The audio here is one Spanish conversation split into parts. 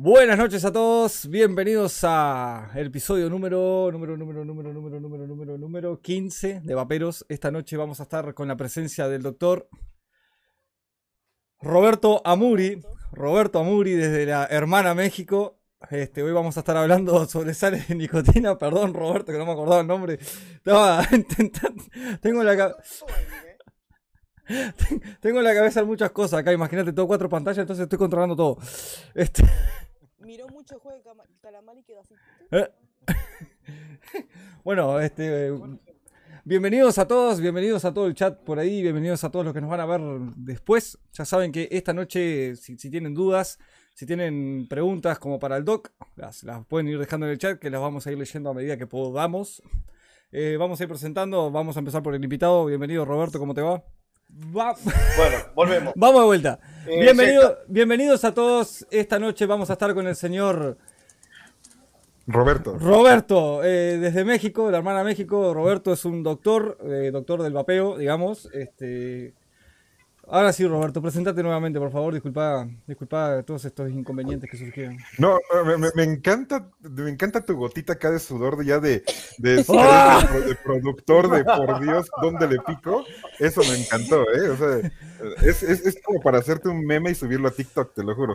Buenas noches a todos, bienvenidos a el episodio número, número, número, número, número, número, número, número 15 de Vaperos. Esta noche vamos a estar con la presencia del doctor Roberto Amuri, Roberto Amuri desde la Hermana México. Este, hoy vamos a estar hablando sobre sales de nicotina. Perdón, Roberto, que no me acordaba el nombre. Estaba intentando. Tengo la, tengo en la cabeza muchas cosas acá. Imagínate, tengo cuatro pantallas, entonces estoy controlando todo. Este... Miró mucho juego de calamar y quedó así. Eh. bueno, este. Bienvenidos a todos, bienvenidos a todo el chat por ahí, bienvenidos a todos los que nos van a ver después. Ya saben que esta noche, si tienen dudas, si tienen preguntas como para el doc, las, pueden ir dejando en el chat que las vamos a ir leyendo a medida que podamos. Eh, vamos a ir presentando, vamos a empezar por el invitado. Bienvenido Roberto, ¿cómo te va? Bueno, volvemos. vamos de vuelta. Eh, bienvenidos a todos. Esta noche vamos a estar con el señor Roberto. Roberto, eh, desde México, la hermana México. Roberto es un doctor, doctor del vapeo, digamos. Este, Ahora sí, Roberto, presentate nuevamente, por favor. Disculpa, disculpa todos estos inconvenientes que surgieron. No, me, encanta, me encanta tu gotita acá de sudor ya de, de, productor de por Dios, ¿dónde le pico? Eso me encantó, ¿eh? O sea, es, es, como para hacerte un meme y subirlo a TikTok, te lo juro.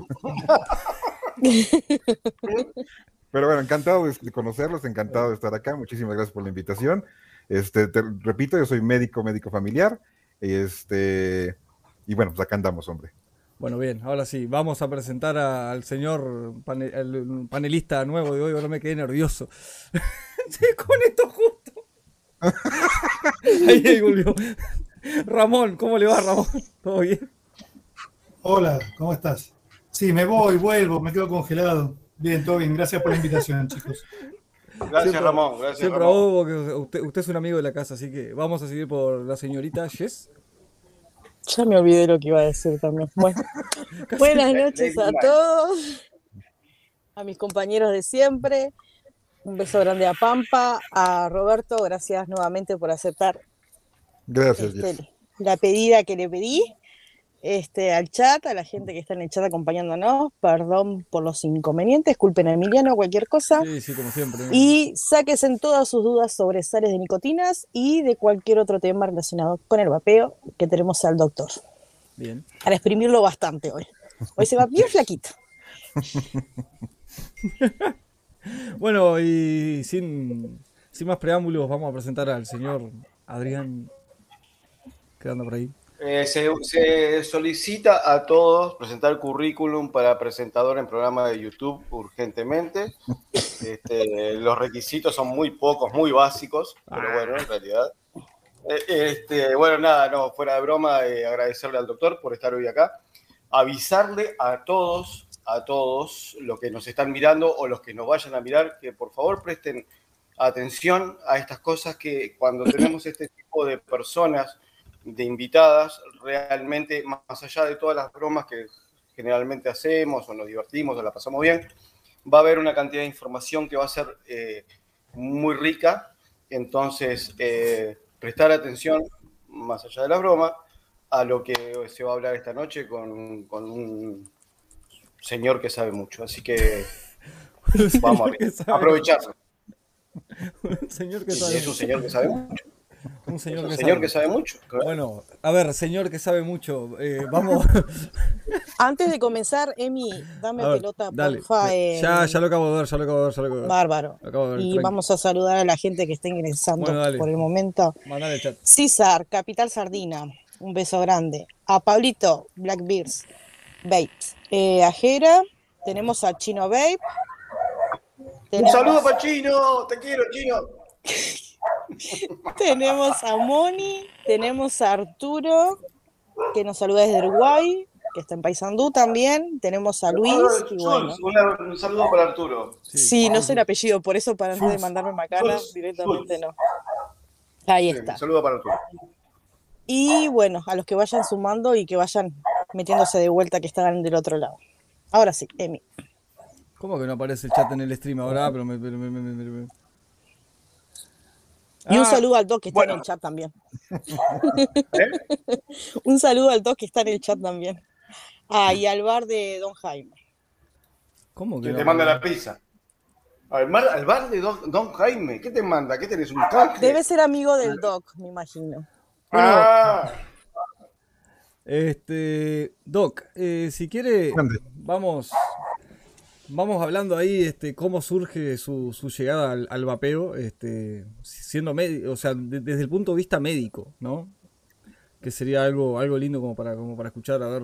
Pero bueno, encantado de conocerlos, encantado de estar acá. Muchísimas gracias por la invitación. Este, te repito, yo soy médico, médico familiar. Este, y bueno, pues acá andamos, hombre. Bueno, bien, ahora sí, vamos a presentar al señor panelista nuevo de hoy. Ahora me quedé nervioso. sí, con esto justo. ahí, ahí volvió. Ramón, ¿cómo le va, Ramón? ¿Todo bien? Hola, ¿cómo estás? Sí, me voy, vuelvo, me quedo congelado. Bien, todo bien. Gracias por la invitación, chicos. Gracias, Ramón. Gracias, siempre Ramón. usted, usted es un amigo de la casa, así que vamos a seguir por la señorita Jess. Ya me olvidé lo que iba a decir también. Bueno, buenas noches a todos, a mis compañeros de siempre. Un beso grande a Pampa, a Roberto, gracias nuevamente por aceptar gracias, este, la pedida que le pedí este, al chat, a la gente que está en el chat acompañándonos. Perdón por los inconvenientes, culpen a Emiliano, cualquier cosa. Sí, sí, como siempre. Y sáquense todas sus dudas sobre sales de nicotinas y de cualquier otro tema relacionado con el vapeo que tenemos al doctor. Bien. Para exprimirlo bastante hoy. Hoy se va bien flaquito. bueno, y sin, sin más preámbulos, vamos a presentar al señor Adrián, quedando por ahí. Eh, se, solicita a todos presentar currículum para presentador en programa de YouTube urgentemente. Este, los requisitos son muy pocos, muy básicos, pero ah. bueno, en realidad. Eh, este, bueno, nada, no, fuera de broma, eh, agradecerle al doctor por estar hoy acá. Avisarle a todos, a todos los que nos están mirando o los que nos vayan a mirar, que por favor presten atención a estas cosas que cuando tenemos este tipo de personas de invitadas, realmente, más allá de todas las bromas que generalmente hacemos o nos divertimos o la pasamos bien, va a haber una cantidad de información que va a ser eh, muy rica. Entonces, eh, prestar atención, más allá de la broma, a lo que se va a hablar esta noche con, un señor que sabe mucho. Así que vamos a aprovecharlo. Un señor que sabe es un señor que sabe mucho. Un señor, que, sabe. mucho. Bueno, a ver, señor que sabe mucho, eh, vamos. Antes de comenzar, Emi, dame pelota, porfa. Ya, ya lo acabo de ver, ya lo acabo de ver, ya lo acabo de ver. Bárbaro. y vamos a saludar a la gente que está ingresando por el momento. César, Capital Sardina, un beso grande. A Pablito, Blackbeards, Babes. Eh, a Jera, tenemos a Chino Babe. Un saludo para Chino, te quiero, Chino. tenemos a Moni, tenemos a Arturo, que nos saluda desde Uruguay, que está en Paysandú también. Tenemos a Luis. un saludo para Arturo. Sí, no sé el apellido, por eso para antes de mandarme macana, directamente no. Ahí está. Un saludo para Arturo. Y bueno, a los que vayan sumando y que vayan metiéndose de vuelta que están del otro lado. Ahora sí, Emi. ¿Cómo que no aparece el chat en el stream ahora? Pero me, y un ah, saludo al Doc que está en el chat también. ¿Eh? un saludo al Doc que está en el chat también. Ah, y al bar de Don Jaime. ¿Cómo que? te manda la pizza. Al, bar de Don, Jaime, ¿qué te manda? ¿Qué tenés? ¿Un canje? Debe ser amigo del Doc, me imagino. Ah. Este, Doc, eh, si quiere, vamos, vamos hablando ahí, este, cómo surge su, llegada al, vapeo, este, siendo médico, o sea, desde el punto de vista médico, ¿no? Que sería algo, algo lindo como para, como para escuchar, a ver.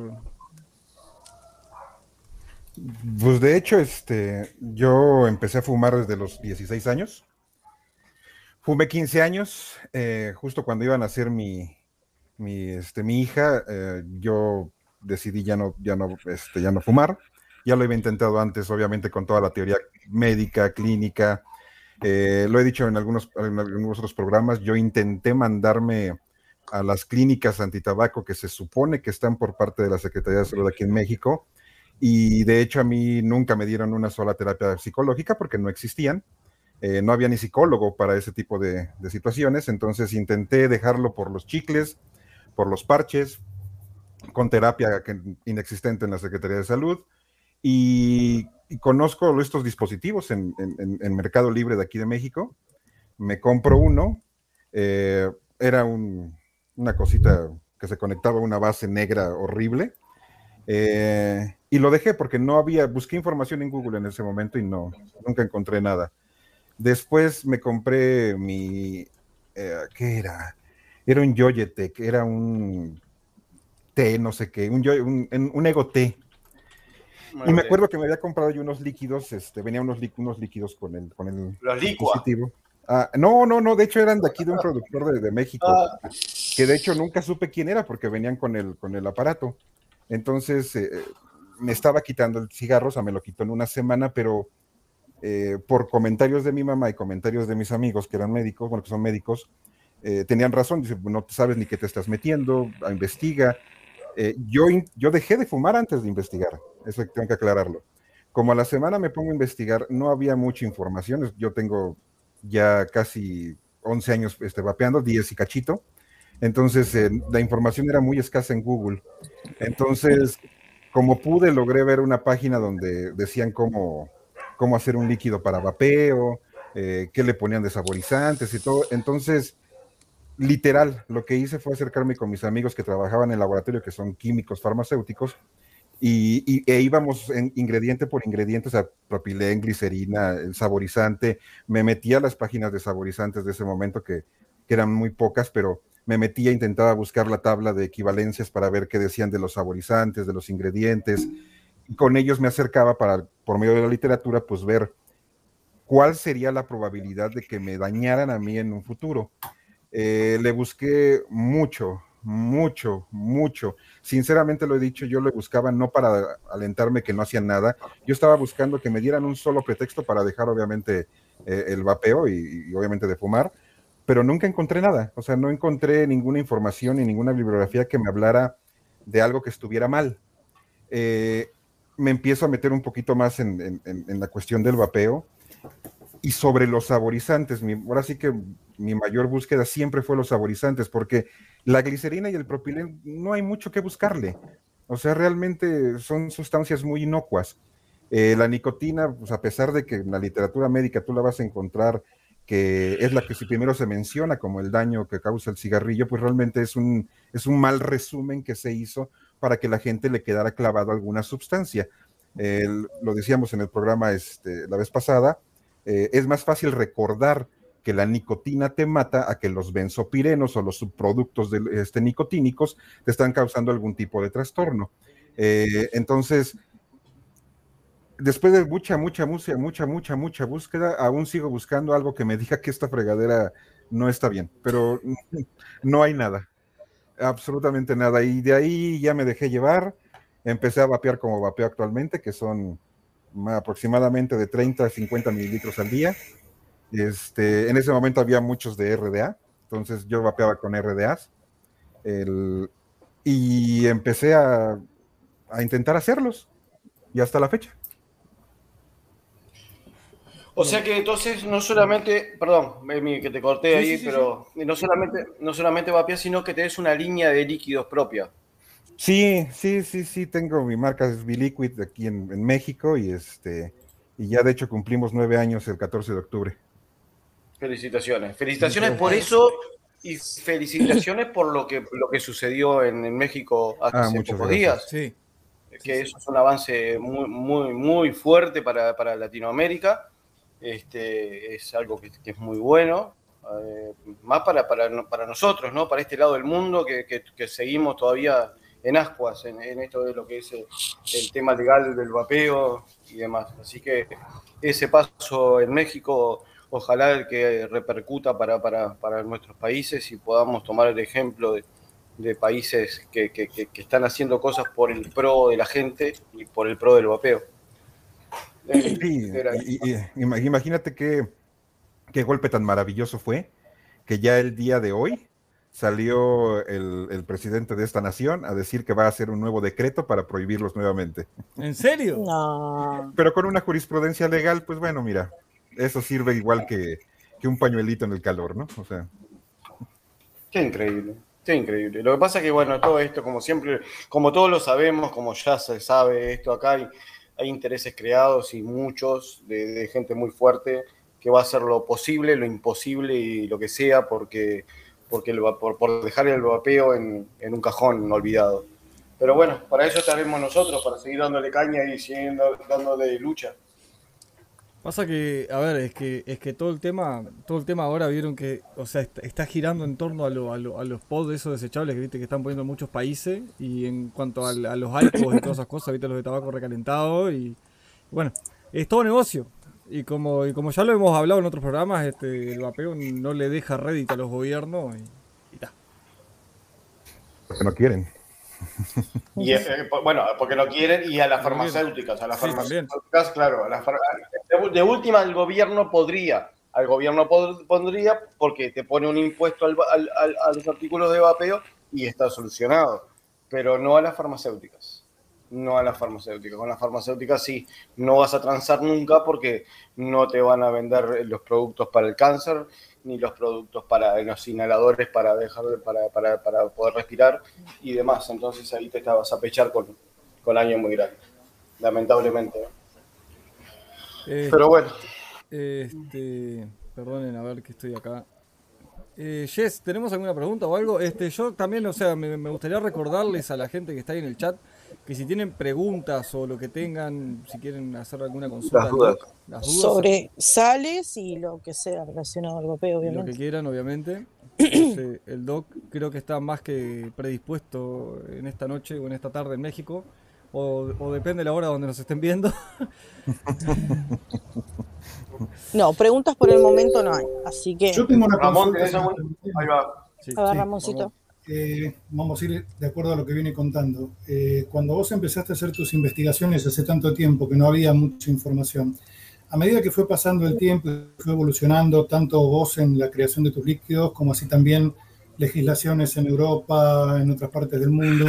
Pues de hecho, este, yo empecé a fumar desde los 16 años. Fumé 15 años, eh, justo cuando iba a nacer mi, mi, este, mi hija, eh, yo decidí ya no, ya, no, este, ya no fumar. Ya lo había intentado antes, obviamente, con toda la teoría médica, clínica. Eh, lo he dicho en algunos, en algunos otros programas, yo intenté mandarme a las clínicas antitabaco que se supone que están por parte de la Secretaría de Salud aquí en México. Y de hecho a mí nunca me dieron una sola terapia psicológica porque no existían. Eh, no había ni psicólogo para ese tipo de, de, situaciones, entonces intenté dejarlo por los chicles, por los parches, con terapia inexistente en la Secretaría de Salud. Y, conozco estos dispositivos en, Mercado Libre de aquí de México. Me compro uno. Eh, era una cosita que se conectaba a una base negra horrible. Eh, y lo dejé porque no había, busqué información en Google en ese momento y no, nunca encontré nada. Después me compré mi, eh, ¿qué era? era un Yoyetec, era un té, no sé qué, un, un, un Ego y me acuerdo que me había comprado yo unos líquidos, este, venían unos, unos líquidos con el, con el dispositivo. Ah, no, no, no, de hecho eran de aquí de un productor de, de México, ah. que de hecho nunca supe quién era porque venían con el, con el aparato. Entonces eh, me estaba quitando el cigarro, o sea, me lo quitó en una semana, pero eh, por comentarios de mi mamá y comentarios de mis amigos que eran médicos, bueno, que son médicos, eh, tenían razón, dice, no sabes ni qué te estás metiendo, investiga. Eh, yo, dejé de fumar antes de investigar, eso tengo que aclararlo. Como a la semana me pongo a investigar, no había mucha información, yo tengo ya casi 11 años este, vapeando, 10 y cachito, entonces eh, la información era muy escasa en Google. Entonces, como pude, logré ver una página donde decían cómo, hacer un líquido para vapeo, qué le ponían de saborizantes y todo. Entonces, literal, lo que hice fue acercarme con mis amigos que trabajaban en el laboratorio, que son químicos farmacéuticos, y, e íbamos en ingrediente por ingrediente, o sea, propilén, glicerina, el saborizante. Me metía a las páginas de saborizantes de ese momento, que, eran muy pocas, pero me metía, intentaba buscar la tabla de equivalencias para ver qué decían de los saborizantes, de los ingredientes. Y con ellos me acercaba para, por medio de la literatura, pues ver cuál sería la probabilidad de que me dañaran a mí en un futuro. Eh, le busqué mucho, mucho, mucho. Sinceramente lo he dicho, yo le buscaba no para alentarme que no hacían nada, yo estaba buscando que me dieran un solo pretexto para dejar obviamente eh, el vapeo y, obviamente de fumar, pero nunca encontré nada, o sea, no encontré ninguna información ni ninguna bibliografía que me hablara de algo que estuviera mal. Eh, me empiezo a meter un poquito más en la cuestión del vapeo y sobre los saborizantes. Mi, ahora sí que mi mayor búsqueda siempre fue los saborizantes, porque la glicerina y el propilén no hay mucho que buscarle. O sea, realmente son sustancias muy inocuas. Eh, la nicotina, pues a pesar de que en la literatura médica tú la vas a encontrar que es la que si primero se menciona como el daño que causa el cigarrillo, pues realmente es un, es un mal resumen que se hizo para que la gente le quedara clavado alguna sustancia. lo decíamos en el programa este, la vez pasada, eh, es más fácil recordar que la nicotina te mata a que los benzopirenos o los subproductos de, este, nicotínicos te están causando algún tipo de trastorno. Eh, entonces, después de mucha, mucha, mucha, mucha, mucha, mucha búsqueda, aún sigo buscando algo que me diga que esta fregadera no está bien, pero no hay nada, absolutamente nada. Y de ahí ya me dejé llevar, empecé a vapear como vapeo actualmente, que son aproximadamente de 30 a 50 mililitros al día. Este, en ese momento había muchos de RDA, entonces yo vapeaba con RDAs. y empecé a, a, intentar hacerlos. Y hasta la fecha. O sea que entonces no solamente, perdón, que te corté ahí, pero no solamente no solamente vapeas, sino que tenés una línea de líquidos propia. Sí, sí, sí, sí, tengo mi marca es Biliquid aquí en, México y este y ya de hecho cumplimos nueve años el 14 de octubre. Felicitaciones, felicitaciones por eso y felicitaciones por lo que lo que sucedió en, México hace ah, pocos días. Sí. Que eso es un avance muy, muy, muy fuerte para, Latinoamérica. Este, es algo que, es muy bueno. Eh, más para, para, nosotros, ¿no? Para este lado del mundo que, que seguimos todavía en ascuas en, esto de lo que es el, tema legal del vapeo y demás. Así que ese paso en México, ojalá que repercuta para, para, nuestros países y podamos tomar el ejemplo de, países que, están haciendo cosas por el pro de la gente y por el pro del vapeo. Sí, imagínate qué, qué golpe tan maravilloso fue que ya el día de hoy salió el, presidente de esta nación a decir que va a hacer un nuevo decreto para prohibirlos nuevamente. ¿En serio? No. Pero con una jurisprudencia legal, pues bueno, mira, eso sirve igual que, un pañuelito en el calor, ¿no? O sea. Qué increíble. Qué increíble. Lo que pasa es que, bueno, todo esto, como siempre, como todos lo sabemos, como ya se sabe esto acá, hay, hay intereses creados y muchos de, de gente muy fuerte que va a hacer lo posible, lo imposible y lo que sea, porque porque por, por, dejar el vapeo en, un cajón olvidado. Pero bueno, para eso estaremos nosotros, para seguir dándole caña y siguiendo dándole lucha. Pasa que, a ver, es que es que todo el tema, todo el tema ahora vieron que, o sea, está, girando en torno a, lo, a, los pods esos desechables que viste que están poniendo en muchos países y en cuanto a, los alcohols y todas esas cosas, viste los de tabaco recalentado y bueno, es todo negocio. Y como, y como ya lo hemos hablado en otros programas, este, el vapeo no le deja rédito a los gobiernos y, y Porque no quieren. Y, eh, bueno, porque no quieren y a las farmacéuticas, a las farmacéuticas, claro, de, última el gobierno podría, al gobierno pondría porque te pone un impuesto al, a los artículos de vapeo y está solucionado, pero no a las farmacéuticas no a la farmacéutica. Con la farmacéutica sí, no vas a transar nunca porque no te van a vender los productos para el cáncer ni los productos para los inhaladores para dejar para, para, para poder respirar y demás. Entonces ahí te vas a pechar con, con alguien muy grande, lamentablemente. Eh, Pero bueno. Este, perdonen a ver que estoy acá. Eh, Jess, ¿tenemos alguna pregunta o algo? Este, yo también, o sea, me, me gustaría recordarles a la gente que está ahí en el chat que si tienen preguntas o lo que tengan, si quieren hacer alguna consulta. Sobre sales y lo que sea relacionado al europeo, obviamente. Lo que quieran, obviamente. el doc creo que está más que predispuesto en esta noche o en esta tarde en México. O, depende de la hora donde nos estén viendo. no, preguntas por el momento no hay. Así que. Yo tengo una consulta. Ahí va. a ver, Ramoncito. Eh, vamos a ir de acuerdo a lo que viene contando. Eh, cuando vos empezaste a hacer tus investigaciones hace tanto tiempo que no había mucha información, a medida que fue pasando el tiempo, fue evolucionando tanto vos en la creación de tus líquidos como así también legislaciones en Europa, en otras partes del mundo,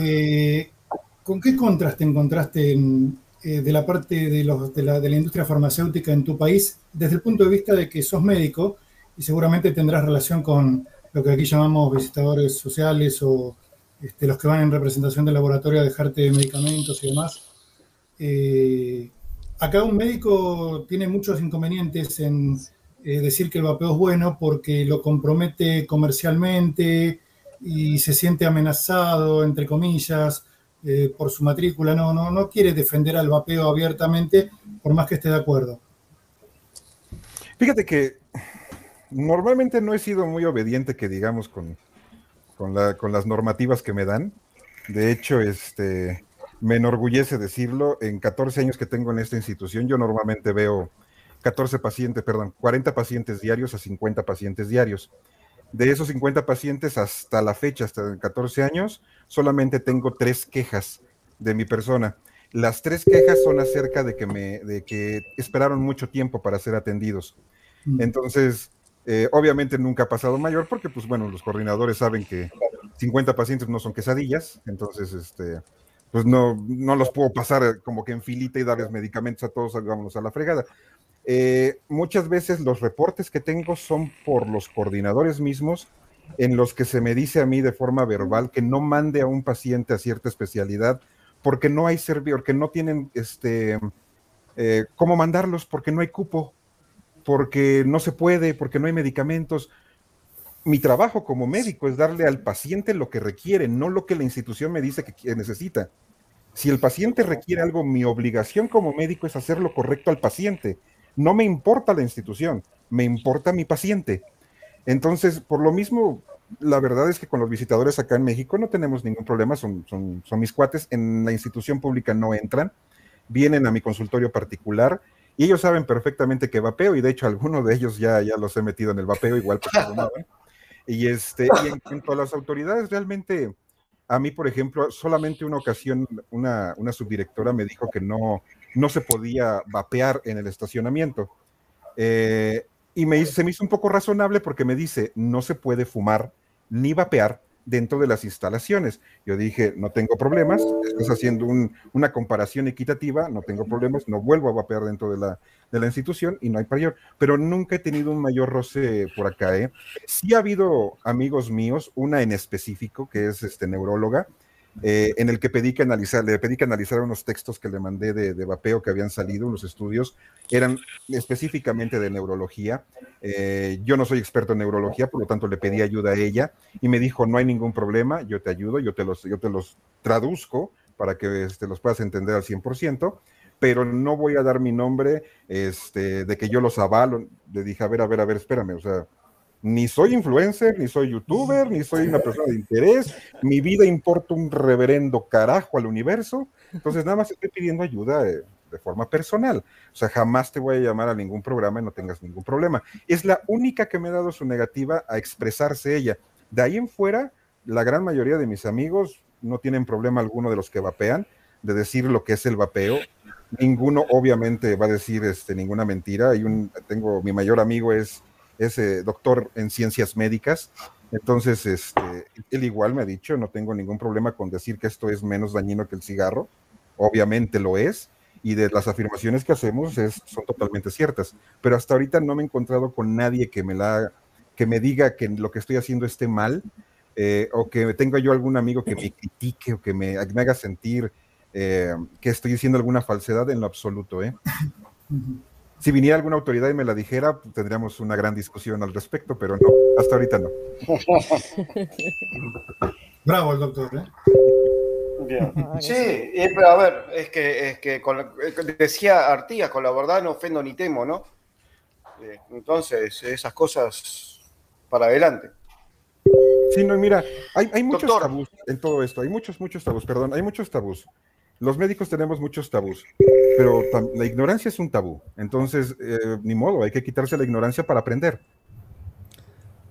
eh, ¿con qué contras te encontraste de la parte de, los, la, de la industria farmacéutica en tu país desde el punto de vista de que sos médico y seguramente tendrás relación con lo que aquí llamamos visitadores sociales o este, los que van en representación del laboratorio a dejarte medicamentos y demás. Eh, acá un médico tiene muchos inconvenientes en eh, decir que el vapeo es bueno porque lo compromete comercialmente y se siente amenazado, entre comillas, eh, por su matrícula. No, no, no quiere defender al vapeo abiertamente, por más que esté de acuerdo. Fíjate que normalmente no he sido muy obediente, que digamos, con, con, las normativas que me dan. De hecho, este, me enorgullece decirlo, en 14 años que tengo en esta institución, yo normalmente veo 14 pacientes, perdón, 40 pacientes diarios a 50 pacientes diarios. De esos 50 pacientes hasta la fecha, hasta 14 años, solamente tengo tres quejas de mi persona. Las tres quejas son acerca de que me, de que esperaron mucho tiempo para ser atendidos. Mm. Entonces, eh, obviamente nunca ha pasado mayor porque, pues bueno, los coordinadores saben que 50 pacientes no son quesadillas, entonces, este, pues no, no los puedo pasar como que en filita y darles medicamentos a todos, vámonos a la fregada. Eh, muchas veces los reportes que tengo son por los coordinadores mismos en los que se me dice a mí de forma verbal que no mande a un paciente a cierta especialidad porque no hay servidor, que no tienen este eh, cómo mandarlos, porque no hay cupo, porque no se puede, porque no hay medicamentos. Mi trabajo como médico es darle al paciente lo que requiere, no lo que la institución me dice que necesita. Si el paciente requiere algo, mi obligación como médico es hacer lo correcto al paciente. No me importa la institución, me importa mi paciente. Entonces, por lo mismo, la verdad es que con los visitadores acá en México no tenemos ningún problema, son, son, son mis cuates, en la institución pública no entran, vienen a mi consultorio particular y ellos saben perfectamente que vapeo y de hecho algunos de ellos ya, ya los he metido en el vapeo igual que Y, este, y en cuanto a las autoridades, realmente a mí, por ejemplo, solamente una ocasión una, una subdirectora me dijo que no, no se podía vapear en el estacionamiento. Eh, y me, se me hizo un poco razonable porque me dice, no se puede fumar ni vapear dentro de las instalaciones. Yo dije, no tengo problemas, estás haciendo una comparación equitativa, no tengo problemas, no vuelvo a vapear dentro de la, de la institución y no hay mayor, pero nunca he tenido un mayor roce por acá. ¿eh? Sí ha habido amigos míos, una en específico, que es este neuróloga, eh, en el que pedí que analizar, le pedí que analizara unos textos que le mandé de, de vapeo que habían salido, unos estudios, eran específicamente de neurología. Eh, yo no soy experto en neurología, por lo tanto le pedí ayuda a ella y me dijo, no hay ningún problema, yo te ayudo, yo te los, yo te los traduzco para que este, los puedas entender al 100%, pero no voy a dar mi nombre este, de que yo los avalo. Le dije, a ver, a ver, a ver, espérame, o sea, ni soy influencer, ni soy youtuber, ni soy una persona de interés. Mi vida importa un reverendo carajo al universo. Entonces nada más estoy pidiendo ayuda de, forma personal. O sea, jamás te voy a llamar a ningún programa y no tengas ningún problema. Es la única que me ha dado su negativa a expresarse ella. De ahí en fuera, la gran mayoría de mis amigos no tienen problema alguno de los que vapean de decir lo que es el vapeo. Ninguno obviamente va a decir este, ninguna mentira. Hay un, tengo, mi mayor amigo es es eh, doctor en ciencias médicas. Entonces, este, él igual me ha dicho, no tengo ningún problema con decir que esto es menos dañino que el cigarro. Obviamente lo es, y de las afirmaciones que hacemos es, son totalmente ciertas. Pero hasta ahorita no me he encontrado con nadie que me, diga que lo que estoy haciendo esté mal, eh, o que tenga yo algún amigo que me critique o que me, haga sentir eh, que estoy diciendo alguna falsedad en lo absoluto. Si viniera alguna autoridad y me la dijera, tendríamos una gran discusión al respecto, pero no, hasta ahorita no. Bravo el doctor, ¿eh? Sí, eh, pero a ver, es que, es que eh, decía Artigas, con la verdad no ofendo ni temo, ¿no? Eh, entonces, esas cosas para adelante. Sí, no, mira, hay, hay muchos tabús en todo esto, hay muchos, muchos tabús, perdón, hay muchos tabús. Los médicos tenemos muchos tabús, pero la ignorancia es un tabú. Entonces, eh, ni modo, hay que quitarse la ignorancia para aprender.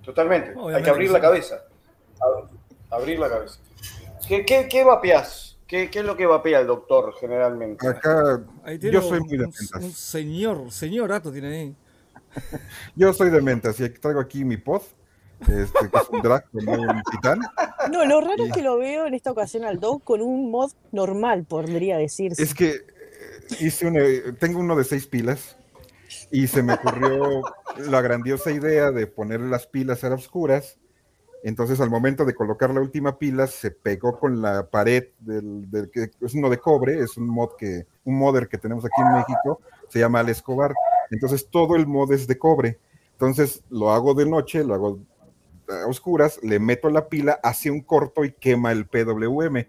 Totalmente. hay que abrir la cabeza. Abrir la cabeza. ¿Qué, qué, qué vapeas? ¿Qué, ¿Qué, es lo que vapea el doctor generalmente? Acá, yo soy muy de mentas. Un señor, señor Ato tiene ahí. yo soy de mentas y traigo aquí mi pod este, que es un drag con un titán. No, lo raro es que lo veo en esta ocasión al dog con un mod normal, podría decirse. Es que eh, hice tengo uno de seis pilas y se me ocurrió la grandiosa idea de poner las pilas a oscuras. Entonces, al momento de colocar la última pila, se pegó con la pared del, del que es uno de cobre, es un mod que, un modder que tenemos aquí en México, se llama Al Escobar. Entonces, todo el mod es de cobre. Entonces, lo hago de noche, lo hago a oscuras, le meto la pila, hace un corto y quema el PWM.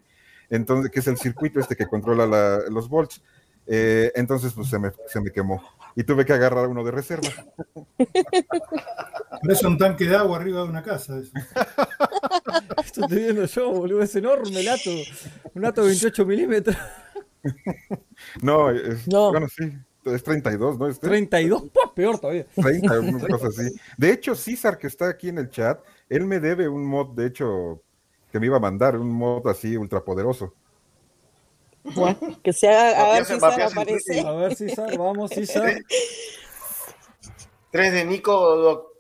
Entonces, que es el circuito este que controla los volts. Eh, entonces, pues se me, se me quemó. Y tuve que agarrar uno de reserva. Parece un tanque de agua arriba de una casa. Esto estoy viendo yo, boludo. Es enorme el ato. Un ato de 28 milímetros. no, es, no, bueno, sí es 32, ¿no? Este? 32, pues peor todavía. 30, una cosa así. De hecho, César, que está aquí en el chat, él me debe un mod, de hecho, que me iba a mandar, un mod así ultrapoderoso. Bueno, que se haga, a ver si aparece. A ver, César, vamos, César. ¿Tres de Nico,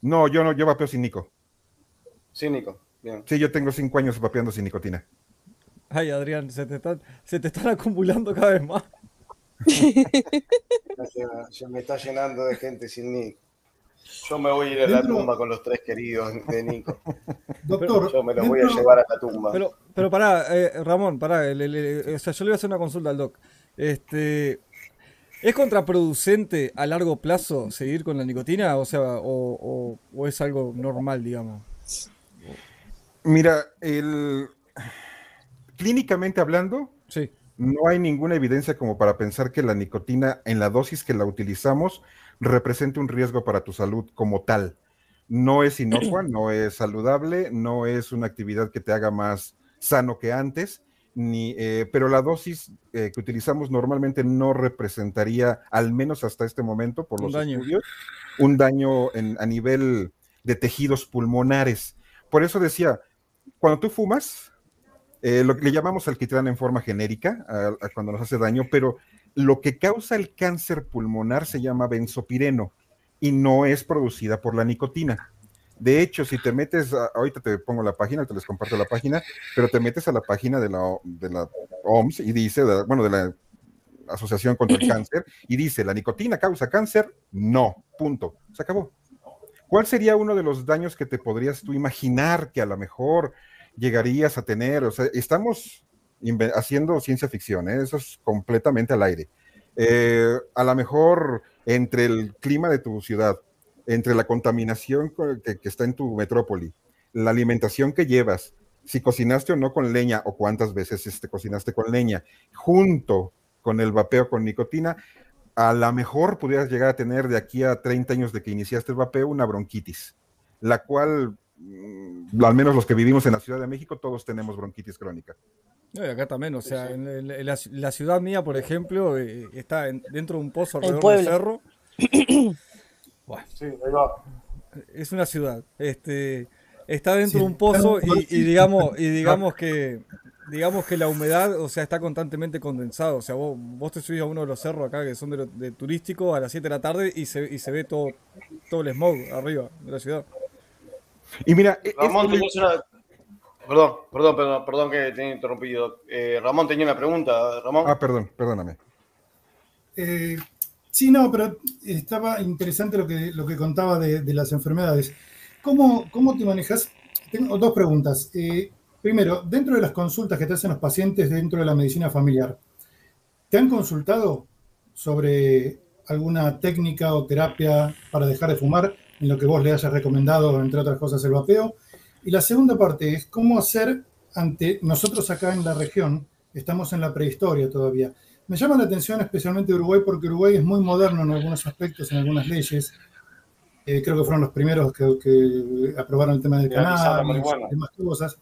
No, yo no, yo vapeo sin Nico. Sin Nico, bien. Sí, yo tengo cinco años vapeando sin nicotina. Ay, Adrián, se te están, se te están acumulando cada vez más. Se me está llenando de gente sin nick. Yo me voy a ir a la tumba con los tres queridos de Nico. Doctor, yo me los voy a llevar a la tumba. Pero, pero pará, eh, Ramón, pará. o sea, yo le voy a hacer una consulta al doc. Este, ¿Es contraproducente a largo plazo seguir con la nicotina? O sea, o, es algo normal, digamos. Mira, el... clínicamente hablando, sí. No hay ninguna evidencia como para pensar que la nicotina en la dosis que la utilizamos represente un riesgo para tu salud como tal. No es inocua, no es saludable, no es una actividad que te haga más sano que antes, ni, eh, pero la dosis eh, que utilizamos normalmente no representaría, al menos hasta este momento, por los estudios, un daño a nivel de tejidos pulmonares. Por eso decía, cuando tú fumas, eh, lo que le llamamos alquitrán en forma genérica, cuando nos hace daño, pero lo que causa el cáncer pulmonar se llama benzopireno y no es producida por la nicotina. De hecho, si te metes, ahorita te pongo la página, te les comparto la página, pero te metes a la página de la, de la OMS y dice, bueno, de la Asociación contra el Cáncer, y dice, ¿la nicotina causa cáncer? No, punto. Se acabó. ¿Cuál sería uno de los daños que te podrías tú imaginar que a lo mejor llegarías a tener? O sea, estamos haciendo ciencia ficción, ¿eh? eso es completamente al aire. Eh, a lo mejor entre el clima de tu ciudad, entre la contaminación que, está en tu metrópoli, la alimentación que llevas, si cocinaste o no con leña o cuántas veces este, cocinaste con leña, junto con el vapeo con nicotina, a lo mejor pudieras llegar a tener de aquí a 30 años de que iniciaste el vapeo una bronquitis, la cual, al menos los que vivimos en la Ciudad de México, todos tenemos bronquitis crónica. acá también, o sea, en, la, ciudad mía, por ejemplo, eh, está dentro de un pozo alrededor del cerro. Es una ciudad. Este, está dentro de un pozo y, digamos, y digamos que digamos que la humedad, o sea, está constantemente condensado. O sea, vos, vos te subís a uno de los cerros acá que son de, turístico a las 7 de la tarde y se, y se ve todo, todo el smog arriba de la ciudad. Y mira, e-, Ramón, Perdón, perdón, perdón, perdón que te he interrumpido. Eh, Ramón tenía una pregunta. Ramón. Ah, perdón, perdóname. Eh, Sí, no, pero estaba interesante lo que, lo que contaba de, las enfermedades. ¿Cómo, ¿Cómo, te manejas? Tengo dos preguntas. Eh, primero, dentro de las consultas que te hacen los pacientes dentro de la medicina familiar, ¿te han consultado sobre alguna técnica o terapia para dejar de fumar en lo que vos le hayas recomendado, entre otras cosas, el vapeo? Y la segunda parte es cómo hacer ante nosotros acá en la región, estamos en la prehistoria todavía. Me llama la atención especialmente Uruguay porque Uruguay es muy moderno en algunos aspectos, en algunas leyes. Eh, creo que fueron los primeros que, aprobaron el tema del canal y demás cosas.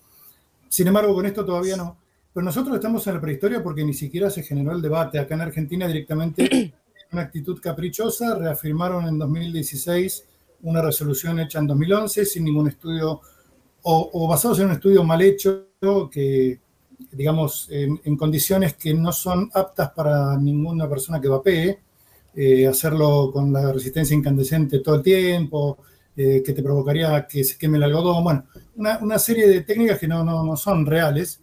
Sin embargo, con esto todavía no. Pero nosotros estamos en la prehistoria porque ni siquiera se generó el debate. Acá en Argentina directamente, una actitud caprichosa, reafirmaron en 2016 una resolución hecha en 2011 sin ningún estudio o, o basados en un estudio mal hecho que digamos, en, condiciones que no son aptas para ninguna persona que vapee, eh, hacerlo con la resistencia incandescente todo el tiempo, eh, que te provocaría que se queme el algodón, bueno, una, serie de técnicas que no, no, son reales.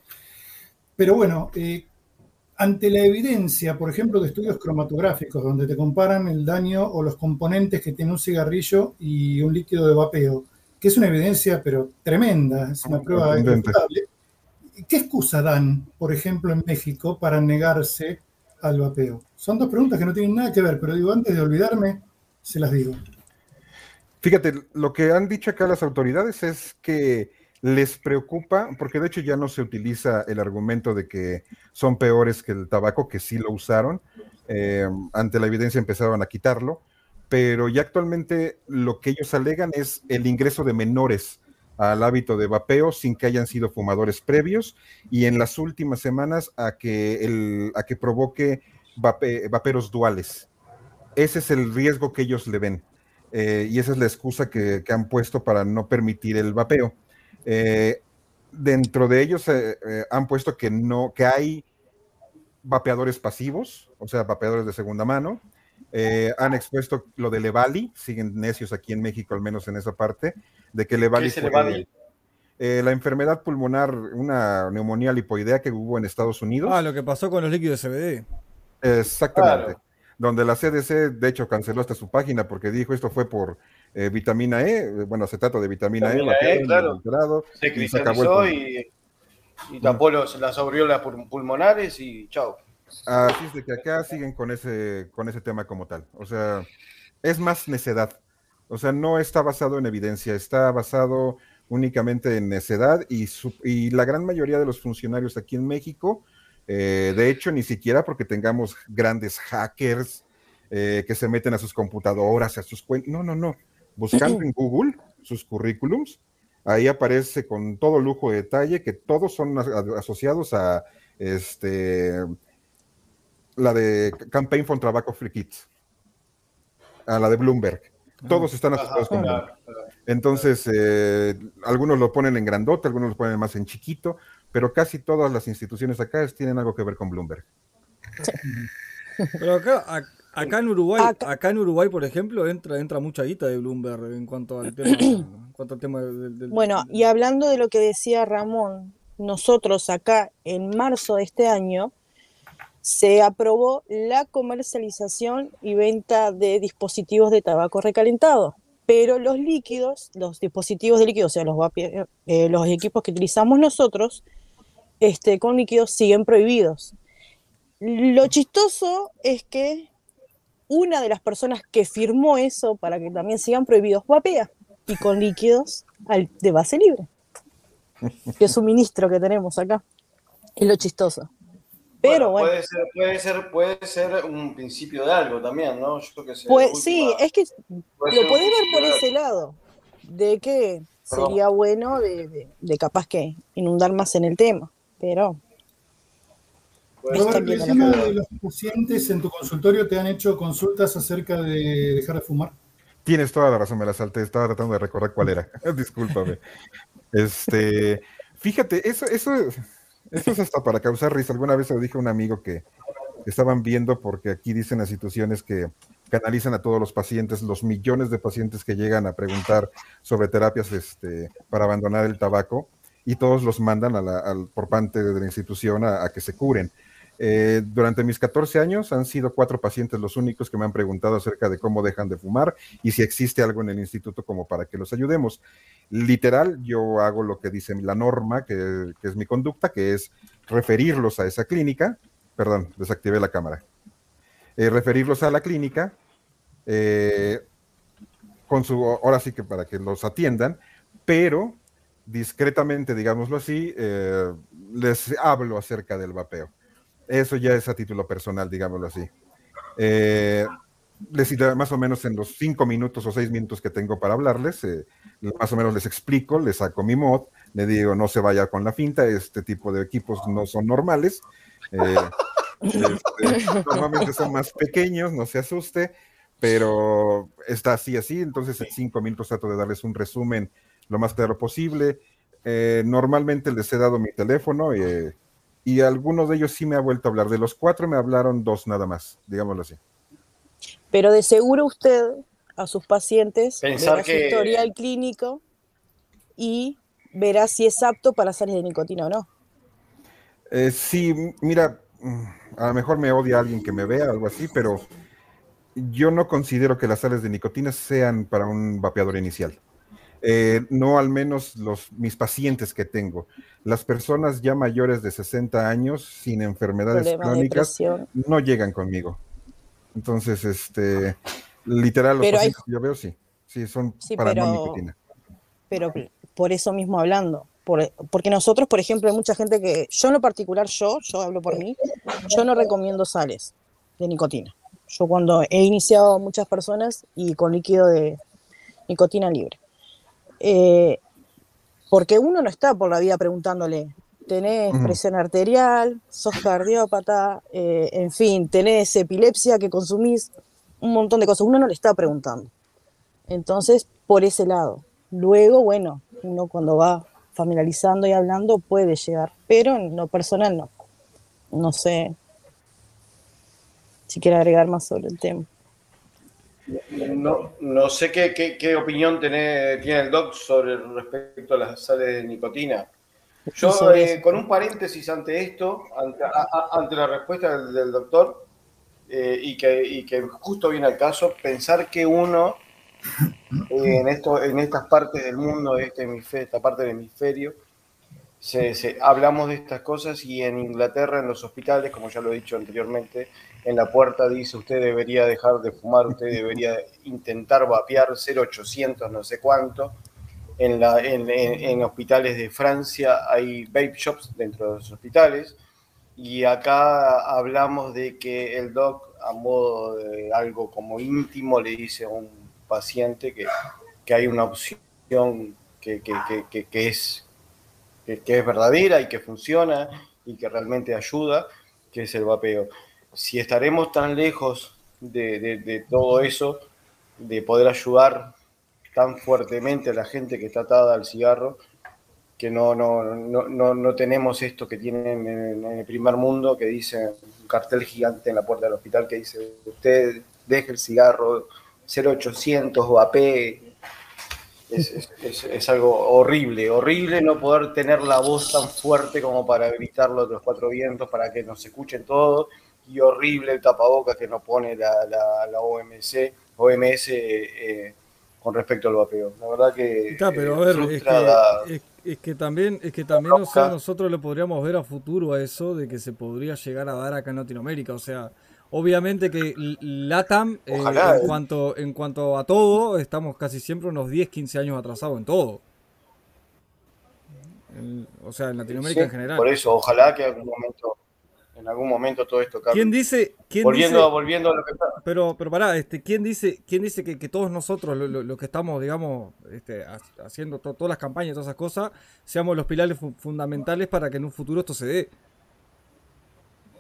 Pero bueno, eh, ante la evidencia, por ejemplo, de estudios cromatográficos, donde te comparan el daño o los componentes que tiene un cigarrillo y un líquido de vapeo, que es una evidencia, pero tremenda, es una prueba ¿Qué excusa dan, por ejemplo, en México para negarse al vapeo? Son dos preguntas que no tienen nada que ver, pero digo, antes de olvidarme, se las digo. Fíjate, lo que han dicho acá las autoridades es que les preocupa, porque de hecho ya no se utiliza el argumento de que son peores que el tabaco, que sí lo usaron, eh, ante la evidencia empezaron a quitarlo, pero ya actualmente lo que ellos alegan es el ingreso de menores al hábito de vapeo sin que hayan sido fumadores previos y en las últimas semanas a que, el, a que provoque vaperos duales. Ese es el riesgo que ellos le ven eh, y esa es la excusa que, han puesto para no permitir el vapeo. Eh, dentro de ellos eh, han puesto que no, que hay vapeadores pasivos, o sea, vapeadores de segunda mano, eh, han expuesto lo de Levali, siguen necios aquí en México, al menos en esa parte, de que Levali fue eh, la enfermedad pulmonar, una neumonía lipoidea que hubo en Estados Unidos. Ah, lo que pasó con los líquidos CBD. Exactamente. Donde la CDC, de hecho, canceló hasta su página porque dijo esto fue por eh, vitamina E, bueno, acetato de vitamina, E, e claro. se cristalizó y, y, tapó los, las aureolas pulmonares y chao. Así es de que acá siguen con ese, con ese tema como tal. O sea, es más necedad. O sea, no está basado en evidencia, está basado únicamente en necedad y, y la gran mayoría de los funcionarios aquí en México, eh, de hecho, ni siquiera porque tengamos grandes hackers eh, que se meten a sus computadoras, a sus cuentas, no, no, no buscando en Google sus currículums, ahí aparece con todo lujo de detalle que todos son asociados a este la de Campaign for Tobacco Free Kids, a la de Bloomberg. Todos están asociados con Bloomberg. Entonces, eh, algunos lo ponen en grandote, algunos lo ponen más en chiquito, pero casi todas las instituciones acá tienen algo que ver con Bloomberg. Pero acá, Acá en Uruguay, acá, en Uruguay, por ejemplo, entra, entra mucha guita de Bloomberg en cuanto al tema, en cuanto al tema del, Bueno, y hablando de lo que decía Ramón, nosotros acá en marzo de este año se aprobó la comercialización y venta de dispositivos de tabaco recalentado, pero los líquidos, los dispositivos de líquido, o sea, los, eh, los equipos que utilizamos nosotros, este, con líquidos siguen prohibidos. Lo chistoso es que una de las personas que firmó eso para que también sigan prohibidos vapea y con líquidos de base libre. Que es un ministro que tenemos acá. Es lo chistoso. Pero bueno, Puede, ser, puede, ser, puede ser un principio de algo también, ¿no? Yo que pues, sí, es que lo podés ver por ese lado, de que sería bueno de, de capaz que inundar más en el tema, pero de los pacientes en tu consultorio te han hecho consultas acerca de dejar de fumar. Tienes toda la razón, me la salté, estaba tratando de recordar cuál era. Discúlpame. Este, fíjate, eso, eso, eso es hasta para causar risa. Alguna vez le dije a un amigo que estaban viendo, porque aquí dicen las situaciones que canalizan a todos los pacientes, los millones de pacientes que llegan a preguntar sobre terapias este, para abandonar el tabaco, y todos los mandan a por parte de la institución a que se curen. Eh, durante mis 14 años han sido cuatro pacientes los únicos que me han preguntado acerca de cómo dejan de fumar y si existe algo en el instituto como para que los ayudemos. Literal, yo hago lo que dice la norma, que, es mi conducta, que es referirlos a esa clínica. Perdón, desactivé la cámara. Eh, referirlos a la clínica, eh, con su, ahora sí que para que los atiendan, pero discretamente, digámoslo así, les hablo acerca del vapeo eso ya es a título personal, digámoslo así. Eh, les, más o menos en los cinco minutos o seis minutos que tengo para hablarles, eh, más o menos les explico, les saco mi mod, le digo no se vaya con la finta, este tipo de equipos no son normales, eh, este, normalmente son más pequeños, no se asuste, pero está así, así, entonces en cinco minutos trato de darles un resumen lo más claro posible. normalmente les he dado mi teléfono y y algunos de ellos sí me ha vuelto a hablar. De los cuatro me hablaron dos nada más, digámoslo así. Pero de seguro usted a sus pacientes verá su historial clínico y verá si es apto para sales de nicotina o no. Eh, sí, mira, a lo mejor me odia alguien que me vea, algo así, pero yo no considero que las sales de nicotina sean para un vapeador inicial. Eh, no al menos los, mis pacientes que tengo. Las personas ya mayores de 60 años sin enfermedades crónicas no llegan conmigo. Entonces, este, literal, los pacientes que yo veo sí, sí, son para pero, nicotina. Pero por eso mismo hablando, porque nosotros, por ejemplo, hay mucha gente que, yo en lo particular, yo, yo hablo por mí, yo no recomiendo sales de nicotina. Yo cuando he iniciado muchas personas y con líquido de nicotina libre. Eh, porque uno no está por la vida preguntándole, tenés presión arterial, sos cardiópata, eh, en fin, tenés epilepsia que consumís, un montón de cosas. Uno no le está preguntando. Entonces, por ese lado. Luego, bueno, uno cuando va familiarizando y hablando puede llegar, pero en lo personal no. No sé si quiere agregar más sobre el tema. No, no sé qué, qué, opinión tiene, tiene el doc sobre respecto a las sales de nicotina. Yo, eh, con un paréntesis ante esto, ante, la respuesta del, doctor, eh, y, que, y, que, justo viene al caso, pensar que uno eh, en, esto, en estas partes del mundo, de este hemisferio, esta parte del hemisferio, se, hablamos de estas cosas y en Inglaterra, en los hospitales, como ya lo he dicho anteriormente, en la puerta dice usted debería dejar de fumar, usted debería intentar vapear 0800 no sé cuánto. En, la, en, en, hospitales de Francia hay vape shops dentro de los hospitales y acá hablamos de que el doc a modo de algo como íntimo le dice a un paciente que, que hay una opción que, que, que es que, es verdadera y que funciona y que realmente ayuda, que es el vapeo. Si estaremos tan lejos de, todo eso, de poder ayudar tan fuertemente a la gente que está atada al cigarro, que no, no, no, no, tenemos esto que tienen en, el primer mundo, que dice un cartel gigante en la puerta del hospital que dice, usted deje el cigarro 0800 vapee, es, algo horrible, horrible no poder tener la voz tan fuerte como para gritarlo de los cuatro vientos, para que nos escuchen todos, y horrible el tapaboca que nos pone la, la, OMC, OMS eh, con respecto al vapeo. La verdad que... pero a ver, es que, también, es que también nosotros le podríamos ver a futuro a eso de que se podría llegar a dar acá en Latinoamérica, o sea... Obviamente que LATAM, eh, en, eh. cuanto, en cuanto a todo, estamos casi siempre unos 10, 15 años atrasados en todo. o sea, en Latinoamérica en general. Por eso, ojalá que en algún momento, en algún momento todo esto cambie. ¿Quién dice, quién volviendo, dice, volviendo a lo que está. Pero, pero pará, este, ¿quién dice, quién dice que, que todos nosotros, los lo, que estamos, digamos, este, haciendo todas las campañas y todas esas cosas, seamos los pilares fundamentales para que en un futuro esto se dé?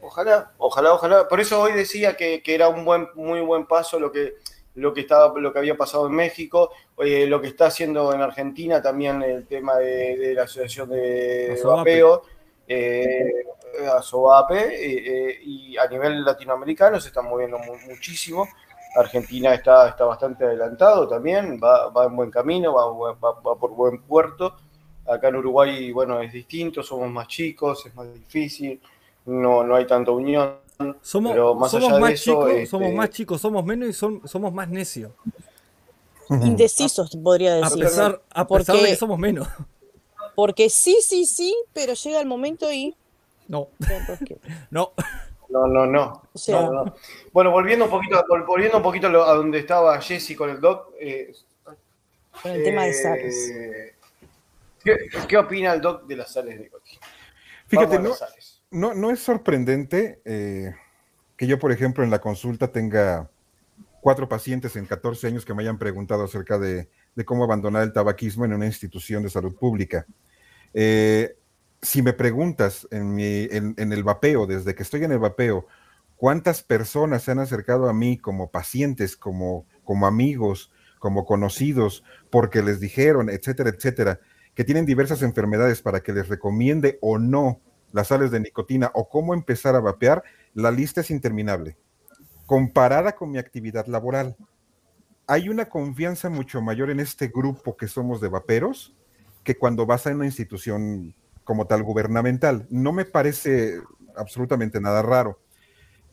Ojalá, ojalá, ojalá. Por eso hoy decía que, era un buen, muy buen paso lo que, lo que estaba, lo que había pasado en México, lo que está haciendo en Argentina también el tema de, la asociación de vapeo, eh, ASOAPE, eh, eh, y a nivel latinoamericano se están moviendo muchísimo. Argentina está, está bastante adelantado también, va, va en buen camino, va, va, por buen puerto. Acá en Uruguay, bueno, es distinto, somos más chicos, es más difícil no, no hay tanta unión. Somos, pero más, más chicos, somos este, más chicos, somos menos y somos más necios. Indecisos, podría decir. A pesar, a pesar de que somos menos. Porque sí, sí, sí, pero llega el momento y. No. no. No, no, no. Bueno, volviendo un poquito, volviendo un poquito a donde estaba Jesse con el doc. Eh, con el tema de sales. Eh, ¿qué, opina el doc de las sales de? Fíjate, no, no, no es sorprendente eh, que yo, por ejemplo, en la consulta tenga cuatro pacientes en 14 años que me hayan preguntado acerca de, cómo abandonar el tabaquismo en una institución de salud pública. Eh, si me preguntas en, el vapeo, desde que estoy en el vapeo, cuántas personas se han acercado a mí como pacientes, como, como amigos, como conocidos, porque les dijeron, etcétera, etcétera, que tienen diversas enfermedades para que les recomiende o no las sales de nicotina o cómo empezar a vapear, la lista es interminable. Comparada con mi actividad laboral, hay una confianza mucho mayor en este grupo que somos de vaperos que cuando vas a una institución como tal gubernamental. No me parece absolutamente nada raro.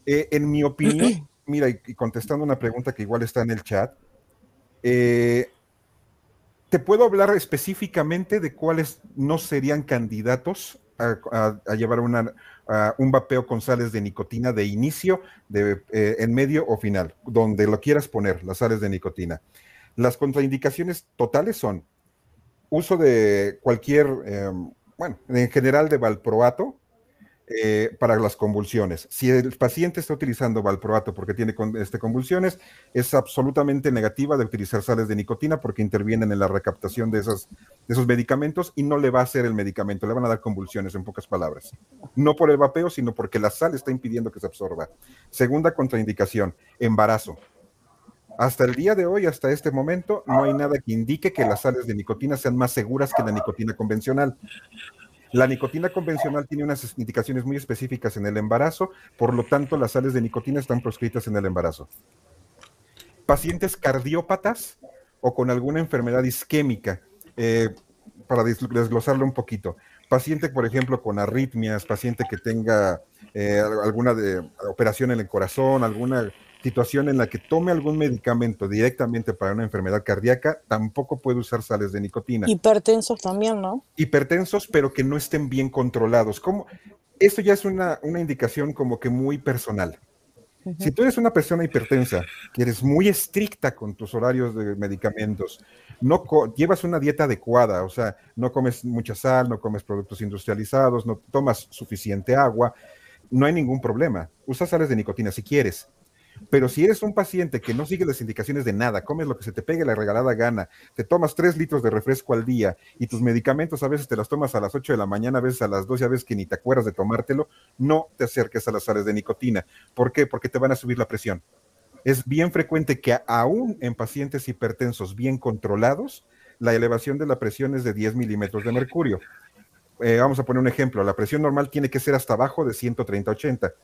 Eh, en mi opinión, mira, y, contestando una pregunta que igual está en el chat, eh, te puedo hablar específicamente de cuáles no serían candidatos a, llevar un vapeo con sales de nicotina de inicio, de, eh, en medio o final, donde lo quieras poner, las sales de nicotina. Las contraindicaciones totales son uso de cualquier, em, bueno, en general de valproato, eh, para las convulsiones. Si el paciente está utilizando valproato porque tiene este, convulsiones, es absolutamente negativa de utilizar sales de nicotina porque intervienen en la recaptación de, de esos medicamentos y no le va a hacer el medicamento, le van a dar convulsiones, en pocas palabras. No por el vapeo, sino porque la sal está impidiendo que se absorba. Segunda contraindicación, embarazo. Hasta el día de hoy, hasta este momento, no hay nada que indique que las sales de nicotina sean más seguras que la nicotina convencional. La nicotina convencional tiene unas indicaciones muy específicas en el embarazo, por lo tanto las sales de nicotina están proscritas en el embarazo. Pacientes cardiópatas o con alguna enfermedad isquémica, eh, para desglosarlo un poquito. Paciente, por ejemplo, con arritmias, paciente que tenga eh, alguna de, operación en el corazón, alguna situación en la que tome algún medicamento directamente para una enfermedad cardíaca, tampoco puede usar sales de nicotina. Hipertensos también, ¿no? Hipertensos, pero que no estén bien controlados. ¿Cómo? Esto ya es una, una indicación como que muy personal. Si tú eres una persona hipertensa, que eres muy estricta con tus horarios de medicamentos, no llevas una dieta adecuada, o sea, no comes mucha sal, no comes productos industrializados, no tomas suficiente agua, no hay ningún problema. Usa sales de nicotina si quieres, pero si eres un paciente que no sigue las indicaciones de nada, comes lo que se te pegue la regalada gana, te tomas tres litros de refresco al día y tus medicamentos a veces te los tomas a las 8 de la mañana, a veces a las 12, a veces que ni te acuerdas de tomártelo, no te acerques a las sales de nicotina. ¿Por qué? Porque te van a subir la presión. Es bien frecuente que aún en pacientes hipertensos bien controlados, la elevación de la presión es de 10 milímetros de mercurio. Eh, vamos a poner un ejemplo, la presión normal tiene que ser hasta abajo de 130-80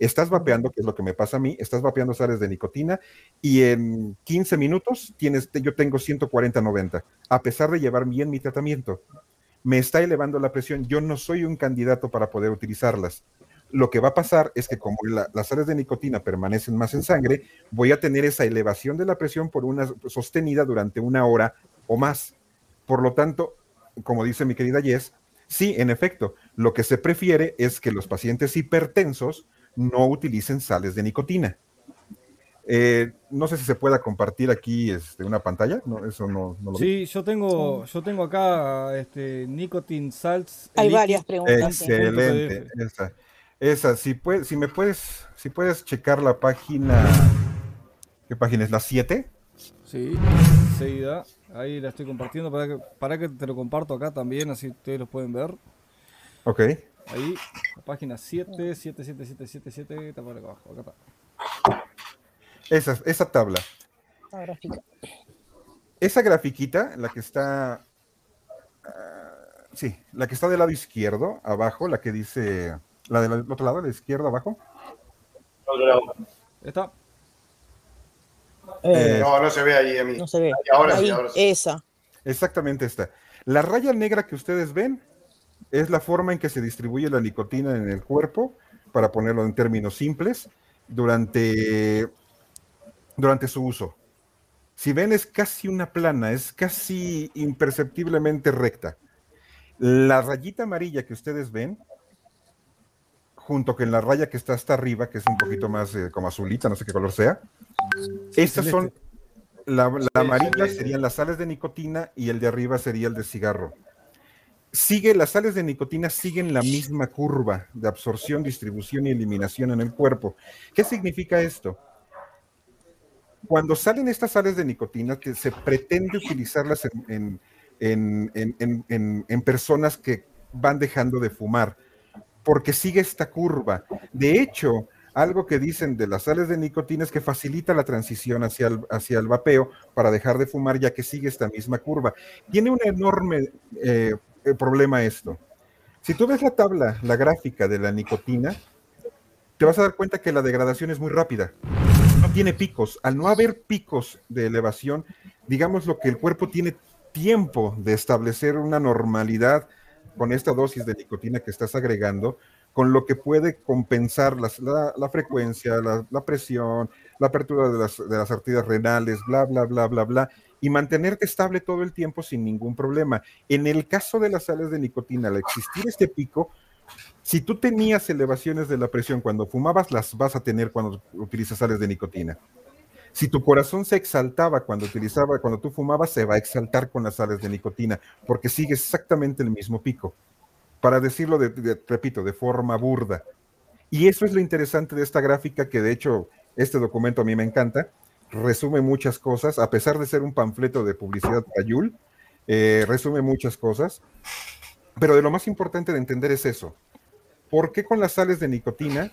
Estás vapeando, que es lo que me pasa a mí, estás vapeando sales de nicotina y en 15 minutos tienes, yo tengo 140-90, a pesar de llevar bien mi tratamiento. Me está elevando la presión, yo no soy un candidato para poder utilizarlas. Lo que va a pasar es que como las sales de nicotina permanecen más en sangre, voy a tener esa elevación de la presión por una sostenida durante una hora o más. Por lo tanto, como dice mi querida Jess, sí, en efecto, lo que se prefiere es que los pacientes hipertensos no utilicen sales de nicotina. Eh, no sé si se pueda compartir aquí este, una pantalla. No, eso no, lo Sí, yo tengo, yo tengo acá este, nicotine salts. Hay varias preguntas. Excelente. Esa, esa si, puedes, si me puedes, si puedes checar la página. ¿Qué página es? ¿La 7? Sí, seguida. Ahí la estoy compartiendo para que, para que te lo comparto acá también, así ustedes lo pueden ver. Ok. Ahí, la página 7, 7, 7, 7, 7, 7, está por acá abajo, acá está. Esa, esa tabla. La gráfica. Esa grafiquita, la que está. Uh, sí, la que está del lado izquierdo, abajo, la que dice. La del otro lado, la izquierda, abajo. ¿Está? Eh, no, no se ve ahí a mí. No se ve. Ahora ahí, sí, ahora sí. Esa. Exactamente esta. La raya negra que ustedes ven es la forma en que se distribuye la nicotina en el cuerpo, para ponerlo en términos simples, durante, durante su uso. Si ven, es casi una plana, es casi imperceptiblemente recta. La rayita amarilla que ustedes ven, junto con la raya que está hasta arriba, que es un poquito más eh, como azulita, no sé qué color sea, estas son, la, la amarilla serían las sales de nicotina y el de arriba sería el de cigarro sigue, las sales de nicotina siguen la misma curva de absorción, distribución y eliminación en el cuerpo. ¿Qué significa esto? Cuando salen estas sales de nicotina, que se pretende utilizarlas en, en, personas que van dejando de fumar, porque sigue esta curva. De hecho, algo que dicen de las sales de nicotina es que facilita la transición hacia el, hacia el vapeo para dejar de fumar, ya que sigue esta misma curva. Tiene una enorme eh, el problema esto. Si tú ves la tabla, la gráfica de la nicotina, te vas a dar cuenta que la degradación es muy rápida. No tiene picos. Al no haber picos de elevación, digamos lo que el cuerpo tiene tiempo de establecer una normalidad con esta dosis de nicotina que estás agregando, con lo que puede compensar la, frecuencia, la, presión, la apertura de las, de las arterias renales, bla, bla, bla, bla, bla, y mantenerte estable todo el tiempo sin ningún problema. En el caso de las sales de nicotina, al existir este pico, si tú tenías elevaciones de la presión cuando fumabas, las vas a tener cuando utilizas sales de nicotina. Si tu corazón se exaltaba cuando utilizaba, cuando tú fumabas, se va a exaltar con las sales de nicotina, porque sigue exactamente el mismo pico. Para decirlo, repito, de forma burda. Y eso es lo interesante de esta gráfica, que de hecho este documento a mí me encanta, resume muchas cosas, a pesar de ser un panfleto de publicidad Ayul, eh, resume muchas cosas, pero de lo más importante de entender es eso. ¿Por qué con las sales de nicotina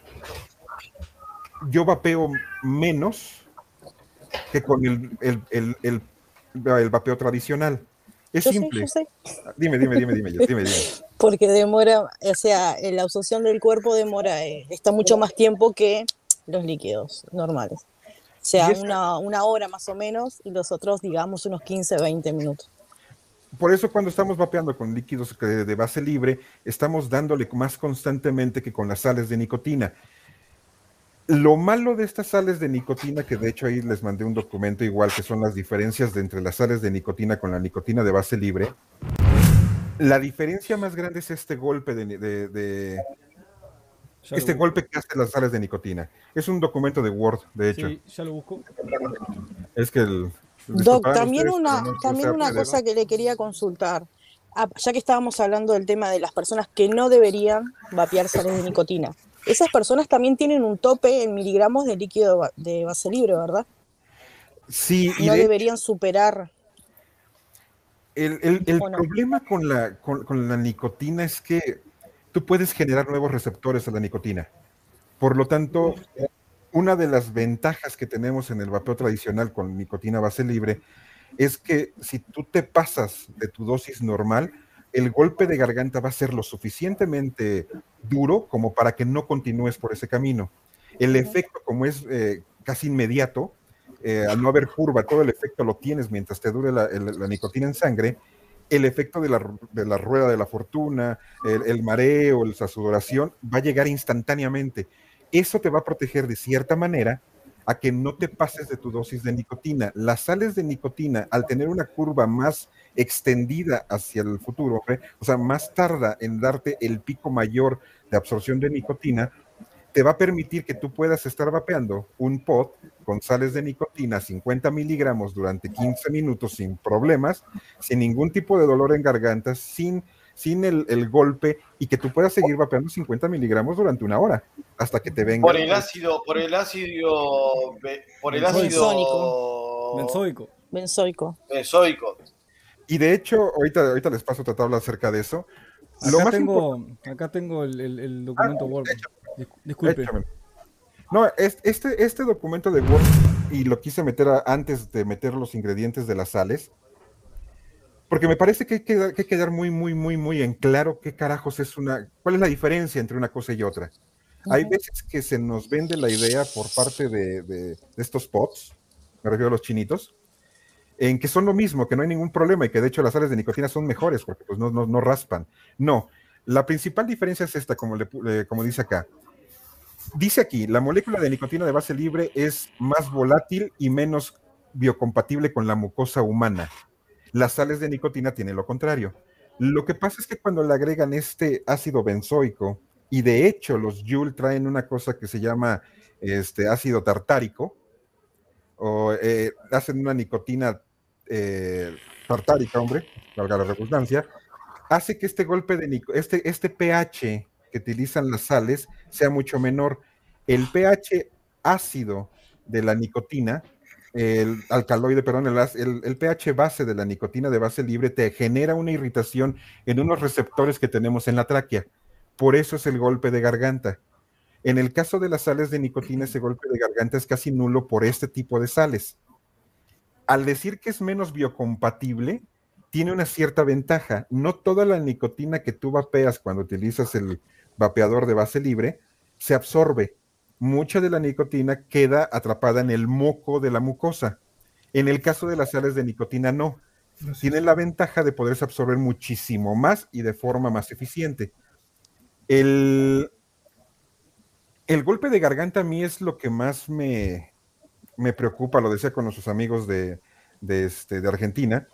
yo vapeo menos que con el, el, el, el vapeo tradicional? Es simple. Dime, dime, dime, dime, dime, dime. Porque demora, o sea, la absorción del cuerpo demora, eh, está mucho más tiempo que los líquidos normales sea una, una, hora más o menos y los otros, digamos, unos 15, 20 minutos. Por eso cuando estamos vapeando con líquidos de base libre, estamos dándole más constantemente que con las sales de nicotina. Lo malo de estas sales de nicotina, que de hecho ahí les mandé un documento igual, que son las diferencias de entre las sales de nicotina con la nicotina de base libre. La diferencia más grande es este golpe de, este golpe que hace las sales de nicotina. Es un documento de Word, de hecho. Sí, ya lo busco. Es que el... Doc, también una, también una cosa que le quería consultar. Ah, ya que estábamos hablando del tema de las personas que no deberían vapear sales de nicotina esas personas también tienen un tope en miligramos de líquido de base libre, ¿verdad? Sí. No deberían superar. El, problema con la, con, la nicotina es que tú puedes generar nuevos receptores a la nicotina. Por lo tanto, una de las ventajas que tenemos en el vapeo tradicional con nicotina base libre es que si tú te pasas de tu dosis normal, el golpe de garganta va a ser lo suficientemente duro como para que no continúes por ese camino. El efecto, como es eh, casi inmediato, eh, al no haber curva, todo el efecto lo tienes mientras te dure la, nicotina en sangre, el efecto de la, rueda de la fortuna, el, el, mareo, la sudoración, va a llegar instantáneamente. Eso te va a proteger de cierta manera a que no te pases de tu dosis de nicotina. Las sales de nicotina, al tener una curva más extendida hacia el futuro, o sea, más tarda en darte el pico mayor de absorción de nicotina, te va a permitir que tú puedas estar vapeando un pot con sales de nicotina 50 miligramos durante 15 minutos sin problemas, sin ningún tipo de dolor en garganta, sin sin el, golpe y que tú puedas seguir vapeando 50 miligramos durante una hora hasta que te venga. Por el ácido, por el ácido, por el ácido benzoico. Benzoico. Benzoico. Y de hecho, ahorita, ahorita les paso otra tabla acerca de eso. Acá, tengo, acá tengo el, documento ah, Word. Disculpe. No, este, este documento de Word, y lo quise meter antes de meter los ingredientes de las sales, porque me parece que hay que, quedar muy, muy, muy, muy en claro qué carajos es una, cuál es la diferencia entre una cosa y otra. Hay veces que se nos vende la idea por parte de, estos pots, me refiero a los chinitos, en que son lo mismo, que no hay ningún problema y que de hecho las sales de nicotina son mejores porque pues no, no, raspan. No, la principal diferencia es esta, como, como dice acá. Dice aquí, la molécula de nicotina de base libre es más volátil y menos biocompatible con la mucosa humana. Las sales de nicotina tienen lo contrario. Lo que pasa es que cuando le agregan este ácido benzoico, y de hecho los Joule traen una cosa que se llama este ácido tartárico, o eh, hacen una nicotina eh, tartárica, hombre, valga la redundancia, hace que este golpe de este, este pH que utilizan las sales sea mucho menor. El pH ácido de la nicotina el alcaloide, perdón, el, pH base de la nicotina de base libre te genera una irritación en unos receptores que tenemos en la tráquea. Por eso es el golpe de garganta. En el caso de las sales de nicotina, ese golpe de garganta es casi nulo por este tipo de sales. Al decir que es menos biocompatible, tiene una cierta ventaja. No toda la nicotina que tú vapeas cuando utilizas el vapeador de base libre se absorbe mucha de la nicotina queda atrapada en el moco de la mucosa. En el caso de las sales de nicotina, no. Tienen la ventaja de poderse absorber muchísimo más y de forma más eficiente. El, el golpe de garganta a mí es lo que más me, me preocupa, lo decía con nuestros amigos de, este, de Argentina.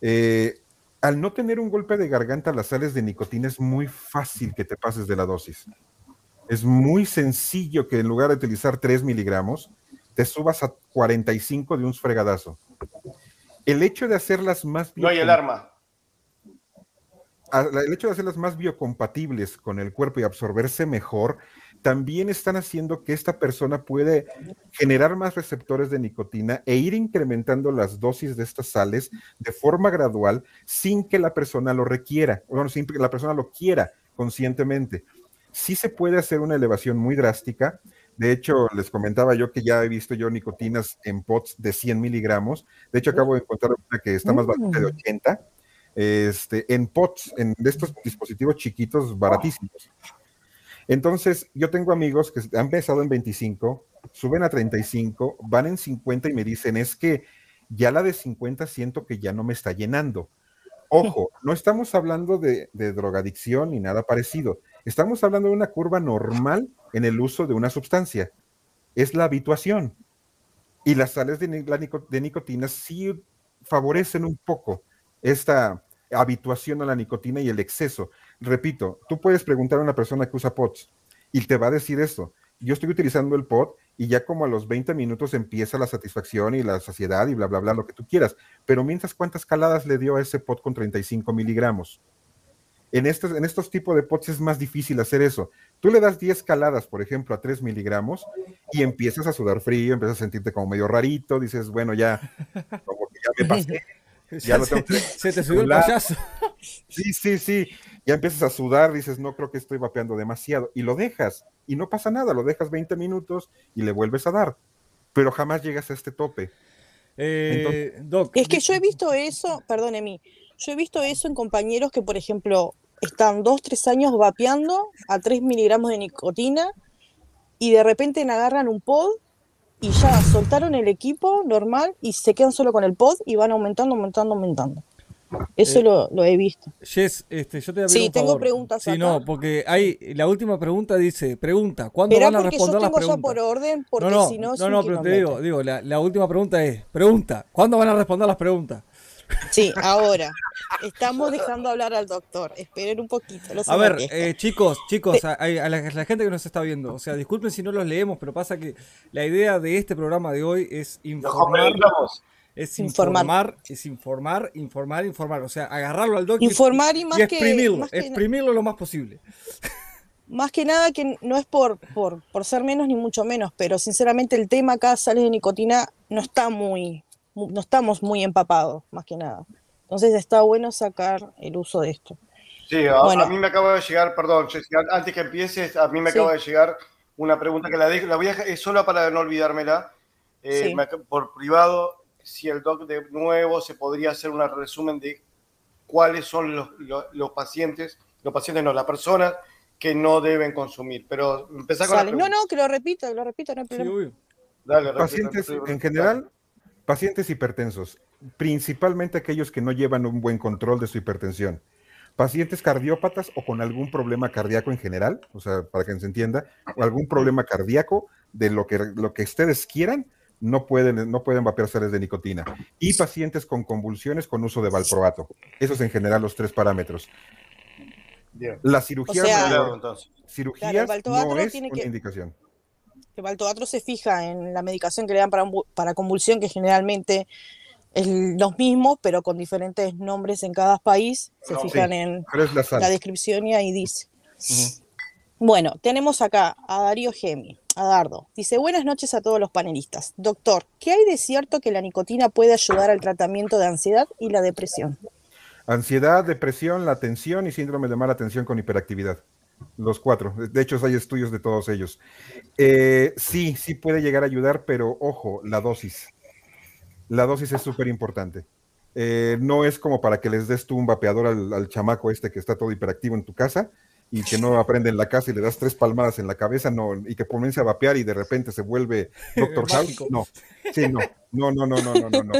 Eh, al no tener un golpe de garganta, las sales de nicotina es muy fácil que te pases de la dosis. Es muy sencillo que en lugar de utilizar 3 miligramos, te subas a 45 de un fregadazo. El hecho de hacerlas más... No hay alarma. El hecho de hacerlas más biocompatibles con el cuerpo y absorberse mejor, también están haciendo que esta persona puede generar más receptores de nicotina e ir incrementando las dosis de estas sales de forma gradual sin que la persona lo requiera, o sin que la persona lo quiera conscientemente sí se puede hacer una elevación muy drástica. De hecho, les comentaba yo que ya he visto yo nicotinas en pots de 100 miligramos. De hecho, acabo de encontrar una que está más barata de 80. Mm. Este, en pots, en estos dispositivos chiquitos baratísimos. Entonces, yo tengo amigos que han empezado en 25, suben a 35, van en 50 y me dicen, es que ya la de 50 siento que ya no me está llenando. Ojo, no estamos hablando de, de drogadicción ni nada parecido. Estamos hablando de una curva normal en el uso de una sustancia. es la habituación. Y las sales de, nicotina sí favorecen un poco esta habituación a la nicotina y el exceso. Repito, tú puedes preguntar a una persona que usa POTS y te va a decir esto. Yo estoy utilizando el pot y ya como a los 20 minutos empieza la satisfacción y la saciedad y bla, bla, bla, lo que tú quieras. Pero mientras, ¿cuántas caladas le dio a ese pot con 35 miligramos? En estos, en estos tipos de pots es más difícil hacer eso. Tú le das 10 caladas, por ejemplo, a 3 miligramos y empiezas a sudar frío, empiezas a sentirte como medio rarito, dices, bueno, ya, como que ya me pasé. Ya lo tengo Se te subió el payaso. Sí, sí, sí. Ya empiezas a sudar, dices, no creo que estoy vapeando demasiado. Y lo dejas. Y no pasa nada, lo dejas 20 minutos y le vuelves a dar. Pero jamás llegas a este tope. Eh, es que yo he visto eso, perdóneme, yo he visto eso en compañeros que, por ejemplo, están dos, tres años vapeando a 3 miligramos de nicotina y de repente agarran un pod y ya soltaron el equipo normal y se quedan solo con el pod y van aumentando, aumentando, aumentando. Eso eh, lo, he visto. Jess, este, yo te voy a Sí, tengo preguntas. Sí, no, porque hay la última pregunta dice, pregunta, ¿cuándo van a responder las preguntas? por orden, porque no, no, si no, no, no, pero te digo, digo, la, la última pregunta es, pregunta, ¿cuándo van a responder las preguntas? Sí, ahora. Estamos dejando hablar al doctor. Esperen un poquito. a ver, eh, chicos, chicos, a, la, gente que nos está viendo, o sea, disculpen si no los leemos, pero pasa que la idea de este programa de hoy es informar. Es informar, es informar, informar, informar. O sea, agarrarlo al doctor informar y, más exprimirlo, exprimirlo lo más posible. Más que nada que no es por, por, por ser menos ni mucho menos, pero sinceramente el tema acá, sales de nicotina, no está muy, no estamos muy empapados, más que nada. Entonces está bueno sacar el uso de esto. Sí, a, mí me acaba de llegar, perdón, antes que empieces, a mí me acaba de llegar una pregunta que la, dejo, la voy a es solo para no olvidármela. Eh, por privado, si el doc de nuevo se podría hacer un resumen de cuáles son los, los, pacientes, los pacientes no, las personas que no deben consumir. Pero empezar con la No, no, que lo repito, lo repito, no hay problema. Dale, pacientes en general Pacientes hipertensos, principalmente aquellos que no llevan un buen control de su hipertensión. Pacientes cardiópatas o con algún problema cardíaco en general, o sea, para que se entienda, o algún problema cardíaco de lo que, lo que ustedes quieran, no pueden, no pueden vapear sales de nicotina. Y pacientes con convulsiones con uso de valproato. Esos en general los tres parámetros. La cirugía, cirugías no es una indicación el valtoatro se fija en la medicación que le dan para, para convulsión, que generalmente es los mismos, pero con diferentes nombres en cada país. Se fijan en la, descripción y ahí dice. Bueno, tenemos acá a Darío Gemi, a Dardo. Dice, buenas noches a todos los panelistas. Doctor, ¿qué hay de cierto que la nicotina puede ayudar al tratamiento de ansiedad y la depresión? Ansiedad, depresión, la tensión y síndrome de mala atención con hiperactividad. Los cuatro. De hecho, hay estudios de todos ellos. Eh, sí, sí puede llegar a ayudar, pero ojo, la dosis. La dosis es súper importante. Eh, no es como para que les des tú un vapeador al, chamaco este que está todo hiperactivo en tu casa y que no aprende en la casa y le das tres palmadas en la cabeza, no, y que comience a vapear y de repente se vuelve Doctor House. No, sí, no, no, no, no, no, no, no.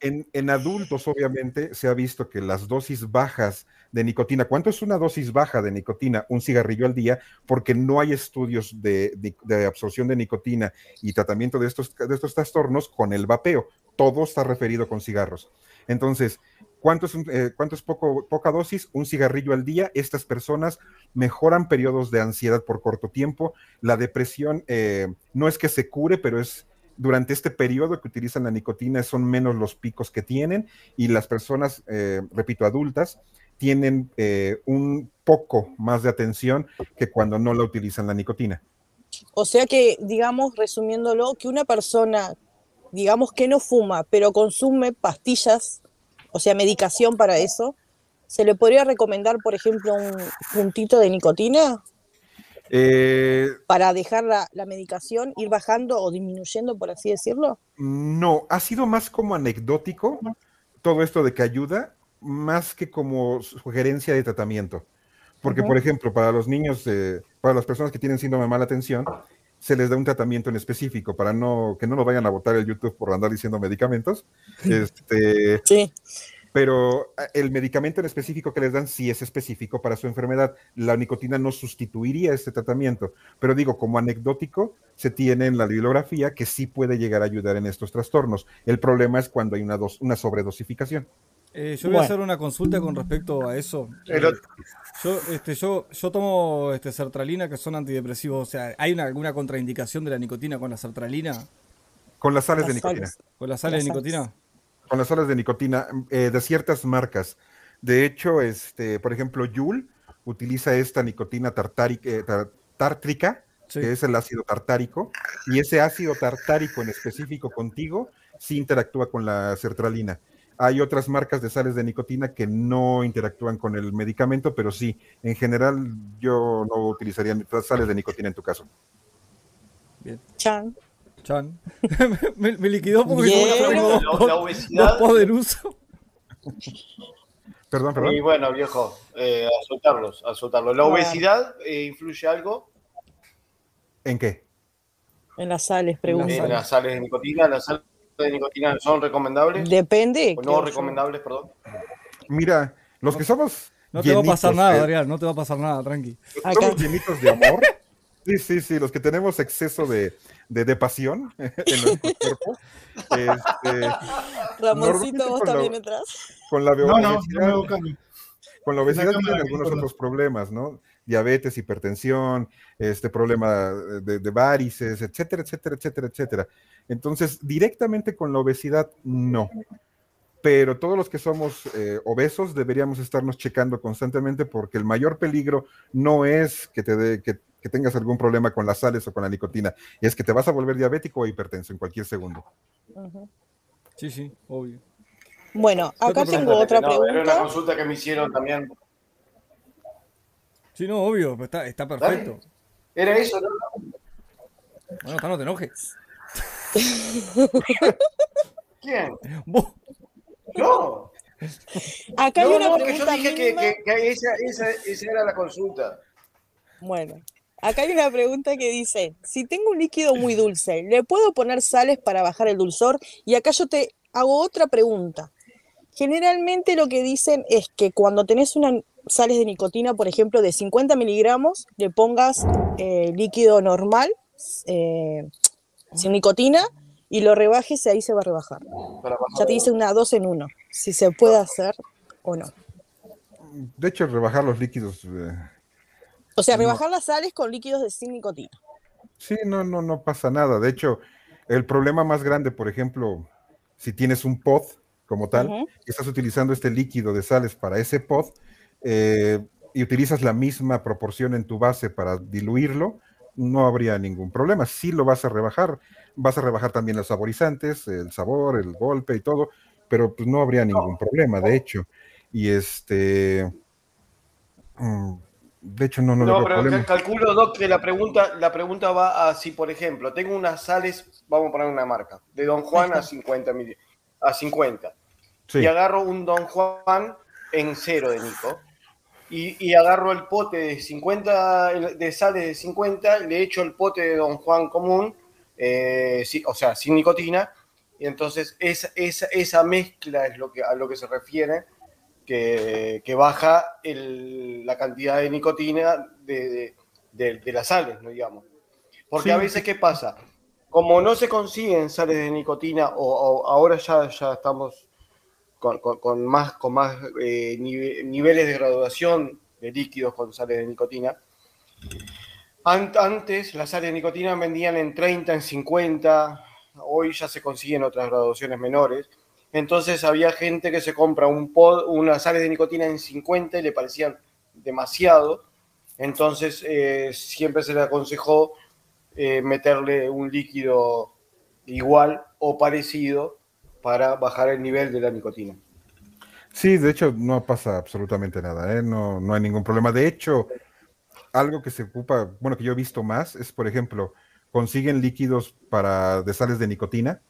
En, en adultos, obviamente, se ha visto que las dosis bajas de nicotina. ¿Cuánto es una dosis baja de nicotina? Un cigarrillo al día, porque no hay estudios de, absorción de nicotina y tratamiento de estos, de estos trastornos con el vapeo. Todo está referido con cigarros. Entonces, ¿cuánto es, eh, poco, poca dosis? Un cigarrillo al día. Estas personas mejoran periodos de ansiedad por corto tiempo. La depresión eh, no es que se cure, pero es durante este periodo que utilizan la nicotina son menos los picos que tienen y las personas, eh, repito, adultas, tienen eh, un poco más de atención que cuando no la utilizan la nicotina. O sea que, digamos, resumiéndolo, que una persona, digamos que no fuma, pero consume pastillas, o sea, medicación para eso, ¿se le podría recomendar, por ejemplo, un puntito de nicotina? Eh, para dejar la, la, medicación, ir bajando o disminuyendo, por así decirlo? No, ha sido más como anecdótico todo esto de que ayuda más que como sugerencia de tratamiento. Porque, por ejemplo, para los niños, para las personas que tienen síndrome de mala atención, se les da un tratamiento en específico para no que no nos vayan a botar el YouTube por andar diciendo medicamentos. Este, sí. pero ah, el medicamento en específico que les dan sí es específico para su enfermedad. La nicotina no sustituiría este tratamiento, pero digo, como anecdótico, se tiene en la bibliografía que sí puede llegar a ayudar en estos trastornos. El problema es cuando hay una, una sobredosificación. Eh, yo voy a hacer una consulta con respecto a eso. yo, este, yo, yo tomo este, sertralina que son antidepresivos. O sea, ¿hay alguna contraindicación de la nicotina con la sertralina? Con las sales de nicotina. ¿Con las sales de nicotina? Con las sales de nicotina eh, de ciertas marcas. De hecho, este, por ejemplo, Yul utiliza esta nicotina tartárica, eh, tártrica, que es el ácido tartárico, y ese ácido tartárico en específico contigo sí interactúa con la sertralina. Hay otras marcas de sales de nicotina que no interactúan con el medicamento, pero sí, en general yo no utilizaría sales de nicotina en tu caso. Bien. Chan. Chan. me, liquidó porque no la, obesidad. poderoso. Perdón, perdón. Y bueno, viejo, eh, a soltarlos, a soltarlos. ¿La obesidad eh, influye algo? ¿En qué? En las sales, pregunta. En las sales de nicotina, las sales de nicotina son recomendables? Depende. no recomendables, perdón. Mira, los que somos. No te va a pasar nada, eh, Adrián, no te va a pasar nada, tranqui. Somos llenitos de amor. Sí, sí, sí, los que tenemos exceso de, de, pasión en nuestro cuerpo. Este, Ramoncito, vos también entras. Con la obesidad, no, no, con la obesidad tienen algunos otros problemas, ¿no? Diabetes, hipertensión, este problema de, de varices, etcétera, etcétera, etcétera, etcétera. Entonces, directamente con la obesidad, no. Pero todos los que somos eh, obesos deberíamos estarnos checando constantemente porque el mayor peligro no es que, te que, tengas algún problema con las sales o con la nicotina, es que te vas a volver diabético o hipertenso en cualquier segundo. Sí, sí, obvio. Bueno, acá tengo otra pregunta. Era una consulta que me hicieron también. Sí, no, obvio, está, está perfecto. Era eso, ¿no? Bueno, no te enojes. ¿Quién? No. Acá hay una pregunta. Que yo dije que, que, esa, esa, esa, era la consulta. Bueno, acá hay una pregunta que dice: si tengo un líquido muy dulce, ¿le puedo poner sales para bajar el dulzor? Y acá yo te hago otra pregunta. Generalmente lo que dicen es que cuando tenés una sales de nicotina, por ejemplo, de 50 miligramos, le pongas eh, líquido normal, eh, sin nicotina y lo rebajes y ahí se va a rebajar. Ya te dice una dos en uno, si se puede hacer o no. De hecho, rebajar los líquidos. Eh, o sea, rebajar las sales con líquidos de sin nicotina. Sí, no, no, no pasa nada. De hecho, el problema más grande, por ejemplo, si tienes un pod como tal, y estás utilizando este líquido de sales para ese pod, eh, y utilizas la misma proporción en tu base para diluirlo, no habría ningún problema. Si lo vas a rebajar, vas a rebajar también los saborizantes, el sabor, el golpe y todo, pero pues no habría ningún problema, de hecho. Y este. Mm, de hecho, no, no. No, pero calculo, Doc, que la pregunta, la pregunta va a si, por ejemplo, tengo unas sales, vamos a poner una marca, de Don Juan a 50 a 50. Y agarro un Don Juan en cero de Nico y, agarro el pote de 50, de sales de 50, le echo el pote de Don Juan común, eh, o sea, sin nicotina, y entonces esa, esa, esa, mezcla es lo que, a lo que se refiere, que, baja la cantidad de nicotina de, las sales, ¿no? digamos. Porque a veces, ¿qué pasa? Como no se consiguen sales de nicotina, o, ahora ya, ya estamos con, más, con más eh, niveles de graduación de líquidos con sales de nicotina. Antes las sales de nicotina vendían en 30, en 50, hoy ya se consiguen otras graduaciones menores. Entonces había gente que se compra un pod, unas sales de nicotina en 50 y le parecían demasiado. Entonces eh, siempre se le aconsejó eh, meterle un líquido igual o parecido para bajar el nivel de la nicotina. Sí, de hecho no pasa absolutamente nada, ¿eh? no, no hay ningún problema. De hecho, algo que se ocupa, bueno, que yo he visto más, es, por ejemplo, consiguen líquidos para de sales de nicotina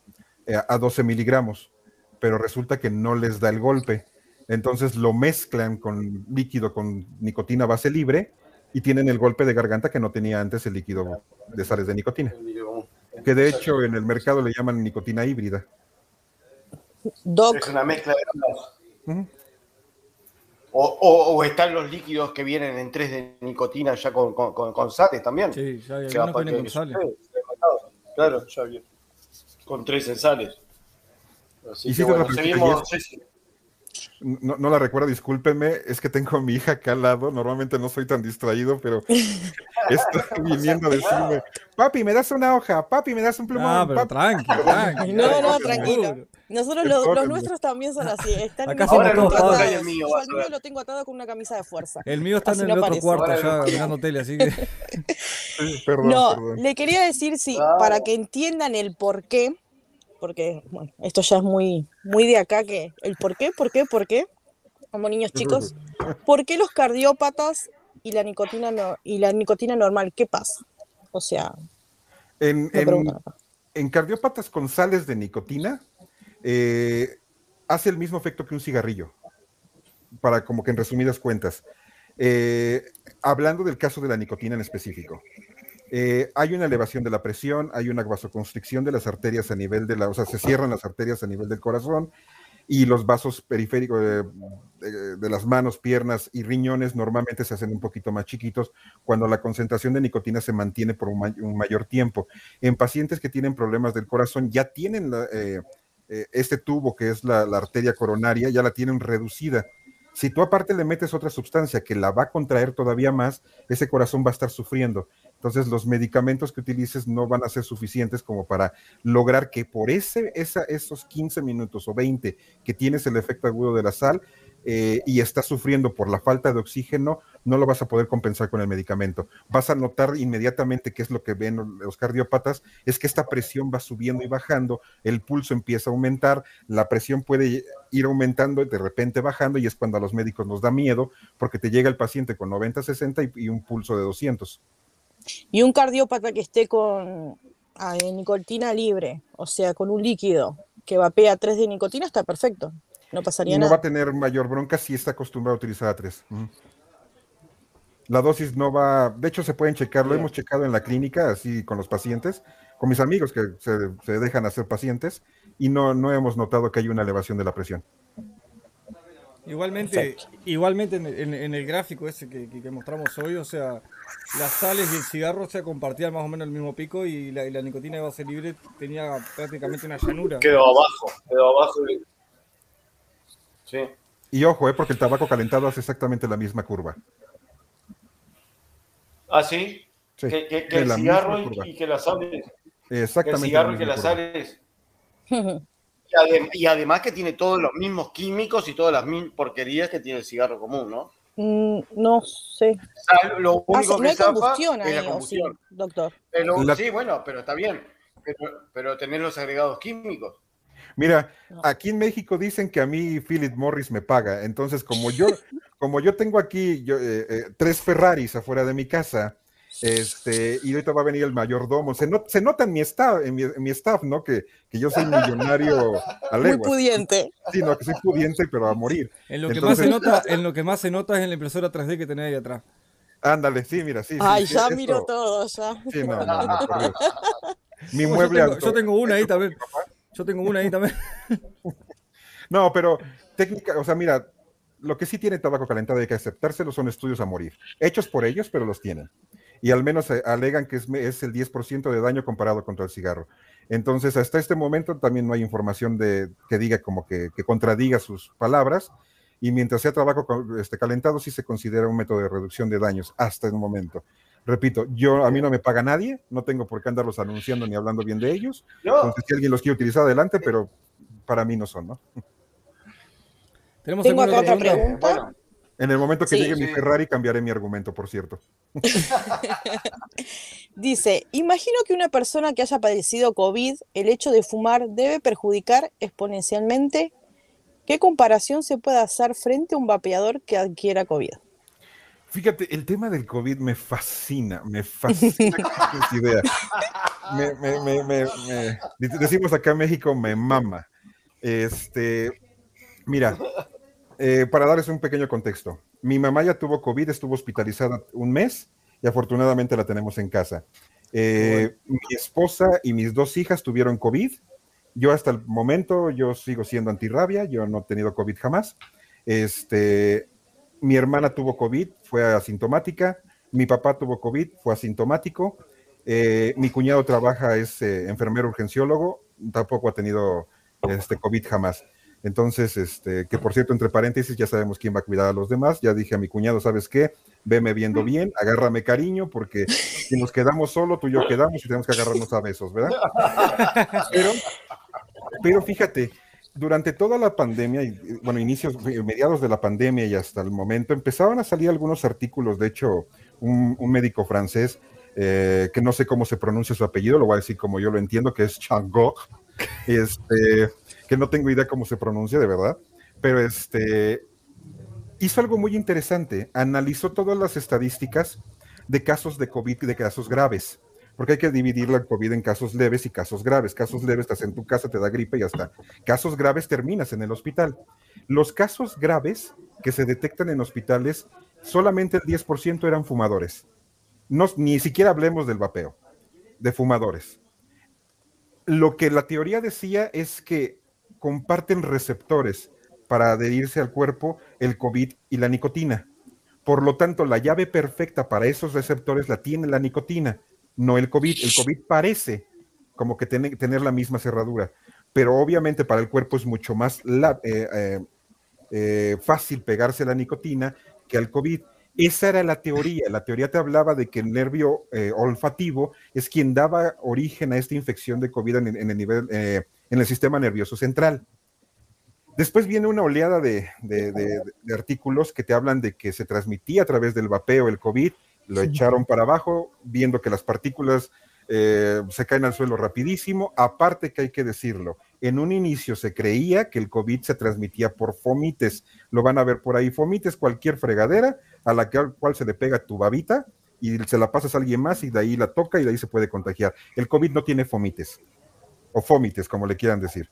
eh, a 12 miligramos, pero resulta que no les da el golpe. Entonces lo mezclan con líquido con nicotina base libre y tienen el golpe de garganta que no tenía antes el líquido de sales de nicotina. Que de hecho en el mercado le llaman nicotina híbrida. Es una mezcla de o, están los líquidos que vienen en 3 de nicotina ya con, con, sales también. Sí, ya hay vienen con sales. Claro, ya bien. Con tres en sales. Así que bueno, seguimos. No, no, la recuerdo, discúlpeme, es que tengo a mi hija acá al lado, normalmente no soy tan distraído, pero estoy viniendo a decirme, papi, me das una hoja, papi, me das un plumón. Ah, pero tranquilo, tranquilo. No, no, tranquilo. Nosotros los, nuestros también son así. Están Acá todos atados. El mío, el mío lo tengo atado con una camisa de fuerza. El mío está en el otro cuarto ya mirando tele, así que... perdón, no, le quería decir, sí, para que entiendan el por qué porque bueno, esto ya es muy, muy de acá que el por qué, por qué, por qué, como niños chicos, ¿por qué los cardiópatas y la nicotina no, y la nicotina normal? ¿Qué pasa? O sea, en, en, cardiópatas con sales de nicotina eh, hace el mismo efecto que un cigarrillo, para como que en resumidas cuentas. Eh, hablando del caso de la nicotina en específico. Eh, hay una elevación de la presión, hay una vasoconstricción de las arterias a nivel de la, o sea, se cierran las arterias a nivel del corazón y los vasos periféricos de, las manos, piernas y riñones normalmente se hacen un poquito más chiquitos cuando la concentración de nicotina se mantiene por un, mayor tiempo. En pacientes que tienen problemas del corazón ya tienen eh, eh, este tubo que es la, arteria coronaria, ya la tienen reducida. Si tú aparte le metes otra sustancia que la va a contraer todavía más, ese corazón va a estar sufriendo. Entonces, los medicamentos que utilices no van a ser suficientes como para lograr que por ese, esos 15 minutos o 20 que tienes el efecto agudo de la sal eh, y estás sufriendo por la falta de oxígeno, no lo vas a poder compensar con el medicamento. Vas a notar inmediatamente que es lo que ven los cardiópatas, es que esta presión va subiendo y bajando, el pulso empieza a aumentar, la presión puede ir aumentando y de repente bajando y es cuando a los médicos nos da miedo porque te llega el paciente con 90, 60 y, un pulso de 200. Y un cardiópata que esté con ah, nicotina libre, o sea, con un líquido que vapea 3 de nicotina, está perfecto. No pasaría nada. No va a tener mayor bronca si está acostumbrado a utilizar a 3. La dosis no va, de hecho se pueden checar, lo hemos checado en la clínica, así con los pacientes, con mis amigos que se, se dejan hacer pacientes, y no, no hemos notado que hay una elevación de la presión. Igualmente, igualmente en, el gráfico ese que, mostramos hoy, o sea, las sales y el cigarro se compartían más o menos el mismo pico y la, nicotina de base libre tenía prácticamente una llanura. Quedó abajo, quedó abajo. Sí. Y ojo, eh, porque el tabaco calentado hace exactamente la misma curva. ¿Ah, sí? que, el cigarro y, que las sales. Exactamente. el cigarro y que las sales. Y, además que tiene todos los mismos químicos y todas las mismas porquerías que tiene el cigarro común, ¿no? Mm, no sé. lo único que no combustión ahí, combustión. Sí, doctor. Sí, bueno, pero está bien. Pero, pero tener los agregados químicos. Mira, aquí en México dicen que a mí Philip Morris me paga. Entonces, como yo, como yo tengo aquí yo, eh, eh, tres Ferraris afuera de mi casa, este, y ahorita va a venir el mayordomo. Se, se nota en mi staff, en mi, staff, ¿no? Que, que, yo soy millonario a Muy pudiente. Sí, no, que soy pudiente, pero a morir. En lo, que más se nota, en lo que más se nota es en la impresora 3D que tenés ahí atrás. Ándale, sí, mira, sí. Ay, ya miro todo, ya. Sí, no, no, no, Mi mueble yo yo tengo una ahí también. Yo tengo una ahí también. no, pero técnica, o sea, mira, lo que sí tiene tabaco calentado hay que aceptárselo son estudios a morir. Hechos por ellos, pero los tienen y al menos eh, alegan que es, el 10% de daño comparado contra el cigarro. Entonces, hasta este momento también no hay información de, que diga como que, contradiga sus palabras. Y mientras sea trabajo este, calentado, sí se considera un método de reducción de daños hasta el momento. Repito, yo a mí no me paga nadie, no tengo por qué andarlos anunciando ni hablando bien de ellos. Entonces, si alguien los quiere utilizar adelante, pero para mí no son, ¿no? Tenemos Tengo otra pregunta. En el momento que llegue mi Ferrari cambiaré mi argumento, por cierto. Dice, imagino que una persona que haya padecido COVID, el hecho de fumar debe perjudicar exponencialmente. ¿Qué comparación se puede hacer frente a un vapeador que adquiera COVID? Fíjate, el tema del COVID me fascina, me fascina esa idea. decimos acá en México, me mama. Este, mira, eh, para darles un pequeño contexto, mi mamá ya tuvo COVID, estuvo hospitalizada un mes y afortunadamente la tenemos en casa. Eh, mi esposa y mis dos hijas tuvieron COVID Yo hasta el momento, yo sigo siendo antirrabia, yo no he tenido COVID jamás. Este, mi hermana tuvo COVID, fue asintomática. Mi papá tuvo COVID, fue asintomático. Eh, mi cuñado trabaja, es eh, enfermero urgenciólogo, tampoco ha tenido este, COVID jamás. Entonces, este, que por cierto, entre paréntesis, ya sabemos quién va a cuidar a los demás. Ya dije a mi cuñado, ¿sabes qué? Veme viendo bien, agárrame cariño, porque si nos quedamos solo, tú y yo quedamos y tenemos que agarrarnos a besos, ¿verdad? Pero, pero fíjate, durante toda la pandemia, bueno, inicios, mediados de la pandemia y hasta el momento, empezaban a salir algunos artículos, de hecho, un, médico francés, eh, que no sé cómo se pronuncia su apellido, lo voy a decir como yo lo entiendo, que es Changok, este, que no tengo idea cómo se pronuncia de verdad, pero este, hizo algo muy interesante, analizó todas las estadísticas de casos de COVID y de casos graves, porque hay que dividir la COVID en casos leves y casos graves. Casos leves estás en tu casa, te da gripe y ya está. Casos graves terminas en el hospital. Los casos graves que se detectan en hospitales, solamente el 10% eran fumadores. No, ni siquiera hablemos del vapeo, de fumadores. Lo que la teoría decía es que comparten receptores para adherirse al cuerpo el COVID y la nicotina. Por lo tanto, la llave perfecta para esos receptores la tiene la nicotina, no el COVID. El COVID parece como que tiene tener la misma cerradura, pero obviamente para el cuerpo es mucho más eh, eh, eh, fácil pegarse la nicotina que al COVID. Esa era la teoría. La teoría te hablaba de que el nervio olfativo es quien daba origen a esta infección de COVID en el nivel en el sistema nervioso central. Después viene una oleada de, artículos que te hablan de que se transmitía a través del vapeo el COVID, lo echaron para abajo, viendo que las partículas eh, se caen al suelo rapidísimo. Aparte que hay que decirlo, en un inicio se creía que el COVID se transmitía por fomites. Lo van a ver por ahí. Fomites, cualquier fregadera a la cual se le pega tu babita y se la pasas a alguien más y de ahí la toca y de ahí se puede contagiar. El COVID no tiene fomites o fómites, como le quieran decir.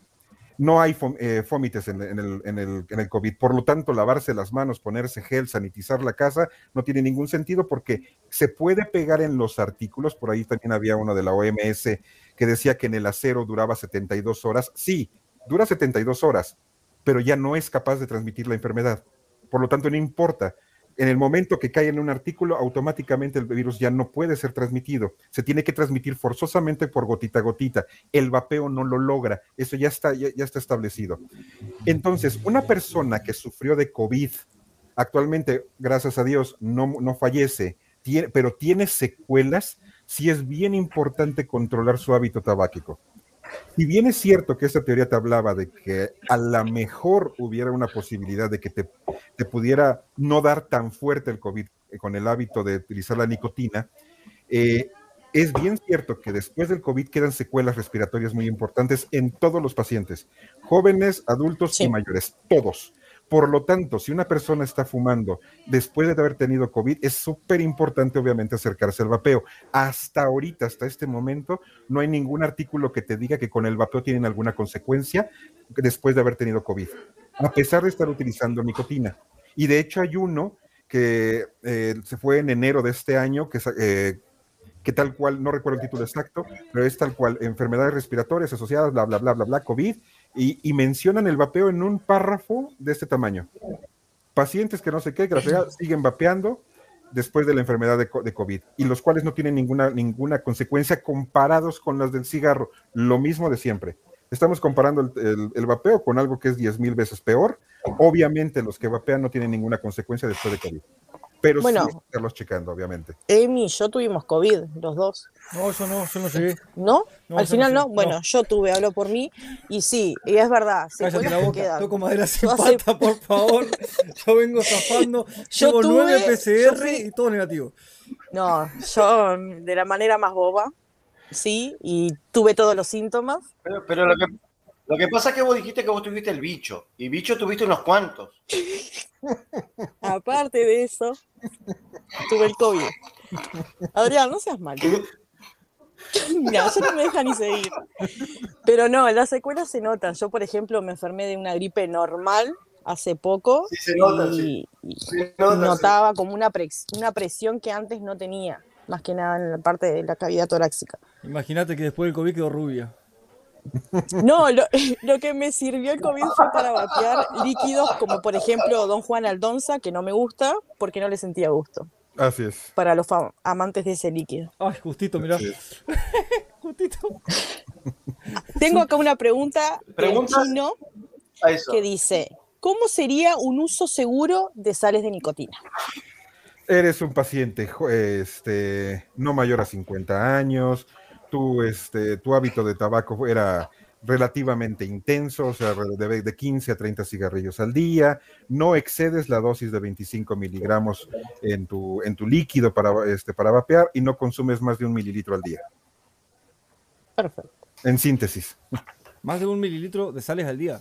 No hay eh, fómites en, el, en, el, COVID. Por lo tanto, lavarse las manos, ponerse gel, sanitizar la casa, no tiene ningún sentido porque se puede pegar en los artículos. Por ahí también había uno de la OMS que decía que en el acero duraba 72 horas. Sí, dura 72 horas, pero ya no es capaz de transmitir la enfermedad. Por lo tanto, no importa en el momento que cae en un artículo, automáticamente el virus ya no puede ser transmitido. Se tiene que transmitir forzosamente por gotita a gotita. El vapeo no lo logra. Eso ya está, ya, está establecido. Entonces, una persona que sufrió de COVID, actualmente, gracias a Dios, no, no fallece, pero tiene secuelas, sí es bien importante controlar su hábito tabáquico. Si bien es cierto que esta teoría te hablaba de que a lo mejor hubiera una posibilidad de que te, te pudiera no dar tan fuerte el COVID con el hábito de utilizar la nicotina, eh, es bien cierto que después del COVID quedan secuelas respiratorias muy importantes en todos los pacientes, jóvenes, adultos y mayores, todos. Por lo tanto, si una persona está fumando después de haber tenido COVID, es súper importante obviamente acercarse al vapeo. Hasta ahorita, hasta este momento, no hay ningún artículo que te diga que con el vapeo tienen alguna consecuencia después de haber tenido COVID, a pesar de estar utilizando nicotina. Y de hecho hay uno que eh, se fue en enero de este año, que, eh, que tal cual, no recuerdo el título exacto, pero es tal cual, enfermedades respiratorias asociadas, bla, bla, bla, bla, bla, COVID, y, mencionan el vapeo en un párrafo de este tamaño. Pacientes que no sé qué, que siguen vapeando después de la enfermedad de, COVID y los cuales no tienen ninguna, ninguna consecuencia comparados con las del cigarro. Lo mismo de siempre. Estamos comparando el, vapeo con algo que es 10 mil veces peor. Obviamente los que vapean no tienen ninguna consecuencia después de COVID. Pero bueno, sí estarlos checando, obviamente. Amy y yo tuvimos COVID, los dos. No, yo no, yo no llegué. ¿No? Al final no, Bueno, yo tuve, hablo por mí. Y sí, y es verdad. Cállate la boca, toco madera sin pata, por favor. yo vengo zafando. Yo tuve, nueve PCR y todo negativo. No, yo de la manera más boba, sí, y tuve todos los síntomas. Pero, pero lo, que, lo que pasa es que vos dijiste que vos tuviste el bicho. Y bicho tuviste unos cuantos. Aparte de eso, tuve el COVID. Adrián, no seas mal. Mira, eso no me deja ni seguir. Pero no, las secuelas se notan. Yo, por ejemplo, me enfermé de una gripe normal hace poco sí, se nota, y, notaba como una, una presión que antes no tenía, más que nada en la parte de la cavidad torácica. Imagínate que después del COVID quedó rubia. No, lo, que me sirvió el COVID fue para vapear líquidos como por ejemplo Don Juan Aldonza, que no me gusta porque no le sentía gusto. Así es. Para los amantes de ese líquido. Ay, justito, mirá. justito. Tengo acá una pregunta del chino que dice, ¿cómo sería un uso seguro de sales de nicotina? Eres un paciente este, no mayor a 50 años, tu, este, tu hábito de tabaco era relativamente intenso, o sea, de, de, 15 a 30 cigarrillos al día, no excedes la dosis de 25 miligramos en tu, en tu líquido para, este, para vapear y no consumes más de un mililitro al día. Perfecto. En síntesis. Más de un mililitro de sales al día.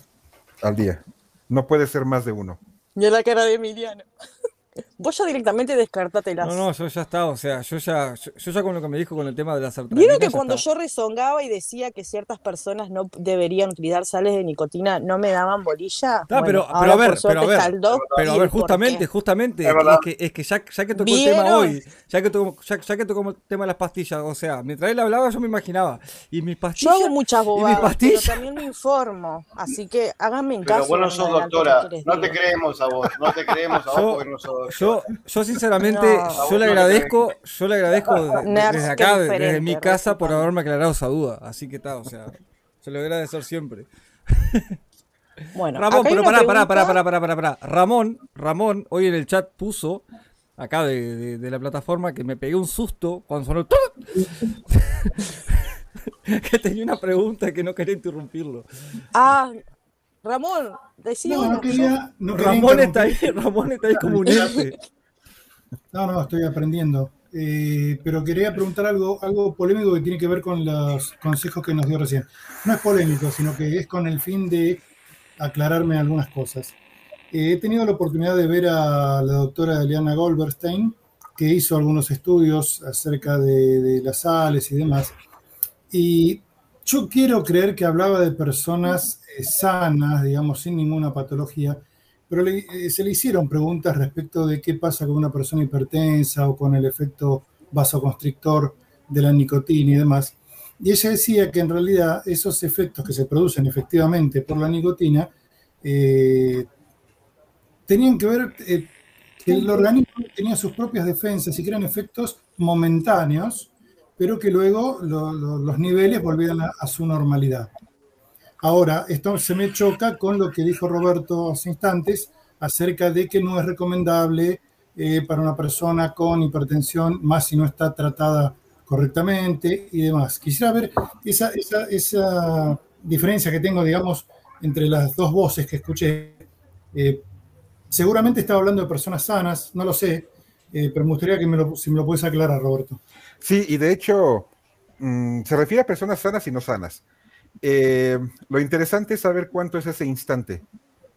Al día. No puede ser más de uno. Y la cara de Emiliano. Vos ya directamente descartatelas. No, no, yo ya estaba, o sea, yo ya, yo, ya con lo que me dijo con el tema de las ¿Vieron que cuando yo rezongaba y decía que ciertas personas no deberían utilizar sales de nicotina, no me daban bolilla? pero, pero, a ver, pero, a ver, pero a ver, justamente, justamente, es, que, es que ya, ya que tocó el tema hoy, ya que, tocó, ya, que tocó el tema de las pastillas, o sea, mientras él hablaba yo me imaginaba, y mis pastillas... Yo hago muchas bobadas, pero también me informo, así que háganme en caso. Pero vos no sos doctora, no te creemos a vos, no te creemos a vos porque no sos yo, yo sinceramente, yo le agradezco, yo le agradezco desde acá, desde mi casa, por haberme aclarado esa duda. Así que está, o sea, se lo voy a agradecer siempre. Bueno, Ramón, pero pará, pará, pará, pará, pará, pará, pará. Ramón, Ramón, hoy en el chat puso, acá de, de, la plataforma, que me pegué un susto cuando sonó que tenía una pregunta que no quería interrumpirlo. Ah, Ramón, decía. No, no quería, Ramón, está ahí, Ramón está ahí como un No, no, estoy aprendiendo. Eh, pero quería preguntar algo, algo polémico que tiene que ver con los consejos que nos dio recién. No es polémico, sino que es con el fin de aclararme algunas cosas. Eh, he tenido la oportunidad de ver a la doctora Eliana Goldberstein, que hizo algunos estudios acerca de, de las sales y demás. Y yo quiero creer que hablaba de personas eh, sanas, digamos, sin ninguna patología, pero eh, se le hicieron preguntas respecto de qué pasa con una persona hipertensa o con el efecto vasoconstrictor de la nicotina y demás. Y ella decía que en realidad esos efectos que se producen efectivamente por la nicotina eh, tenían que ver que el organismo tenía sus propias defensas y que eran efectos momentáneos pero que luego los niveles volvieran a, su normalidad. Ahora, esto se me choca con lo que dijo Roberto hace instantes acerca de que no es recomendable eh, para una persona con hipertensión, más si no está tratada correctamente y demás. Quisiera ver esa, esa, esa diferencia que tengo, digamos, entre las dos voces que escuché. Eh, seguramente estaba hablando de personas sanas, no lo sé, eh, pero me gustaría que me lo, si me lo puedes aclarar, Roberto. Sí, y de hecho, mm, se refiere a personas sanas y no sanas. Eh, lo interesante es saber cuánto es ese instante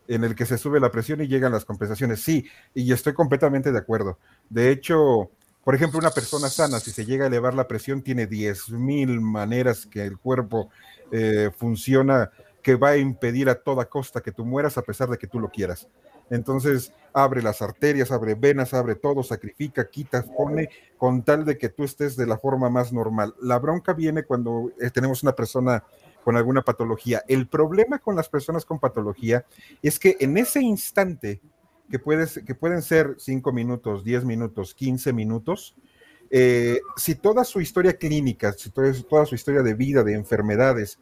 en el que se sube la presión y llegan las compensaciones. Sí, y estoy completamente de acuerdo. De hecho, por ejemplo, una persona sana, si se llega a elevar la presión, tiene 10.000 maneras que el cuerpo eh, funciona que va a impedir a toda costa que tú mueras a pesar de que tú lo quieras. Entonces abre las arterias, abre venas, abre todo, sacrifica, quita, pone, con tal de que tú estés de la forma más normal. La bronca viene cuando eh, tenemos una persona con alguna patología. El problema con las personas con patología es que en ese instante, que, que pueden ser 5 minutos, 10 minutos, 15 minutos, eh, si toda su historia clínica, si toda, su historia de vida, de enfermedades,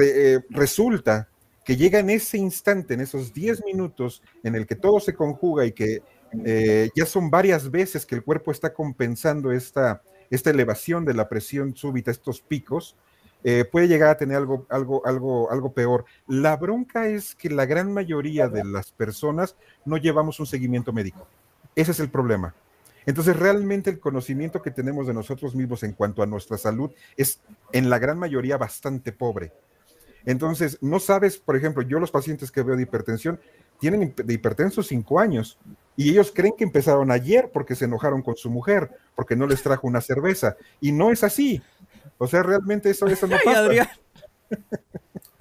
eh, resulta que llega en ese instante, en esos 10 minutos en el que todo se conjuga y que eh, ya son varias veces que el cuerpo está compensando esta, esta elevación de la presión súbita, estos picos, eh, puede llegar a tener algo, algo, algo, algo peor. La bronca es que la gran mayoría de las personas no llevamos un seguimiento médico. Ese es el problema. Entonces, realmente el conocimiento que tenemos de nosotros mismos en cuanto a nuestra salud es en la gran mayoría bastante pobre. Entonces, no sabes, por ejemplo, yo los pacientes que veo de hipertensión tienen de hipertenso cinco años y ellos creen que empezaron ayer porque se enojaron con su mujer, porque no les trajo una cerveza. Y no es así. O sea, realmente eso, eso no pasa.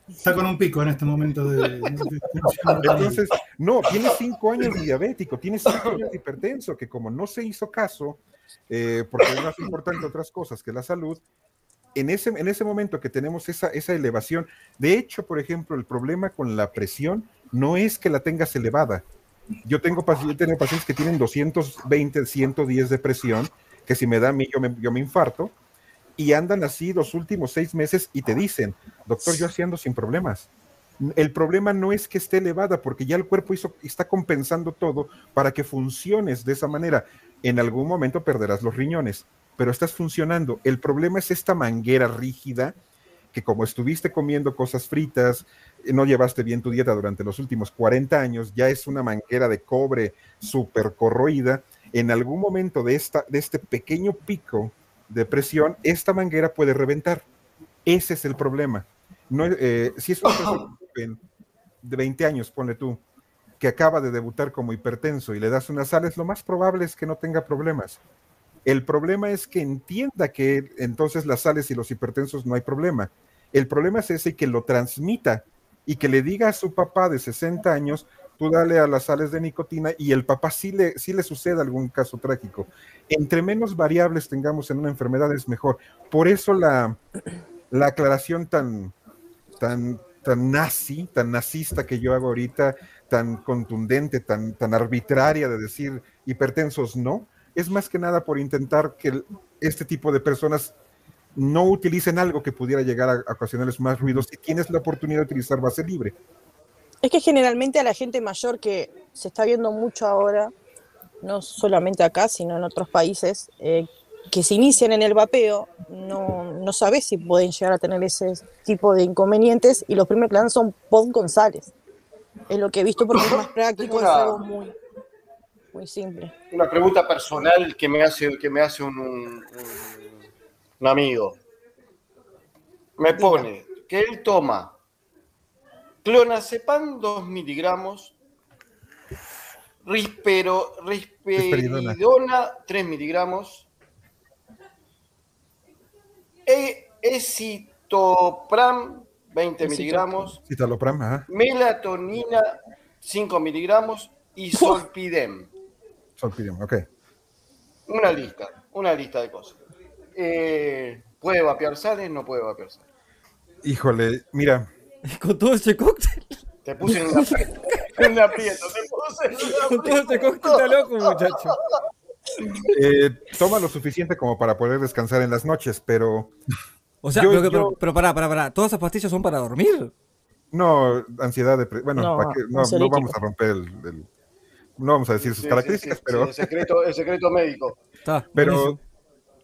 Está con un pico en este momento de, Entonces, no, tiene cinco años de diabético, tiene cinco años de hipertenso, que como no se hizo caso, eh, porque es más importante otras cosas que la salud, en ese, en ese momento que tenemos esa, esa elevación, de hecho, por ejemplo, el problema con la presión no es que la tengas elevada. Yo tengo, pacientes que tienen 220, 110 de presión, que si me da a mí, yo me, infarto, y andan así los últimos seis meses y te dicen, doctor, yo así ando sin problemas. El problema no es que esté elevada, porque ya el cuerpo está compensando todo para que funciones de esa manera. En algún momento perderás los riñones, pero estás funcionando. El problema es esta manguera rígida que como estuviste comiendo cosas fritas, no llevaste bien tu dieta durante los últimos 40 años, ya es una manguera de cobre súper corroída. En algún momento de, esta, de este pequeño pico de presión, esta manguera puede reventar. Ese es el problema. No, eh, si es una persona de 20 años, pone tú, que acaba de debutar como hipertenso y le das unas sales, lo más probable es que no tenga problemas. El problema es que entienda que entonces las sales y los hipertensos no hay problema. El problema es ese que lo transmita y que le diga a su papá de 60 años, tú dale a las sales de nicotina y el papá sí le, sí le sucede algún caso trágico. Entre menos variables tengamos en una enfermedad es mejor. Por eso la, la aclaración tan, tan, tan nazi, tan nazista que yo hago ahorita, tan contundente, tan, tan arbitraria de decir hipertensos no, es más que nada por intentar que este tipo de personas no utilicen algo que pudiera llegar a, ocasionarles más ruidos si tienes la oportunidad de utilizar base libre. Es que generalmente a la gente mayor que se está viendo mucho ahora, no solamente acá, sino en otros países, eh, que se inician en el vapeo, no, no sabes si pueden llegar a tener ese tipo de inconvenientes y los primeros que dan son pod González. Es lo que he visto porque es más práctico, es algo muy, muy simple. Una pregunta personal que me hace, que me hace un un amigo, me pone que él toma clonazepam 2 miligramos, rispero, risperidona 3 miligramos, e esitopram 20 miligramos, melatonina 5 miligramos y solpidem. Solpidem, ok. Una lista, una lista de cosas. Eh, ¿Puede vapear sales? No puede vapear sales. Híjole, mira. Con todo ese cóctel. Te puse en una, en aprieto. Con todo ese cóctel está loco, muchacho. Eh, toma lo suficiente como para poder descansar en las noches, pero. O sea, pero, pero, pará, pará, pará. ¿Todas esas pastillas son para dormir? No, ansiedad, de bueno, no, no, vamos a romper el, no vamos a decir sus características, pero. el, secreto, el secreto médico. Está, pero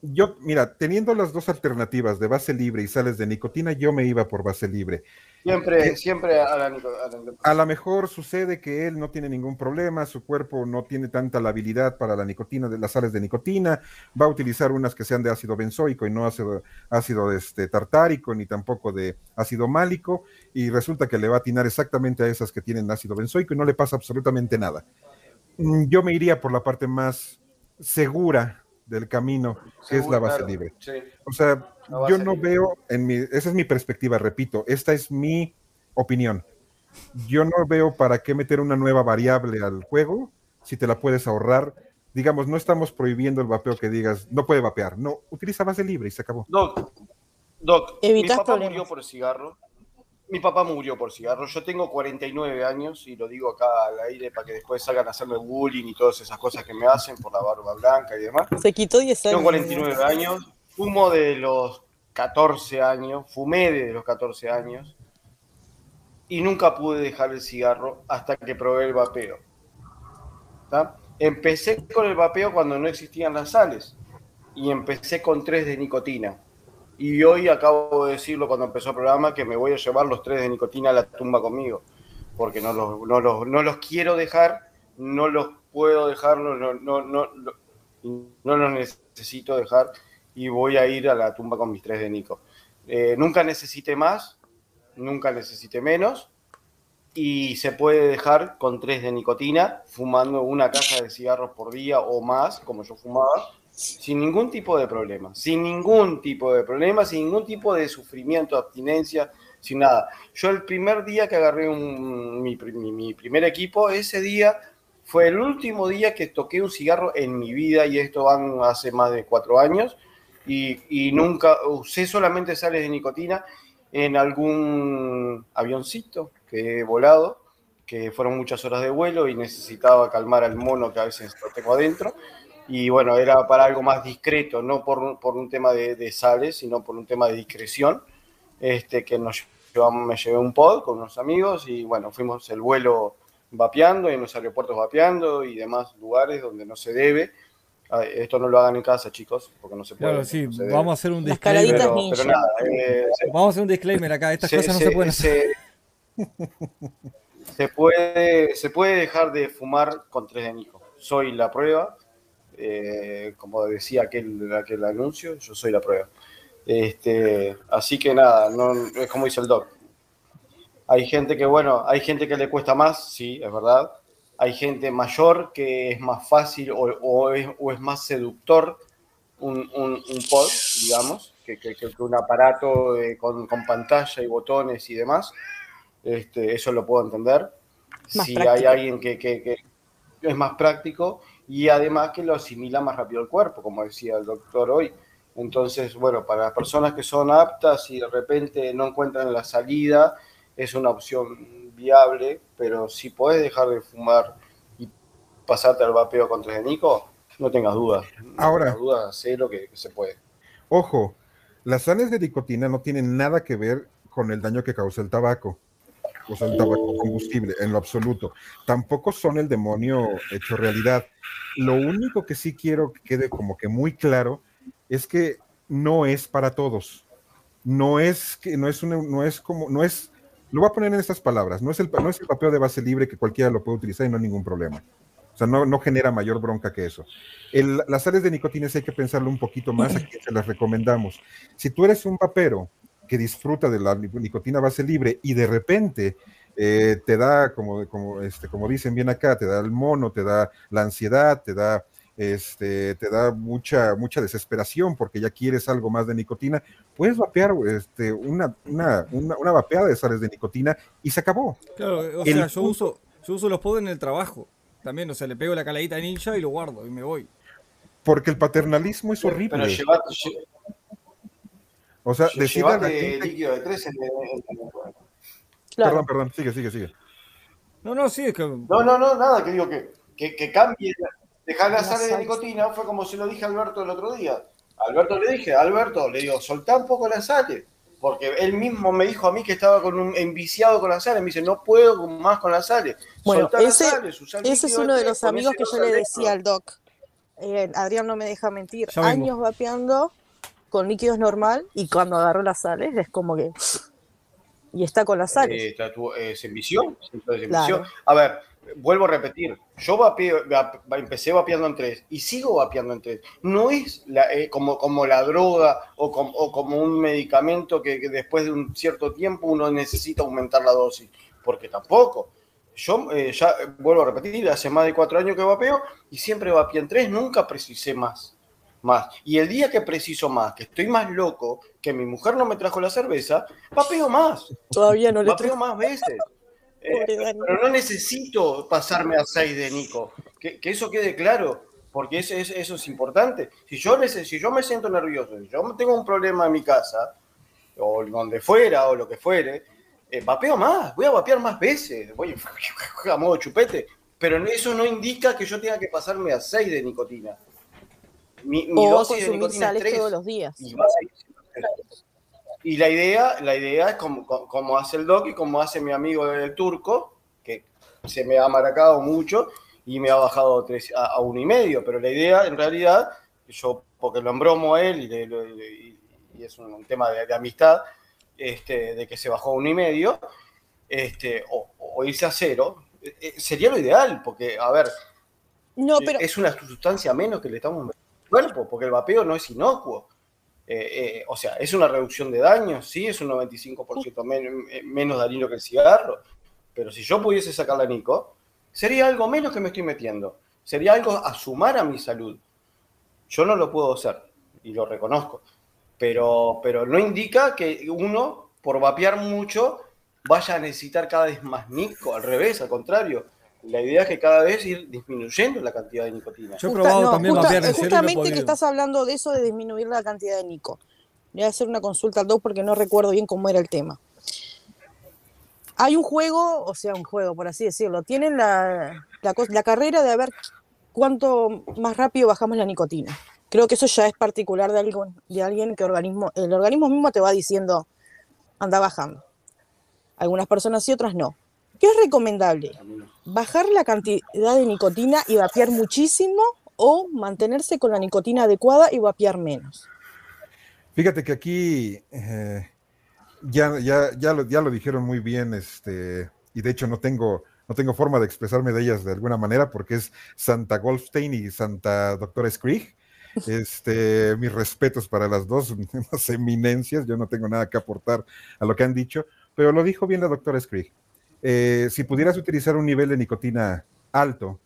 yo, mira, teniendo las dos alternativas de base libre y sales de nicotina, yo me iba por base libre. Siempre, eh, siempre a la, nicotina. A lo mejor sucede que él no tiene ningún problema, su cuerpo no tiene tanta la habilidad para la nicotina de las sales de nicotina, va a utilizar unas que sean de ácido benzoico y no ácido, ácido este, tartárico ni tampoco de ácido málico, y resulta que le va a atinar exactamente a esas que tienen ácido benzoico y no le pasa absolutamente nada. Mm, yo me iría por la parte más segura del camino, que es la base libre. O sea, yo no veo, en mi, esa es mi perspectiva, repito, esta es mi opinión. Yo no veo para qué meter una nueva variable al juego si te la puedes ahorrar. Digamos, no estamos prohibiendo el vapeo que digas, no puede vapear. No, utiliza base libre y se acabó. Doc, Doc, mi papá murió por el cigarro mi papá murió por cigarro. Yo tengo 49 años y lo digo acá al aire para que después salgan a hacerme bullying y todas esas cosas que me hacen por la barba blanca y demás. Se quitó 10 años. Tengo 49 años, fumo de los 14 años, fumé desde los 14 años y nunca pude dejar el cigarro hasta que probé el vapeo. Empecé con el vapeo cuando no existían las sales y empecé con 3 de nicotina y hoy acabo de decirlo cuando empezó el programa que me voy a llevar los tres de nicotina a la tumba conmigo, porque no los, no los, no los quiero dejar, no los puedo dejar, no, no, no, no, los necesito dejar y voy a ir a la tumba con mis tres de Nico. Eh, nunca necesite más, nunca necesite menos y se puede dejar con tres de nicotina, fumando una caja de cigarros por día o más, como yo fumaba sin ningún tipo de problema, sin ningún tipo de problema, sin ningún tipo de sufrimiento, abstinencia, sin nada. Yo el primer día que agarré mi, primer equipo, ese día fue el último día que toqué un cigarro en mi vida, y esto van hace más de cuatro años, y, nunca usé solamente sales de nicotina en algún avioncito que he volado, que fueron muchas horas de vuelo y necesitaba calmar al mono que a veces tengo adentro. Y bueno, era para algo más discreto, no por, un tema de, sales, sino por un tema de discreción, este, que nos llevamos, me llevé un pod con unos amigos y bueno, fuimos el vuelo vapeando, en los aeropuertos vapeando y demás lugares donde no se debe esto no lo hagan en casa, chicos, porque no se puede. Claro, sí, vamos a hacer un disclaimer. Pero, nada, eh, vamos a hacer un disclaimer acá, estas cosas no se, pueden hacer. Se, puede, se puede dejar de fumar con 3 de Nico. Soy la prueba, eh, como decía aquel, aquel anuncio, yo soy la prueba. Este, así que nada, no, es como dice el doc. Hay gente que, bueno, hay gente que le cuesta más, sí, es verdad hay gente mayor que es más fácil o, es, más seductor un, pod, digamos, que, un aparato con, pantalla y botones y demás. Este, eso lo puedo entender. si hay alguien que, es más práctico y además que lo asimila más rápido el cuerpo, como decía el doctor hoy. Entonces, bueno, para las personas que son aptas y de repente no encuentran la salida, es una opción viable, pero si puedes dejar de fumar y pasarte al vapeo con tres de Nico, no tengas dudas. Ahora, no dudas, sé lo que, se puede. Ojo, las sales de nicotina no tienen nada que ver con el daño que causa el tabaco, o sea, el tabaco combustible, en lo absoluto. Tampoco son el demonio hecho realidad. Lo único que sí quiero que quede como que muy claro es que no es para todos. No es que no es no es como no es lo voy a poner en estas palabras. No es el, no es el papel de base libre que cualquiera lo puede utilizar y no hay ningún problema. O sea, no, no genera mayor bronca que eso. las sales de nicotina hay que pensarlo un poquito más, a quien se las recomendamos. Si tú eres un papero que disfruta de la nicotina base libre y de repente eh, te da, como, como, este, como dicen bien acá, te da el mono, te da la ansiedad, te da este, te da mucha, mucha desesperación porque ya quieres algo más de nicotina, puedes vapear este, una, una, una, vapeada de sales de nicotina y se acabó. Claro, o sea, yo uso, yo uso los pods en el trabajo también, o sea, le pego la caladita ninja y lo guardo y me voy. Porque el paternalismo es horrible. Pero o sea, decirle líquido de tres en, Perdón, perdón, sigue, sigue, sigue. No, no, sí, es que... No, no, no, nada, que digo que, que, que cambie Dejar la sal de nicotina fue como se lo dije a Alberto el otro día. Alberto le dije, Alberto, le digo, soltá un poco la sal, porque él mismo me dijo a mí que estaba con un enviciado con la sal, me dice, no puedo más con la sal. Bueno, ese, ese es uno de los amigos que yo le decía al doc. Eh, Adrián no me deja mentir, años vapeando con líquidos normal y cuando agarró las sales es como que... Y está con las sales. Eh, eh, ¿Se envició? A ver, vuelvo a repetir, yo empecé vapeando en tres y sigo vapeando en tres. No es eh, como, como la droga o, como un medicamento que, después de un cierto tiempo uno necesita aumentar la dosis, porque tampoco. Yo eh, ya vuelvo a repetir, hace más de cuatro años que vapeo y siempre vapeé en tres, nunca precisé más. Más. Y el día que preciso más, que estoy más loco, que mi mujer no me trajo la cerveza, vapeo más. Todavía no le Vapeo más veces. Eh, pero no necesito pasarme a 6 de Nico. Que, eso quede claro, porque eso, eso es importante. Si yo, si yo me siento nervioso, si yo tengo un problema en mi casa, o donde fuera, o lo que fuere, eh, vapeo más, voy a vapear más veces, voy a modo chupete. Pero eso no indica que yo tenga que pasarme a 6 de nicotina. Mi, mi dosis de nicotina es 3. todos los días. Y la idea, la idea es como, como, hace el doc y como hace mi amigo el turco, que se me ha marcado mucho y me ha bajado tres, a, uno y medio. Pero la idea, en realidad, yo, porque lo embromo a él y, y es un, tema de, amistad, este, de que se bajó a uno y medio, este, o, irse a cero, eh, eh, sería lo ideal, porque, a ver, no, pero... es una sustancia menos que le estamos cuerpo, porque el vapeo no es inocuo. Eh, eh, o sea, es una reducción de daños, sí, es un 95% eh, menos dañino que el cigarro, pero si yo pudiese sacar la Nico, sería algo menos que me estoy metiendo, sería algo a sumar a mi salud. Yo no lo puedo hacer y lo reconozco, pero, pero no indica que uno, por vapear mucho, vaya a necesitar cada vez más Nico, al revés, al contrario. La idea es que cada vez ir disminuyendo la cantidad de nicotina. Yo he probado también justa, Justamente que estás hablando de eso de disminuir la cantidad de nico. Voy a hacer una consulta al doc porque no recuerdo bien cómo era el tema. Hay un juego, o sea, un juego, por así decirlo. Tienen la, la, carrera de ver cuánto más rápido bajamos la nicotina. Creo que eso ya es particular de, algo, de alguien que organismo, el organismo mismo te va diciendo, anda bajando. Algunas personas sí, otras no. ¿Qué es recomendable? ¿Bajar la cantidad de nicotina y vapear muchísimo o mantenerse con la nicotina adecuada y vapear menos? Fíjate que aquí eh, ya, ya, ya, lo, ya lo dijeron muy bien, este, y de hecho no tengo, no tengo forma de expresarme de ellas de alguna manera porque es Santa Goldstein y Santa Doctora Scree. Este, mis respetos para las dos, unas eminencias, yo no tengo nada que aportar a lo que han dicho, pero lo dijo bien la doctora Scree. Eh, si pudieras utilizar un nivel de nicotina alto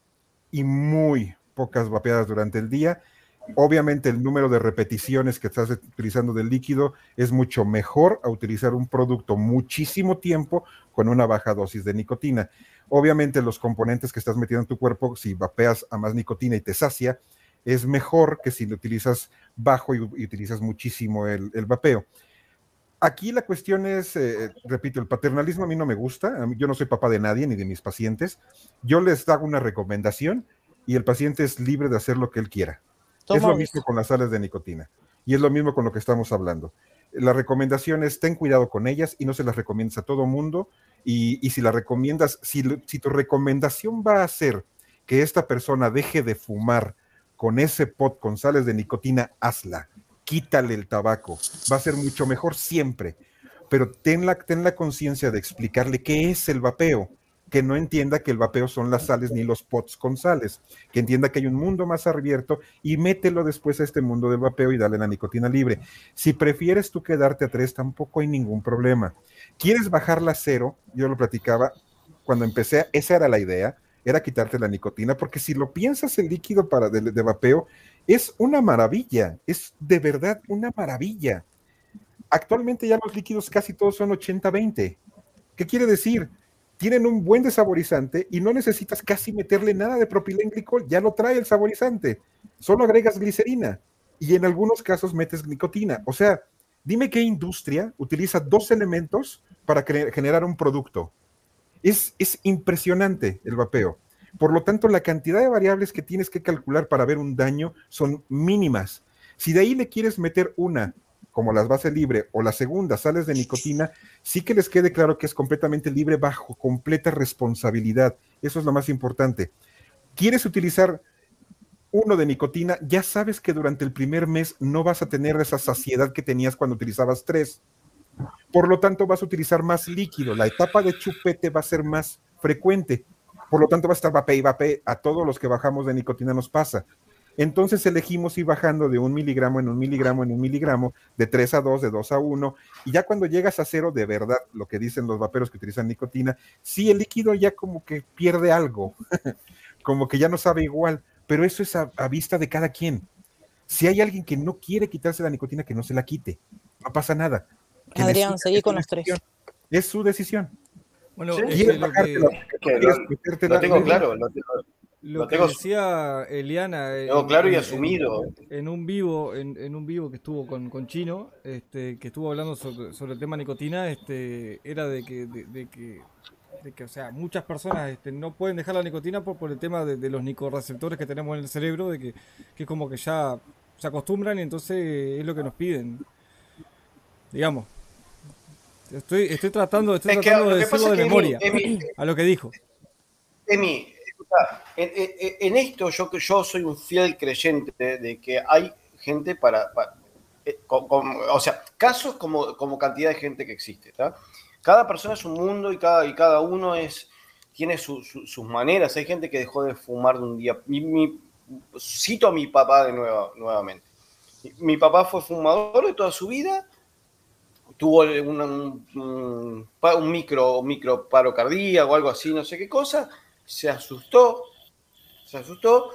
y muy pocas vapeadas durante el día, obviamente el número de repeticiones que estás utilizando del líquido es mucho mejor a utilizar un producto muchísimo tiempo con una baja dosis de nicotina. Obviamente los componentes que estás metiendo en tu cuerpo, si vapeas a más nicotina y te sacia, es mejor que si lo utilizas bajo y, utilizas muchísimo el, vapeo. Aquí la cuestión es, eh, repito, el paternalismo a mí no me gusta, yo no soy papá de nadie ni de mis pacientes, yo les hago una recomendación y el paciente es libre de hacer lo que él quiera es lo mismo con las sales de nicotina y es lo mismo con lo que estamos hablando. La recomendación es ten cuidado con ellas y no se las recomiendas a todo mundo. Y, si la recomiendas, si, si tu recomendación va a ser que esta persona deje de fumar con ese pot con sales de nicotina, hazla. Quítale el tabaco. Va a ser mucho mejor siempre. Pero ten la, ten la conciencia de explicarle qué es el vapeo que no entienda que el vapeo son las sales ni los pots con sales, que entienda que hay un mundo más abierto y mételo después a este mundo del vapeo y dale la nicotina libre. Si prefieres tú quedarte a tres, tampoco hay ningún problema. ¿Quieres bajarla a cero? Yo lo platicaba cuando empecé, esa era la idea, era quitarte la nicotina, porque si lo piensas el líquido para de, de vapeo, es una maravilla, es de verdad una maravilla. Actualmente ya los líquidos casi todos son 80-20. ¿Qué quiere decir? tienen un buen desaborizante y no necesitas casi meterle nada de propilenglicol, ya lo trae el saborizante. Solo agregas glicerina y en algunos casos metes nicotina. O sea, dime qué industria utiliza dos elementos para generar un producto. Es, es impresionante el vapeo. Por lo tanto, la cantidad de variables que tienes que calcular para ver un daño son mínimas. Si de ahí le quieres meter una como las base libre, o la segunda, sales de nicotina, sí que les quede claro que es completamente libre bajo completa responsabilidad. Eso es lo más importante. ¿Quieres utilizar uno de nicotina? Ya sabes que durante el primer mes no vas a tener esa saciedad que tenías cuando utilizabas tres. Por lo tanto, vas a utilizar más líquido. La etapa de chupete va a ser más frecuente. Por lo tanto, va a estar vape y vape. A todos los que bajamos de nicotina nos pasa. Entonces elegimos ir bajando de un miligramo en un miligramo en un miligramo, de 3 a 2, de 2 a 1, y ya cuando llegas a cero, de verdad, lo que dicen los vaperos que utilizan nicotina, sí el líquido ya como que pierde algo, como que ya no sabe igual, pero eso es a, vista de cada quien. Si hay alguien que no quiere quitarse la nicotina, que no se la quite, no pasa nada. Adrián, seguí con los tres. Es su decisión. Bueno, lo, tengo claro, lo tengo, lo, que decía Eliana. claro y asumido. En, un vivo, en, un vivo que estuvo con, Chino, este, que estuvo hablando sobre, el tema nicotina, este, era de que, de, que, de que, o sea, muchas personas este, no pueden dejar la nicotina por, por el tema de, los nicoreceptores que tenemos en el cerebro, de que, que es como que ya se acostumbran y entonces es lo que nos piden. Digamos. Estoy, estoy tratando, estoy tratando de decirlo de memoria a lo que dijo. Emi, en, esto yo, yo soy un fiel creyente de que hay gente para, eh, o sea, casos como, como cantidad de gente que existe. Cada persona es un mundo y cada, y cada uno es, tiene sus maneras. Hay gente que dejó de fumar de un día. cito a mi papá de nuevo, nuevamente. Mi papá fue fumador de toda su vida, tuvo un, un, micro, micro paro cardíaco algo así, no sé qué cosa, se asustó, se asustó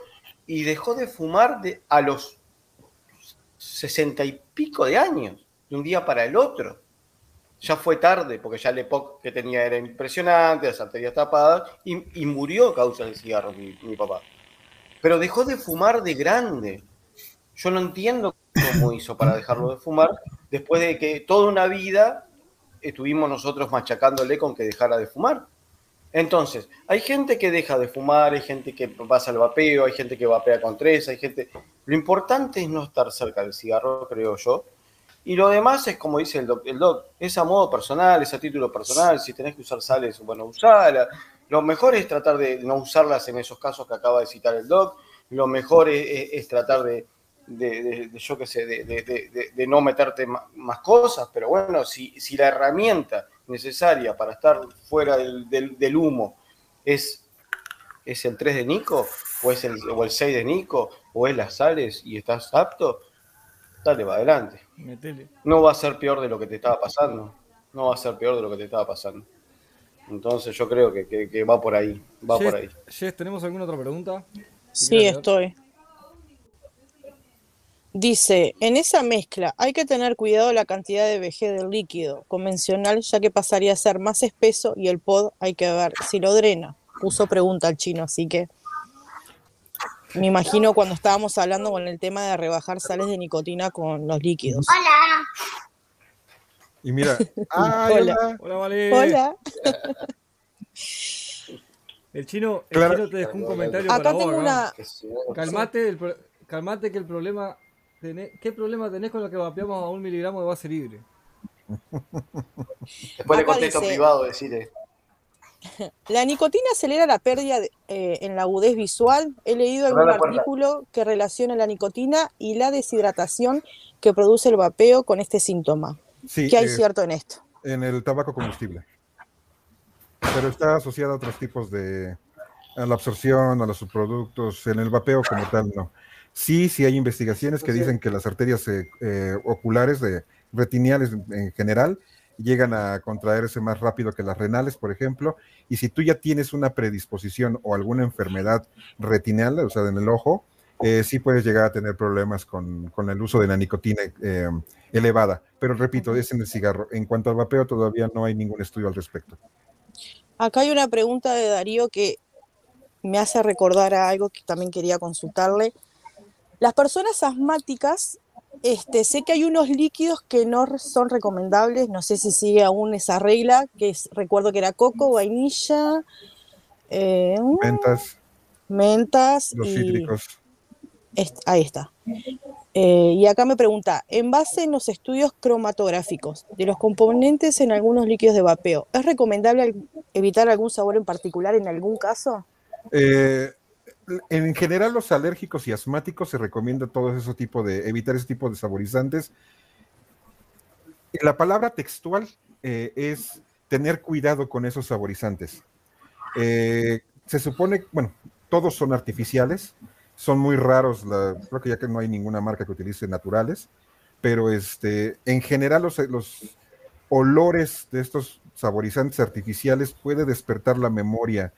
y dejó de fumar de, a los sesenta y pico de años, de un día para el otro. ya fue tarde, porque ya el EPOC que tenía era impresionante, las arterias tapadas, y, murió a causa del cigarro mi, papá. Pero dejó de fumar de grande. Yo no entiendo cómo hizo para dejarlo de fumar, después de que toda una vida estuvimos nosotros machacándole con que dejara de fumar. Entonces, hay gente que deja de fumar, hay gente que pasa al vapeo, hay gente que vapea con tres, hay gente... Lo importante es no estar cerca del cigarro, creo yo, y lo demás es como dice el doc, es a modo personal, es a título personal, si tenés que usar sales, bueno, usarlas. Lo mejor es tratar de no usarlas en esos casos que acaba de citar el doc. Lo mejor es, tratar de, yo qué sé, de, no meterte más cosas, pero bueno, si, si la herramienta necesaria para estar fuera del, humo es, es el 3 de Nico, o es el, o el 6 de Nico, o es las sales y estás apto, dale, va adelante. No va a ser peor de lo que te estaba pasando. No va a ser peor de lo que te estaba pasando. Entonces yo creo que, va por ahí. Va por ahí. Jess, ¿tenemos alguna otra pregunta? Sí, estoy. Dice, en esa mezcla hay que tener cuidado la cantidad de VG del líquido convencional, ya que pasaría a ser más espeso y el pod hay que ver si lo drena. Puso pregunta al chino, así que me imagino cuando estábamos hablando con el tema de rebajar sales de nicotina con los líquidos. Hola. Y mira, hola. Hola, vale. Hola. El chino, el chino te dejó un comentario Acá para tengo vos, una... Calmate, calmate que el problema... ¿Qué problema tenés con lo que vapeamos a un miligramo de base libre? Después le contesto privado, decirle. La nicotina acelera la pérdida eh, en la agudez visual. He leído algún artículo que relaciona la nicotina y la deshidratación que produce el vapeo con este síntoma. ¿Qué hay eh, cierto en esto? En el tabaco combustible. Pero está asociado a otros tipos de... a la absorción, a los subproductos. En el vapeo como tal, no. Sí, sí hay investigaciones que dicen que las arterias eh, oculares, de, retiniales en general, llegan a contraerse más rápido que las renales, por ejemplo, y si tú ya tienes una predisposición o alguna enfermedad retinal, o sea, en el ojo, eh, sí puedes llegar a tener problemas con, el uso de la nicotina eh, elevada. Pero repito, es en el cigarro. En cuanto al vapeo, todavía no hay ningún estudio al respecto. Acá hay una pregunta de Darío que me hace recordar a algo que también quería consultarle. Las personas asmáticas este, sé que hay unos líquidos que no son recomendables, no sé si sigue aún esa regla, que recuerdo que era coco, vainilla, eh, mentas, mentas los cítricos. ahí está. Eh, y acá me pregunta, en base en los estudios cromatográficos de los componentes en algunos líquidos de vapeo, ¿es recomendable evitar algún sabor en particular en algún caso? Eh, en general los alérgicos y asmáticos se recomienda todo ese tipo de evitar ese tipo de saborizantes. La palabra textual eh, es tener cuidado con esos saborizantes. Eh, se supone, bueno, todos son artificiales, son muy raros, creo que ya que no hay ninguna marca que utilice naturales, pero este, en general los, los olores de estos saborizantes artificiales puede despertar la memoria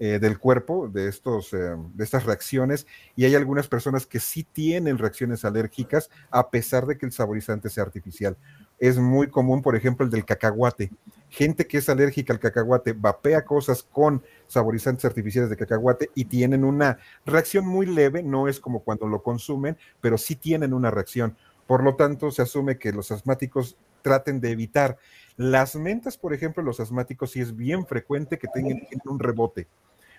eh, del cuerpo de, estos, eh, de estas reacciones y hay algunas personas que sí tienen reacciones alérgicas a pesar de que el saborizante sea artificial. Es muy común, por ejemplo, el del cacahuate. Gente que es alérgica al cacahuate vapea cosas con saborizantes artificiales de cacahuate y tienen una reacción muy leve, no es como cuando lo consumen, pero sí tienen una reacción. Por lo tanto, se asume que los asmáticos traten de evitar. Las mentas, por ejemplo, los asmáticos sí es bien frecuente que tengan un rebote.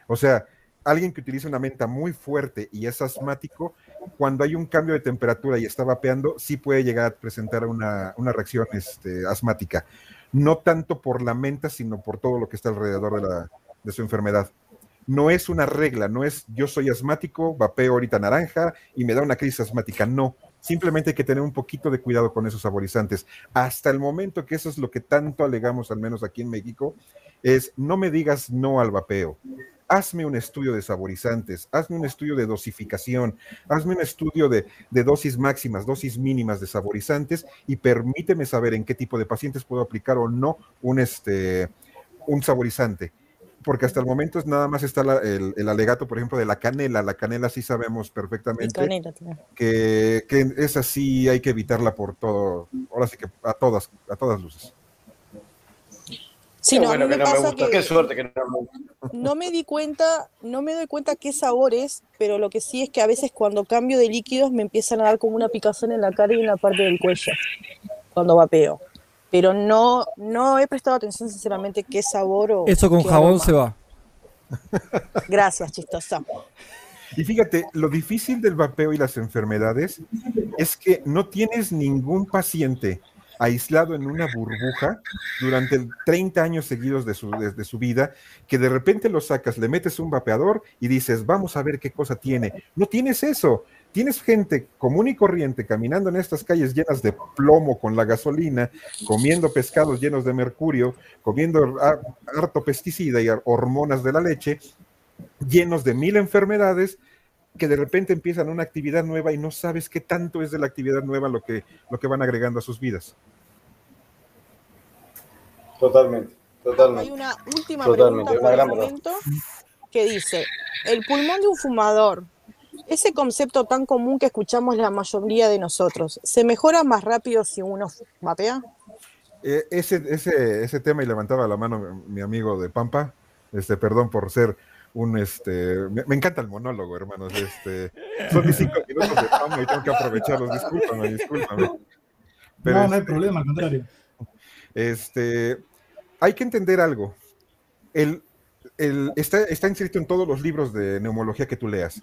O sea, alguien que utiliza una menta muy fuerte y es asmático, cuando hay un cambio de temperatura y está vapeando, sí puede llegar a presentar una, reacción este, asmática. No tanto por la menta, sino por todo lo que está alrededor de, la, de su enfermedad. No es una regla, no es yo soy asmático, vapeo ahorita naranja y me da una crisis asmática. No, simplemente hay que tener un poquito de cuidado con esos saborizantes. Hasta el momento que eso es lo que tanto alegamos, al menos aquí en México, es no me digas no al vapeo hazme un estudio de saborizantes, hazme un estudio de dosificación, hazme un estudio de, dosis máximas, dosis mínimas de saborizantes y permíteme saber en qué tipo de pacientes puedo aplicar o no un, este, un saborizante. Porque hasta el momento nada más está el, alegato, por ejemplo, de la canela. La canela sí sabemos perfectamente que, que es así, hay que evitarla por todo, ahora sí que a todas, a todas luces. Sí, no, me, pasa que Qué suerte que no me No me di cuenta, no me doy cuenta qué sabor es, pero lo que sí es que a veces cuando cambio de líquidos me empiezan a dar como una picazón en la cara y en la parte del cuello cuando vapeo. Pero no, no he prestado atención sinceramente qué sabor o. Eso con jabón se va. Gracias, chistosa. Y fíjate, lo difícil del vapeo y las enfermedades es que no tienes ningún paciente aislado en una burbuja durante 30 años seguidos de su, de, su, vida, que de repente lo sacas, le metes un vapeador y dices, vamos a ver qué cosa tiene. No tienes eso. Tienes gente común y corriente caminando en estas calles llenas de plomo con la gasolina, comiendo pescados llenos de mercurio, comiendo harto pesticida y hormonas de la leche, llenos de mil enfermedades que de repente empiezan una actividad nueva y no sabes qué tanto es de la actividad nueva lo que, lo que van agregando a sus vidas. Totalmente, totalmente. Hay una última pregunta por el momento que dice, el pulmón de un fumador, ese concepto tan común que escuchamos la mayoría de nosotros, ¿se mejora más rápido si uno vapea? Eh, ese, ese, ese tema y levantaba la mano mi amigo de Pampa, este, perdón por ser un este me, encanta el monólogo, hermanos. Este, son mis cinco minutos de fama y tengo que aprovecharlos. Discúlpame, discúlpame. Pero no, no hay este, problema, al contrario. Este, hay que entender algo. El, el, está, está inscrito en todos los libros de neumología que tú leas.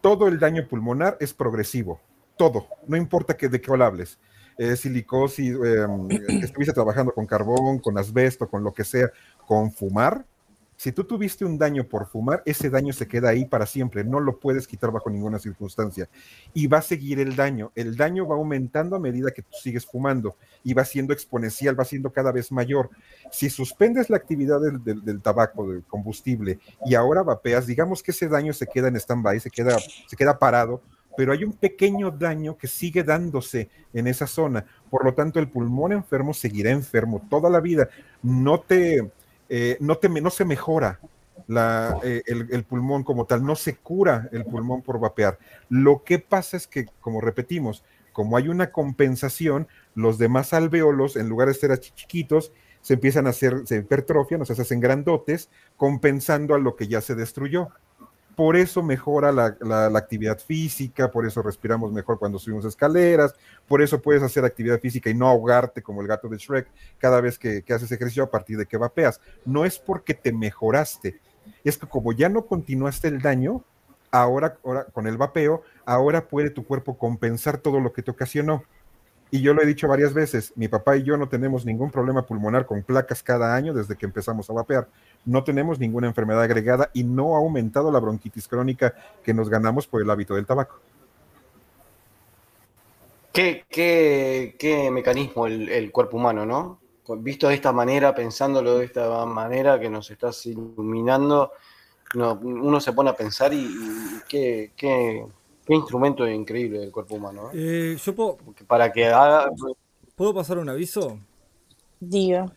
Todo el daño pulmonar es progresivo. Todo. No importa que, de qué hables. Eh, silicosis, eh, estuviste trabajando con carbón, con asbesto, con lo que sea, con fumar, si tú tuviste un daño por fumar, ese daño se queda ahí para siempre, no lo puedes quitar bajo ninguna circunstancia. Y va a seguir el daño. El daño va aumentando a medida que tú sigues fumando y va siendo exponencial, va siendo cada vez mayor. Si suspendes la actividad del, tabaco, del combustible, y ahora vapeas, digamos que ese daño se queda en stand-by, se queda, se queda parado, pero hay un pequeño daño que sigue dándose en esa zona. Por lo tanto, el pulmón enfermo seguirá enfermo toda la vida. No te eh, no, no, se mejora eh, el, pulmón como tal, no se cura el pulmón por vapear. Lo que pasa es que, como repetimos, como hay una compensación, los demás alveolos, en lugar de ser chiquitos, se empiezan a hacer, se hipertrofian, o sea, se hacen grandotes, compensando a lo que ya se destruyó por eso mejora la, actividad física, por eso respiramos mejor cuando subimos escaleras, por eso puedes hacer actividad física y no ahogarte como el gato de Shrek cada vez que, haces ejercicio a partir de que vapeas. No es porque te mejoraste, es que como ya no continuaste el daño, ahora, ahora con el vapeo, ahora puede tu cuerpo compensar todo lo que te ocasionó. Y yo lo he dicho varias veces, mi papá y yo no tenemos ningún problema pulmonar con placas cada año desde que empezamos a vapear. No tenemos ninguna enfermedad agregada y no ha aumentado la bronquitis crónica que nos ganamos por el hábito del tabaco. ¿Qué, qué, mecanismo el, cuerpo humano, no? Visto de esta manera, pensándolo de esta manera que nos estás iluminando, uno se pone a pensar y, qué, qué Qué instrumento increíble del cuerpo humano. ¿eh? Eh, yo puedo, Para que haga. ¿Puedo pasar un aviso? Diga.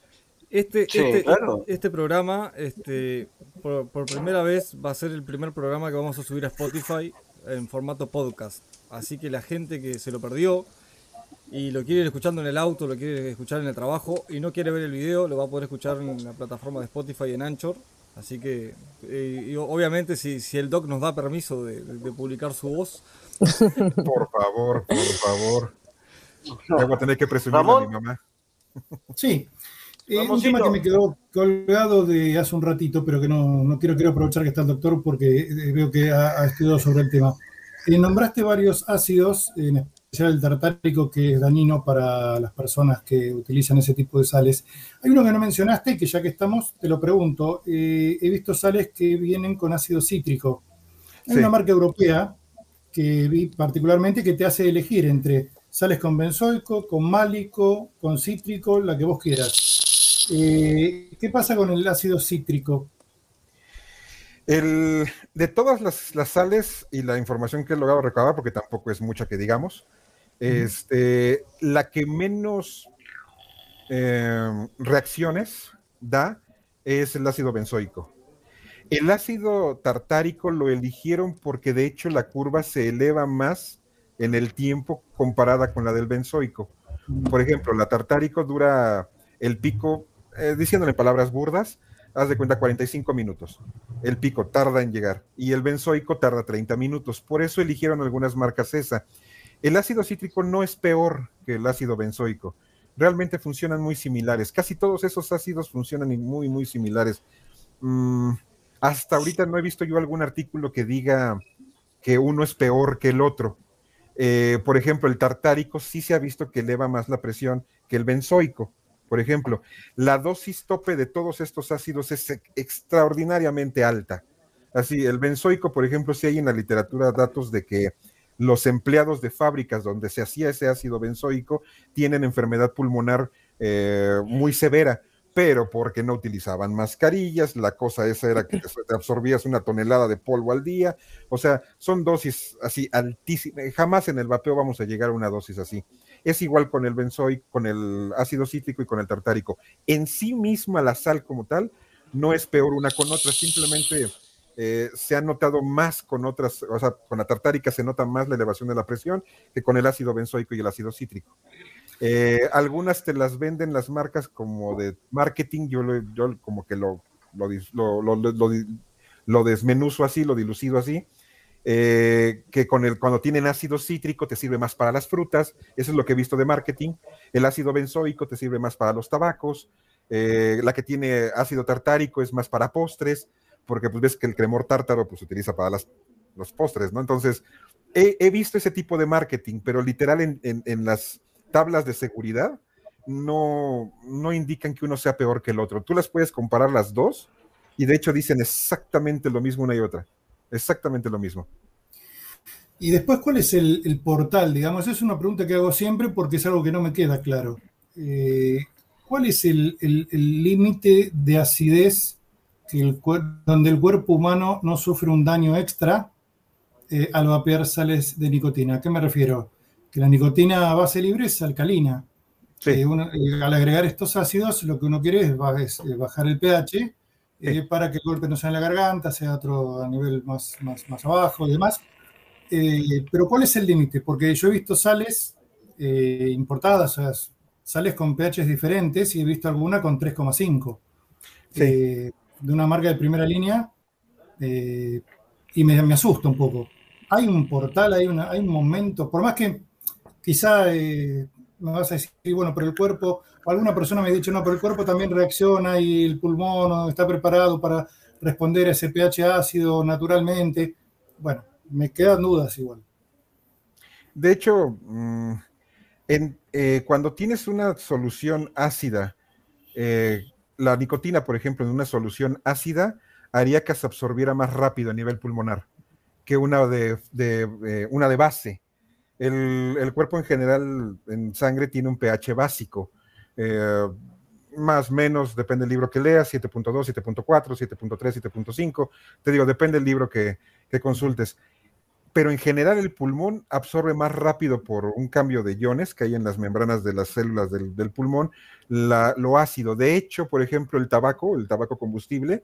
Este, este, este, programa, este, por, primera vez, va a ser el primer programa que vamos a subir a Spotify en formato podcast. Así que la gente que se lo perdió y lo quiere ir escuchando en el auto, lo quiere escuchar en el trabajo y no quiere ver el video, lo va a poder escuchar en la plataforma de Spotify en Anchor. Así que, eh, obviamente, si, si, el doc nos da permiso de, publicar su voz. Por favor, por favor. Voy a tener que presumir a mi mamá. Sí. Eh, un tema que me quedó colgado de hace un ratito, pero que no, no quiero, quiero aprovechar que está el doctor porque eh, veo que ha, estudiado sobre el tema. nombraste varios ácidos, en el tartárico que es dañino para las personas que utilizan ese tipo de sales. Hay uno que no mencionaste, que ya que estamos, te lo pregunto. Eh, he visto sales que vienen con ácido cítrico. Hay una marca europea que vi particularmente que te hace elegir entre sales con benzoico, con málico, con cítrico, la que vos quieras. Eh, ¿Qué pasa con el ácido cítrico? de todas las, las, sales y la información que he logrado recabar, porque tampoco es mucha que digamos, este, la que menos em, reacciones da es el ácido benzoico. El ácido tartárico lo eligieron porque de hecho la curva se eleva más en el tiempo comparada con la del benzoico. Por ejemplo, la tartárico dura el pico eh, diciéndole palabras burdas, haz de cuenta 45 minutos. El pico tarda en llegar y el benzoico tarda 30 minutos. Por eso eligieron algunas marcas esa. El ácido cítrico no es peor que el ácido benzoico. Realmente funcionan muy similares. Casi todos esos ácidos funcionan muy, muy similares. Mm, hasta ahorita no he visto yo algún artículo que diga que uno es peor que el otro. Eh, por ejemplo, el tartárico sí se ha visto que eleva más la presión que el benzoico. Por ejemplo, la dosis tope de todos estos ácidos es extraordinariamente alta. Así, el benzoico, por ejemplo, si hay en la literatura datos de que los empleados de fábricas donde se hacía ese ácido benzoico tienen enfermedad pulmonar eh, muy severa pero porque no utilizaban mascarillas, la cosa esa era que te absorbías una tonelada de polvo al día, o sea, son dosis así altísimas, jamás en el vapeo vamos a llegar a una dosis así. Es igual con el benzoico, con el ácido cítrico y con el tartárico. En sí misma la sal como tal no es peor una con otra, simplemente eh, se ha notado más con otras, o sea, con la tartárica se nota más la elevación de la presión que con el ácido benzoico y el ácido cítrico. Eh, algunas te las venden las marcas como de marketing, yo, yo como que lo, lo, lo, desmenuzo así, lo dilucido así, eh, que con el, cuando tienen ácido cítrico te sirve más para las frutas, eso es lo que he visto de marketing, el ácido benzoico te sirve más para los tabacos, la que tiene ácido tartárico es más para postres, porque pues ves que el cremor tártaro pues se utiliza para las, los postres, ¿no? Entonces, he, visto ese tipo de marketing, pero literal en, en las tablas de seguridad no, no indican que uno sea peor que el otro. Tú las puedes comparar las dos y de hecho dicen exactamente lo mismo una y otra. Exactamente lo mismo. Y después, ¿cuál es el, portal? Digamos, es una pregunta que hago siempre porque es algo que no me queda claro. Eh, ¿Cuál es el límite de acidez el, donde el cuerpo humano no sufre un daño extra eh, al vapear sales de nicotina? ¿A qué me refiero? que la nicotina a base libre es alcalina. Eh, eh, al agregar estos ácidos, lo que uno quiere es, eh, bajar el pH para que el golpe no sea en la garganta, sea otro a nivel más, más, más abajo y demás. pero ¿cuál es el límite? Porque yo he visto sales importadas, o sea, sales con pHs diferentes y he visto alguna con 3,5. De una marca de primera línea y me, me, asusta un poco. Hay un portal, hay, una, hay un momento, por más que quizá eh, me vas a decir, bueno, pero el cuerpo, alguna persona me ha dicho, no, pero el cuerpo también reacciona y el pulmón está preparado para responder a ese pH ácido naturalmente. Bueno, me quedan dudas igual. De hecho, mm, eh, cuando tienes una solución ácida, eh, la nicotina, por ejemplo, en una solución ácida, haría que se absorbiera más rápido a nivel pulmonar que una de una de base. El, cuerpo en general en sangre tiene un pH básico, eh, más o menos, depende del libro que leas, 7.2, 7.4, 7.3, 7.5, te digo, depende del libro que, consultes. Pero en general el pulmón absorbe más rápido por un cambio de iones que hay en las membranas de las células del, pulmón lo ácido. De hecho, por ejemplo, el tabaco, el tabaco combustible,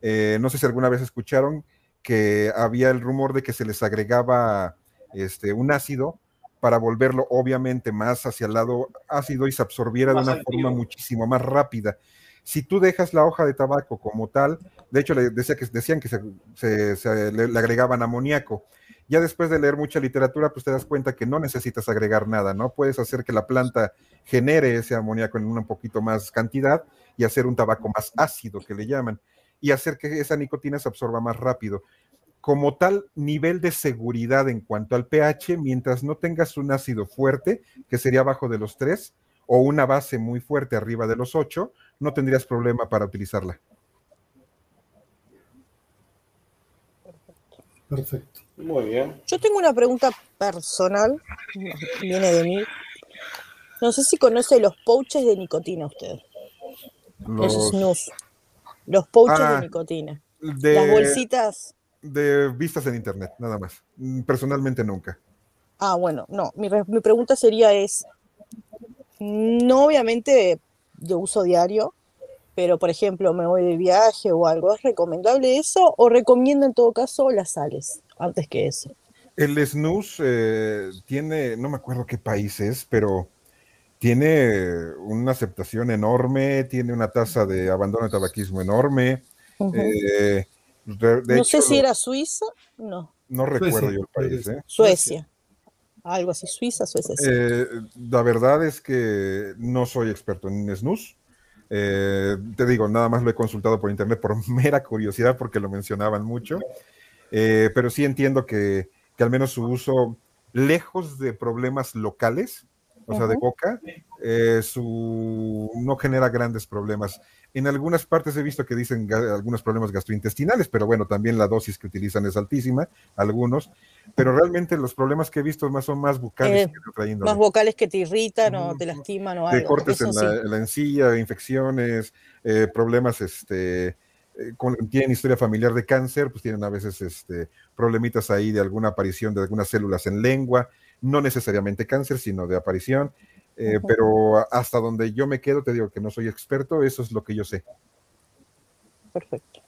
eh, no sé si alguna vez escucharon que había el rumor de que se les agregaba este, un ácido para volverlo obviamente más hacia el lado ácido y se absorbiera de una forma muchísimo más rápida. Si tú dejas la hoja de tabaco como tal, de hecho le decía que, decían que se, le, agregaban amoníaco. Ya después de leer mucha literatura, pues te das cuenta que no necesitas agregar nada, ¿no? Puedes hacer que la planta genere ese amoníaco en un poquito más cantidad y hacer un tabaco más ácido, que le llaman, y hacer que esa nicotina se absorba más rápido como tal nivel de seguridad en cuanto al pH, mientras no tengas un ácido fuerte, que sería abajo de los 3, o una base muy fuerte arriba de los 8, no tendrías problema para utilizarla. Perfecto. Muy bien. Yo tengo una pregunta personal, viene de mí. No sé si conoce los pouches de nicotina usted. Los, snus. Los pouches de ah, nicotina. Las bolsitas de vistas en internet, nada más. Mm, personalmente nunca. Ah, bueno, no. Mi, pregunta sería es, no obviamente de uso diario, pero por ejemplo me voy de viaje o algo, ¿es recomendable eso o recomiendo en todo caso las sales antes que eso? El snus eh, tiene, no me acuerdo qué país es, pero tiene una aceptación enorme, tiene una tasa de abandono de tabaquismo enorme. Eh, no sé si era Suiza, no. No recuerdo yo el país. ¿eh? Suecia. Algo así, Suiza, Suecia. Eh, la verdad es que no soy experto en snus. te digo, nada más lo he consultado por internet por mera curiosidad porque lo mencionaban mucho. Pero sí entiendo que, que al menos su uso, lejos de problemas locales, o sea, de boca, eh, su, no genera grandes problemas. En algunas partes he visto que dicen algunos problemas gastrointestinales, pero bueno, también la dosis que utilizan es altísima, algunos, pero realmente los problemas que he visto más son más vocales eh, que Más vocales que te irritan o te lastiman o algo. De cortes en la, encía, infecciones, eh, problemas, este, tienen historia familiar de cáncer, pues tienen a veces este, problemitas ahí de alguna aparición de algunas células en lengua, no necesariamente cáncer, sino de aparición. Eh, pero hasta donde yo me quedo, te digo que no soy experto, eso es lo que yo sé. Perfecto.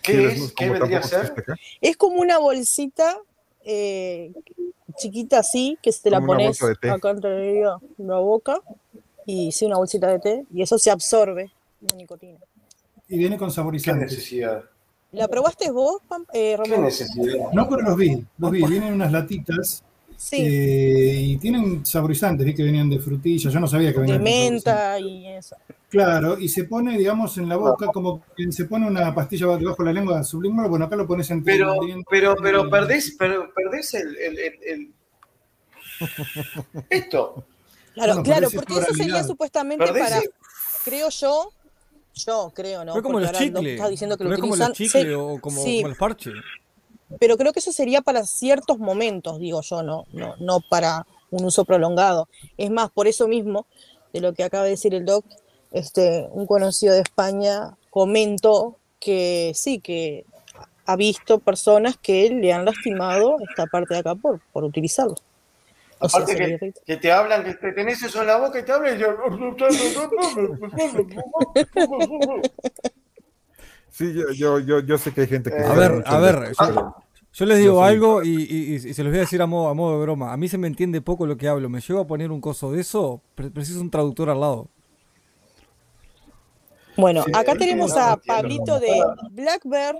¿Qué, es? ¿Qué vendría a ser? Es como una bolsita eh, chiquita así, que te la pones acá entre la boca, y sí, una bolsita de té, y eso se absorbe la nicotina. Y viene con saborizante. ¿Qué necesidad? ¿La probaste vos, eh, ¿Qué necesidad? No, pero los vi, los vi, vienen unas latitas eh, y tienen saborizantes, vi que venían de frutillas, yo no sabía que venían de menta y eso. Claro, y se pone, digamos, en la boca como quien se pone una pastilla debajo de la lengua subliminal, bueno, acá lo pones en Pero, pero, pero perdés, pero perdés el, el, esto. Claro, claro, porque eso sería supuestamente para, creo yo, yo creo, ¿no? Fue como los chicles. diciendo que lo como los chicles o como, como los parches pero creo que eso sería para ciertos momentos, digo yo, no, no, no para un uso prolongado. Es más, por eso mismo, de lo que acaba de decir el doc, este, un conocido de España comentó que sí, que ha visto personas que le han lastimado esta parte de acá por, por utilizarlo. Aparte que, te hablan, que te tenés eso en la boca y te hablan y yo... Sí, yo, yo, yo, sé que hay gente que... A ver, a ver, yo, les digo algo y, se los voy a decir a modo, a modo de broma. A mí se me entiende poco lo que hablo. Me llevo a poner un coso de eso, preciso un traductor al lado. Bueno, acá tenemos a Pablito de Blackbird,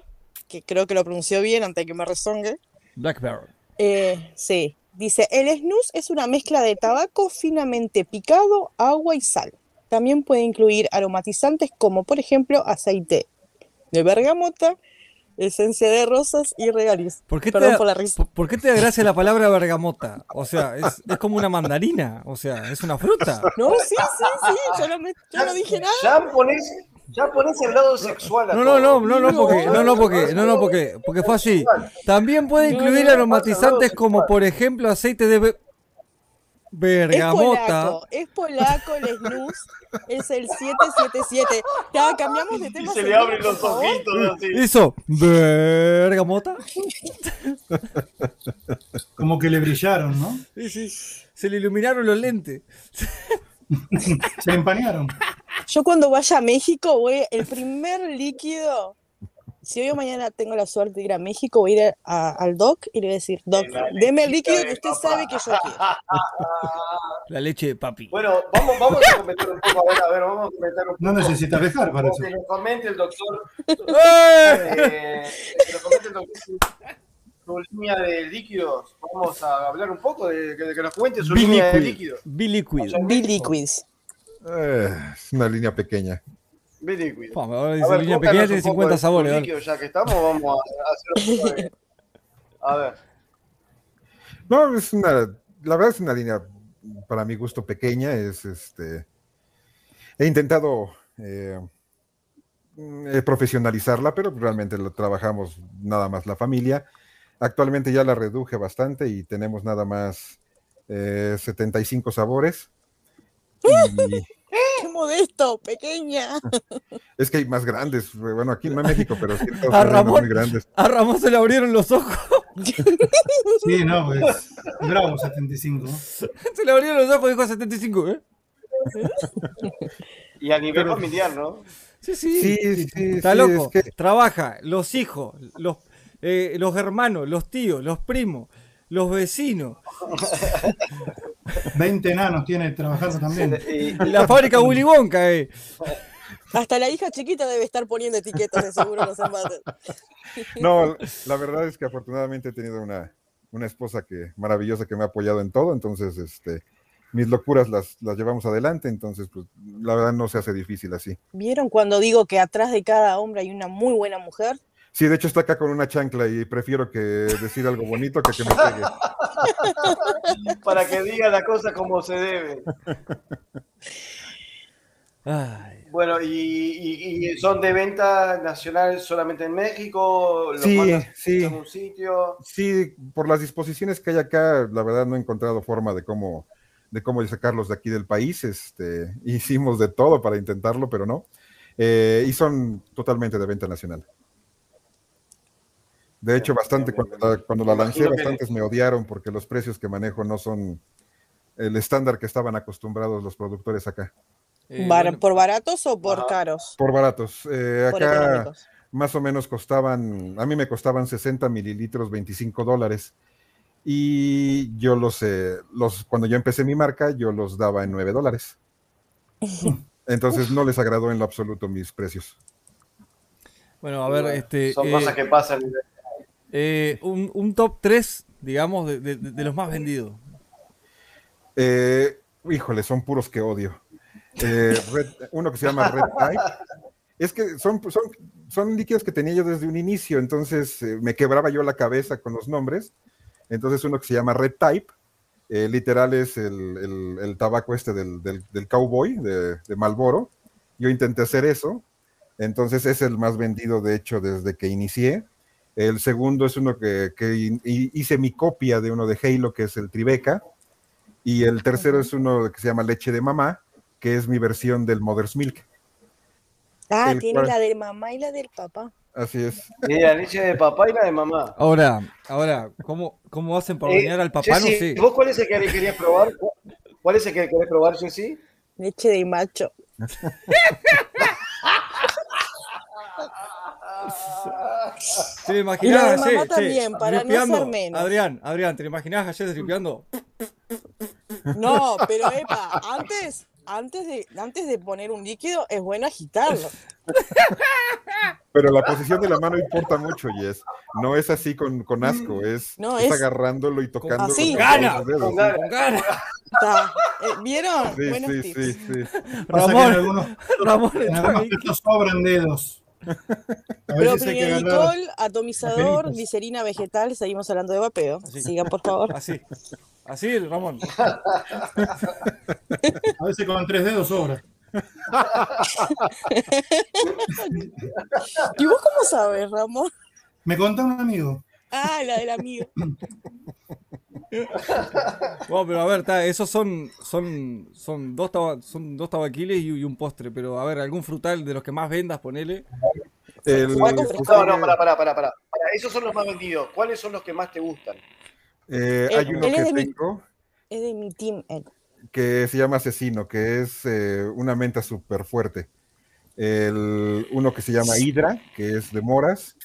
que creo que lo pronunció bien antes de que me rezongue. Blackbird. Eh, sí, dice, el snus es una mezcla de tabaco finamente picado, agua y sal. También puede incluir aromatizantes como por ejemplo aceite de bergamota, esencia de rosas y regaliz. ¿Por qué, Perdón te, por la risa. ¿Por qué te agradece la palabra bergamota? O sea, es, es, como una mandarina, o sea, es una fruta. No, sí, sí, sí, yo no, me, yo no dije nada. Ya ya pones el lado sexual. no, no, no, no, no, porque, no, no, porque, no, no, porque, porque fue así. También puede incluir aromatizantes como, por ejemplo, aceite de bergamota. Es polaco, es polaco el snus, es el 777. Ya cambiamos de tema. Y se le abren los ojitos así. Hizo bergamota. Como que le brillaron, ¿no? Sí, sí. Se le iluminaron los lentes. se empañaron. Yo cuando vaya a México, voy, el primer líquido si hoy o mañana tengo la suerte de ir a México, voy a ir al doc y le voy a decir, doc, deme el líquido que usted sabe que yo quiero. La leche de papi. Bueno, vamos, vamos a comentar un poco, a ver, a ver, vamos a comentar un poco. No necesitas dejar para eso. Que nos comente el doctor. eh, que nos comente el doctor su línea de líquidos. Vamos a hablar un poco de, que nos comente su línea de líquidos. B-Liquid. B-Liquids. Eh, es una línea pequeña. Biliquid. ahora dice a ver, línea pequeña tiene 50 sabores. Líquido, ya que estamos, vamos a hacer A ver. No, es una, la verdad es una línea para mi gusto pequeña. Es este. He intentado eh, eh, profesionalizarla, pero realmente lo trabajamos nada más la familia. Actualmente ya la reduje bastante y tenemos nada más eh, 75 sabores. Y, ¡Qué modesto! ¡Pequeña! Es que hay más grandes. Bueno, aquí en México, pero sí, a Ramón, muy grandes. A Ramón se le abrieron los ojos. Sí, no, pues. Bravo, 75. Se le abrieron los ojos, dijo 75, ¿eh? Y a nivel familiar, ¿no? Sí, sí. sí, sí Está loco. Trabaja, los hijos, los, eh, los hermanos, los tíos, los primos, los vecinos. 20 enanos tiene trabajando también. La fábrica Willy Wonka, eh. Hasta la hija chiquita debe estar poniendo etiquetas de seguro los embates. No, la verdad es que afortunadamente he tenido una, una esposa que maravillosa que me ha apoyado en todo, entonces este mis locuras las, las llevamos adelante, entonces pues la verdad no se hace difícil así. ¿Vieron cuando digo que atrás de cada hombre hay una muy buena mujer? Sí, de hecho está acá con una chancla y prefiero que decir algo bonito que que me pegue. Para que diga la cosa como se debe. Bueno, y, son de venta nacional solamente en México? ¿Los sí, sí. En un sitio? Sí, por las disposiciones que hay acá, la verdad no he encontrado forma de cómo, de cómo sacarlos de aquí del país. Este, hicimos de todo para intentarlo, pero no. Eh, y son totalmente de venta nacional. De hecho, bastante, cuando la, cuando la lancé, bastantes me odiaron porque los precios que manejo no son el estándar que estaban acostumbrados los productores acá. Eh, ¿Por baratos o por caros? Por baratos. Eh, acá más o menos costaban, a mí me costaban 60 mililitros, 25 dólares. Y yo los, los, cuando yo empecé mi marca, yo los daba en 9 dólares. Entonces no les agradó en lo absoluto mis precios. Bueno, a ver, este. Son cosas eh, que pasan. Un, top 3, digamos, de, los más vendidos. híjole, son puros que odio. Eh, uno que se llama Red Type. Es que son, son, son líquidos que tenía yo desde un inicio, entonces eh, me quebraba yo la cabeza con los nombres. Entonces uno que se llama Red Type, eh, literal es el, tabaco este del, cowboy, de, de Malboro. Yo intenté hacer eso, entonces es el más vendido de hecho desde que inicié. El segundo es uno que, que hice mi copia de uno de Halo, que es el Tribeca. Y el tercero es uno que se llama Leche de Mamá, que es mi versión del Mother's Milk. Ah, tiene la de mamá y la del papá. Así es. Y la leche de papá y la de mamá. Ahora, ahora, ¿cómo, cómo hacen para eh, al papá? no sé. ¿Vos cuál es el que querías probar? ¿Cuál es el que querés probar, Jessy? Leche de macho. ¿Te imaginas ayer? también, para no ser menos. Adrián, Adrián, ¿te imaginas ayer tripeando? No, pero epa, antes, antes de, antes de poner un líquido es bueno agitarlo. Pero la posición de la mano importa mucho, Jess. No es así con, con asco, es, agarrándolo y tocándolo. Así, gana, con gana. Eh, ¿Vieron? Sí, sí, sí, sí, Ramón, algunos, Ramón, algunos sobran dedos. Pero atomizador, glicerina vegetal, seguimos hablando de vapeo. Sigan, por favor. Así. Así, Ramón. A veces con tres dedos sobra. ¿Y vos cómo sabes, Ramón? Me contó un amigo. Ah, la del amigo. Bueno, pero a ver, esos son, son, son, dos son dos tabaquiles y, un postre, pero a ver, algún frutal de los que más vendas, ponele. no, no, para, para, para, para. Esos son los más vendidos. ¿Cuáles son los que más te gustan? Eh, hay uno que tengo. es de mi team, Que se llama Asesino, que es eh, una menta súper fuerte. El, uno que se llama Hydra, que es de moras.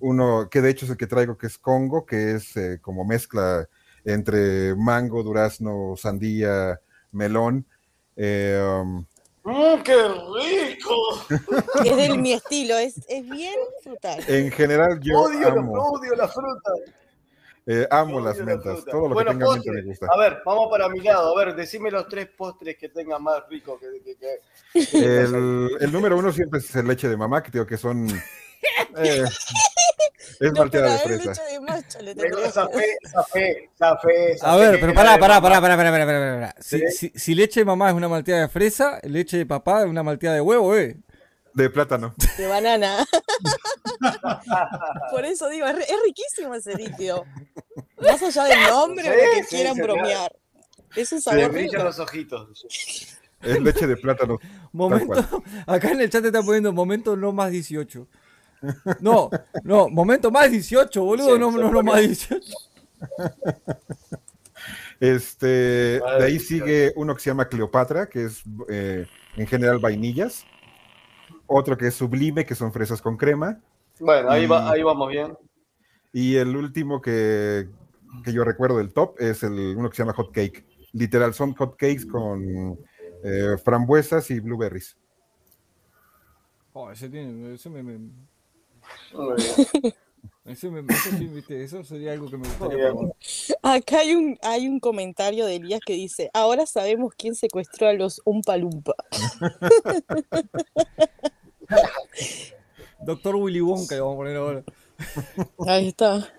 Uno que de hecho es el que traigo, que es Congo, que es eh, como mezcla entre mango, durazno, sandía, melón. Um, ¡Mmm, qué rico! es de mi estilo, es, es, bien frutal. En general yo odio, amo. odio la fruta. Eh, amo las mentas, todo lo que tenga postre, me gusta. A ver, vamos para mi lado. A ver, decime los tres postres que tengan más ricos. Que, El, el, número uno siempre es el leche de mamá, que digo que son. Eh, es malteada de fresa. A ver, pero pará, pará, pará, pará, pará, pará, pará. Si, si, si, leche de mamá es una malteada de fresa, leche de papá es una malteada de huevo, ¿eh? De plátano. De banana. Por eso digo, es, riquísimo ese líquido. Más allá del nombre o de que quieran bromear. Es un sabor. brillan los ojitos. Es leche de plátano. Momento, acá en el chat te están poniendo momento no más 18. No, no, momento más 18, boludo, no, no, no más 18. Este, de ahí sigue uno que se llama Cleopatra, que es eh, en general vainillas otro que es sublime, que son fresas con crema. Bueno, ahí, va, ahí vamos bien. Y el último que, que, yo recuerdo del top es el, uno que se llama hot cake, literal, son hot cakes con eh, frambuesas y blueberries. Oh, ese tiene, ese me, me... Eso, me, eso, sería algo que me gustaría. Acá hay un, hay un comentario de Elías que dice, ahora sabemos quién secuestró a los Umpa Lumpa. Doctor Willy Wonka le vamos a poner ahora. Ahí está.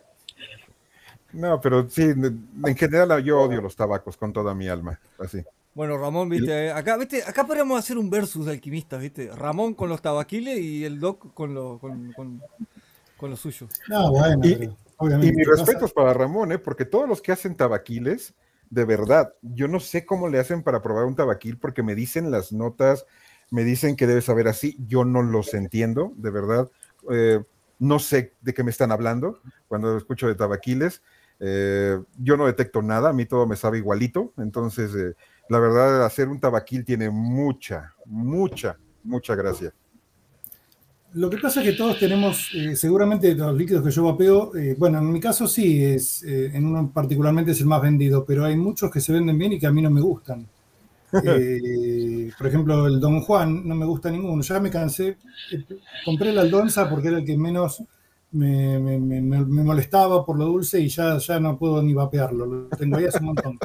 No, pero sí, en general yo odio los tabacos con toda mi alma, así. Bueno, Ramón, viste, eh, acá, viste, acá podríamos hacer un versus de alquimistas, viste. Ramón con los tabaquiles y el Doc con, lo, con, con, con lo suyo. No, bueno, y, y mis respetos para Ramón, ¿eh? porque todos los que hacen tabaquiles, de verdad, yo no sé cómo le hacen para probar un tabaquil, porque me dicen las notas, me dicen que debe saber así, yo no los entiendo, de verdad. Eh, no sé de qué me están hablando cuando escucho de tabaquiles. Eh, yo no detecto nada, a mí todo me sabe igualito. Entonces, eh, la verdad, hacer un tabaquil tiene mucha, mucha, mucha gracia. Lo que pasa es que todos tenemos, eh, seguramente los líquidos que yo vapeo, eh, bueno, en mi caso sí, es, eh, en uno particularmente es el más vendido, pero hay muchos que se venden bien y que a mí no me gustan. por ejemplo, el Don Juan no me gusta ninguno. Ya me cansé, compré la Aldonza porque era el que menos me, molestaba por lo dulce y ya, ya no puedo ni vapearlo, lo tengo ahí hace un montón.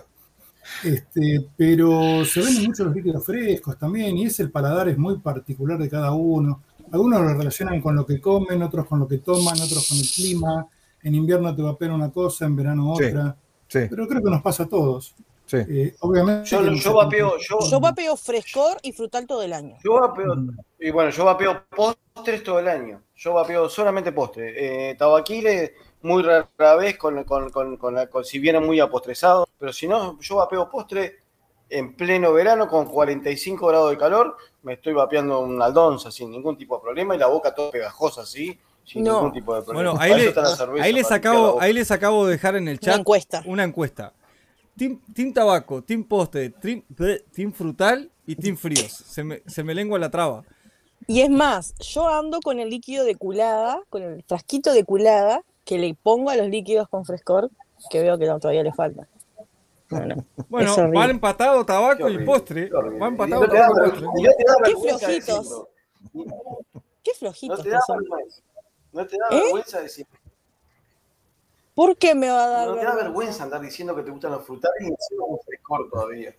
Este, pero se venden muchos los líquidos frescos también y es el paladar es muy particular de cada uno. Algunos lo relacionan con lo que comen, otros con lo que toman, otros con el clima. En invierno te va a pegar una cosa, en verano otra. Pero creo que nos pasa a todos. Eh, obviamente. Yo, yo, vapeo, yo, vapeo frescor y frutal todo el año. Yo vapeo, y bueno, yo vapeo postres todo el año. Yo vapeo solamente postre. Eh, tabaquiles muy rara vez, con, con, con, con, si viene muy apostresado. Pero si no, yo vapeo postre en pleno verano con 45 grados de calor, me estoy vapeando una aldonza sin ningún tipo de problema y la boca toda pegajosa así, sin ningún tipo de problema. Bueno, ahí, les acabo, ahí les acabo de dejar en el chat una encuesta. Una encuesta. Team, tabaco, team postre, team, frutal y team fríos. Se me, se me lengua la traba. Y es más, yo ando con el líquido de culada, con el frasquito de culada, que le pongo a los líquidos con frescor, que veo que todavía le falta. Bueno, bueno van empatado tabaco y postre. Van empatado tabaco y postre. Qué flojitos. Qué flojitos. No te da vergüenza. No te da ¿Eh? vergüenza decir. ¿Por qué me va a dar No te da vergüenza andar diciendo que te gustan los frutales y encima un frescor todavía.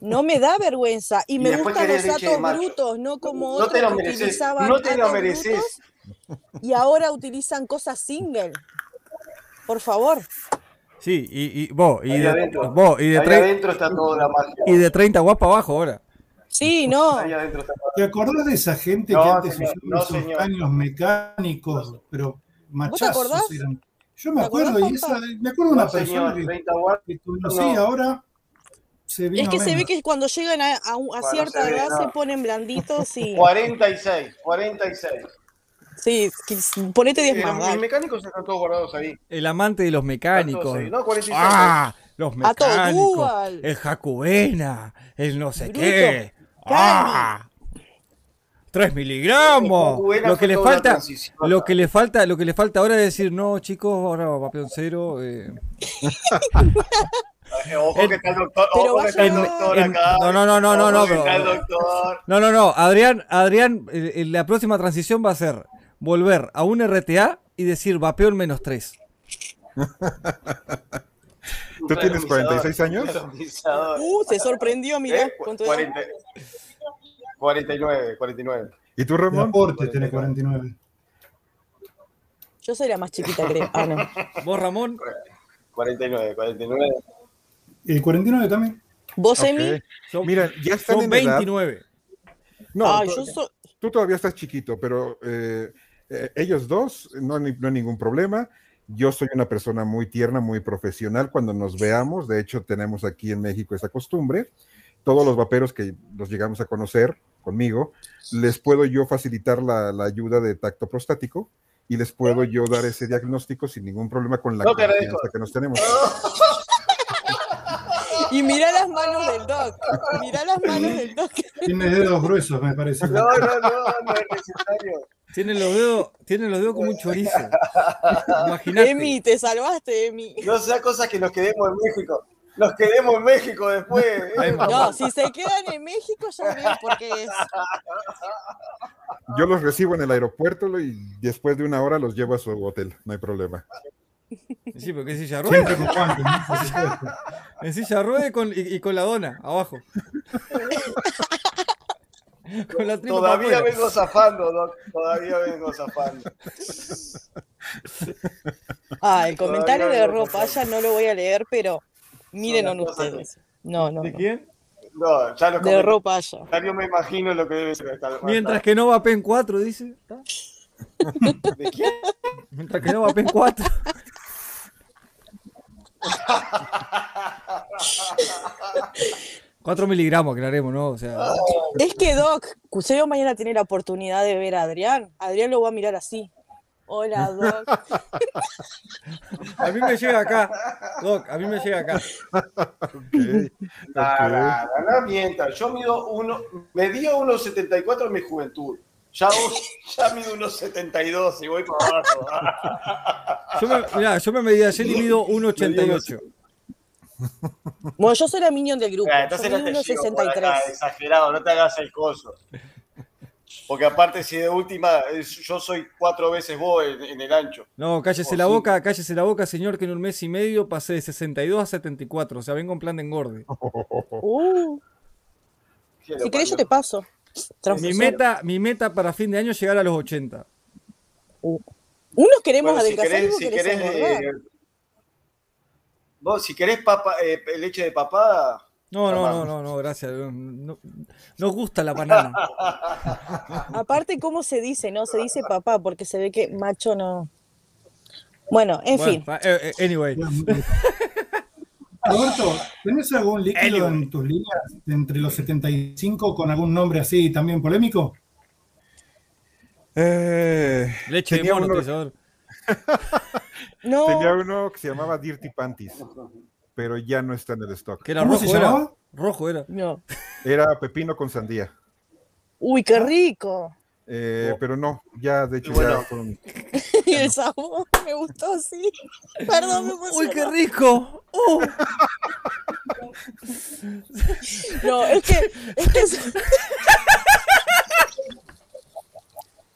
No me da vergüenza. Y, me gustan los atos brutos, no como no otros que utilizaban No te lo mereces. Y ahora utilizan cosas single. Por favor. Sí, y, y vos, y de, adentro, vos, y de adentro está toda la magia. Y de 30 watts para abajo ahora. Sí, no. ¿Te acordás de esa gente que antes usaba esos caños mecánicos, pero machazos eran? Yo me acuerdo, y esa, me acuerdo de una persona que, que conocí ahora. Se es que se ve que cuando llegan a, a, cierta edad se ponen blanditos y. 46, 46. Sí, ponete 10 más. Mis mecánicos están todos guardados ahí. El amante de los mecánicos. No, 46. Ah, los mecánicos. El Jacubena. El no sé qué. Ah. 3 miligramos. Lo que le falta, lo que le falta, lo que le falta ahora es decir, no, chicos, ahora va peón cero. Eh. Ojo que está el doctor, ojo que está el doctor acá. No, no, no, no, no, no. No, no, no. Adrián, Adrián, eh, la próxima transición va a ser volver a un RTA y decir vapeo en menos 3. ¿Tú tienes 46 años? Uh, se sorprendió, mira. ¿Eh? 49, 49. ¿Y tú, Ramón? Aporte tiene 49. Yo soy la más chiquita, creo. Ah, no. ¿Vos, Ramón? 49, 49. ¿Y 49 también? ¿Vos, Emi? Mira, ya están Son 29. No, ah, yo soy... tú todavía estás chiquito, pero eh, eh, ellos dos, no, hay ningún problema. Yo soy una persona muy tierna, muy profesional cuando nos veamos. De hecho, tenemos aquí en México esa costumbre. Todos los vaperos que los llegamos a conocer conmigo, les puedo yo facilitar la, ayuda de tacto prostático y les puedo yo dar ese diagnóstico sin ningún problema con la confianza que nos tenemos. Y mira las manos del doc. Mira las manos del doc. Tiene dedos gruesos, me parece. No, no, no, no es necesario. Tiene los dedos, tiene los dedos como un chorizo. Imagínate. Emi, te salvaste, Emi. No sea cosas que nos quedemos en México. nos quedemos en México después. ¿eh? No, si se quedan en México ya ven por qué es. Yo los recibo en el aeropuerto y después de una hora los llevo a su hotel, no hay problema. Sí, porque es silla rueda. En silla rueda y con, y, con la dona abajo. Todavía vengo zafando, Doc. Todavía vengo zafando. Ah, el comentario de ropa ya no lo voy a leer, pero miren ustedes. No, no. ¿De quién? No, ya lo De ropa ya. Yo me imagino lo que debe ser. Mientras que no va PEN 4, dice. ¿De quién? Mientras que no va PEN 4. 4 miligramos, aclaremos, ¿no? O sea. Es que, Doc, yo mañana tiene la oportunidad de ver a Adrián. Adrián lo va a mirar así. Hola, Doc. a mí me llega acá. Doc, a mí me llega acá. Okay. No, mienta. Yo mido uno, medía 1,74 en mi juventud. Ya, ya mido unos 72 y voy para abajo. Yo me, mirá, yo me medí ayer y mido 1,88. Bueno, yo soy la minion del grupo. Ah, entonces yo no te 1,63. Exagerado, no te hagas el coso. Porque aparte, si de última, yo soy cuatro veces vos en, el ancho. No, cállese la boca, cállese la boca, señor, que en un mes y medio pasé de 62 a 74. O sea, vengo en plan de engorde. Uh. Si querés, yo te paso. Mi meta, mi meta para fin de año es llegar a los 80. Uh. Unos queremos adelgazar y si querés, eh, vos, si querés papa, eh, leche de papada. No, no, no, no, no, gracias. No, nos gusta la banana. Aparte, ¿cómo se dice? No, se dice papá, porque se ve que macho no. Bueno, en fin. Eh, anyway. Roberto, ¿tenés algún líquido en tus líneas entre los 75 con algún nombre así también polémico? Eh, Leche de mono, uno... no. Tenía uno que se llamaba Dirty Panties, pero ya no está en el stock. ¿Qué era ¿Cómo rojo se llamaba? Rojo era. No. Era pepino con sandía. Uy, qué rico. Eh, pero no, ya de hecho ya con... y el sabor me gustó, sí. Perdón, me Uy, qué rico. Uh. no, es que, es que...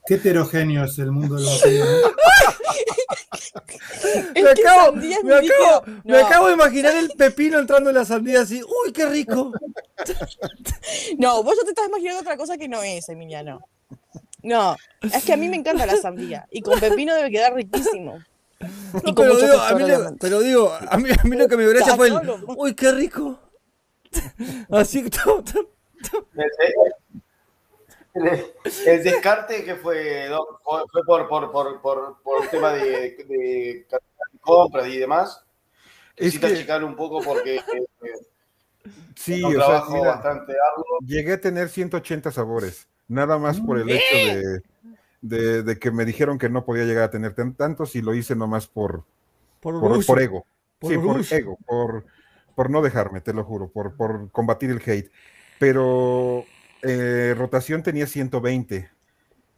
Qué heterogéneo es el mundo del vacío. me, acabo, me, acabo, me acabo, de imaginar el pepino entrando en la sandía así. ¡Uy, qué rico! no, vos ya te estás imaginando otra cosa que no es, Emiliano. No, es que a mí me encanta la sandía. Y con pepino debe quedar riquísimo. pero, digo, a mí pero, digo, a mí, a mí lo que me gracia fue el. ¡Uy, qué rico! Así que todo, el, descarte que fue, fue por, por, por, por, por el tema de, de, compras y demás. Necesita que... checar un poco porque eh, sí, es un trabajo bastante arduo. Llegué a tener 180 sabores nada más por el hecho de, que me dijeron que no podía llegar a tener tantos y lo hice nomás por, por, por, ego. sí, por ego, por, por no dejarme, te lo juro, por, por combatir el hate. Pero eh, rotación tenía 120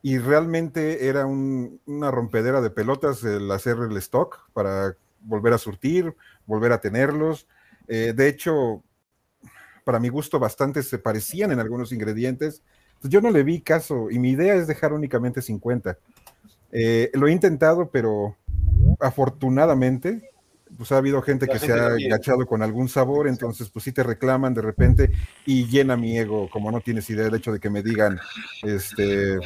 y realmente era una rompedera de pelotas el hacer el stock para volver a surtir, volver a tenerlos. Eh, de hecho, para mi gusto, bastante se parecían en algunos ingredientes pues yo no le vi caso y mi idea es dejar únicamente 50. Eh, lo he intentado, pero afortunadamente, pues ha habido gente que se ha agachado con algún sabor, entonces pues sí te reclaman de repente y llena mi ego, como no tienes idea, el hecho de que me digan, este,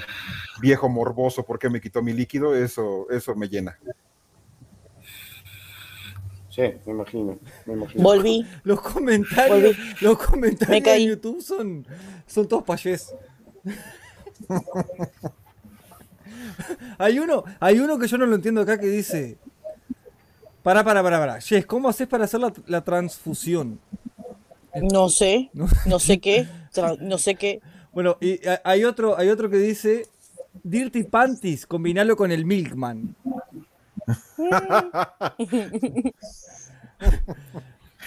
viejo morboso, ¿por qué me quitó mi líquido? Eso, eso me llena. Sí, me imagino, Volví. Los comentarios, los comentarios de YouTube son, son todos payés. hay uno, hay uno que yo no lo entiendo acá que dice. Para, para, para, para. Jess, ¿cómo haces para hacer la, transfusión? No sé, no sé qué, no sé qué. Bueno, y hay otro, hay otro que dice Dirty Panties, combinarlo con el Milkman.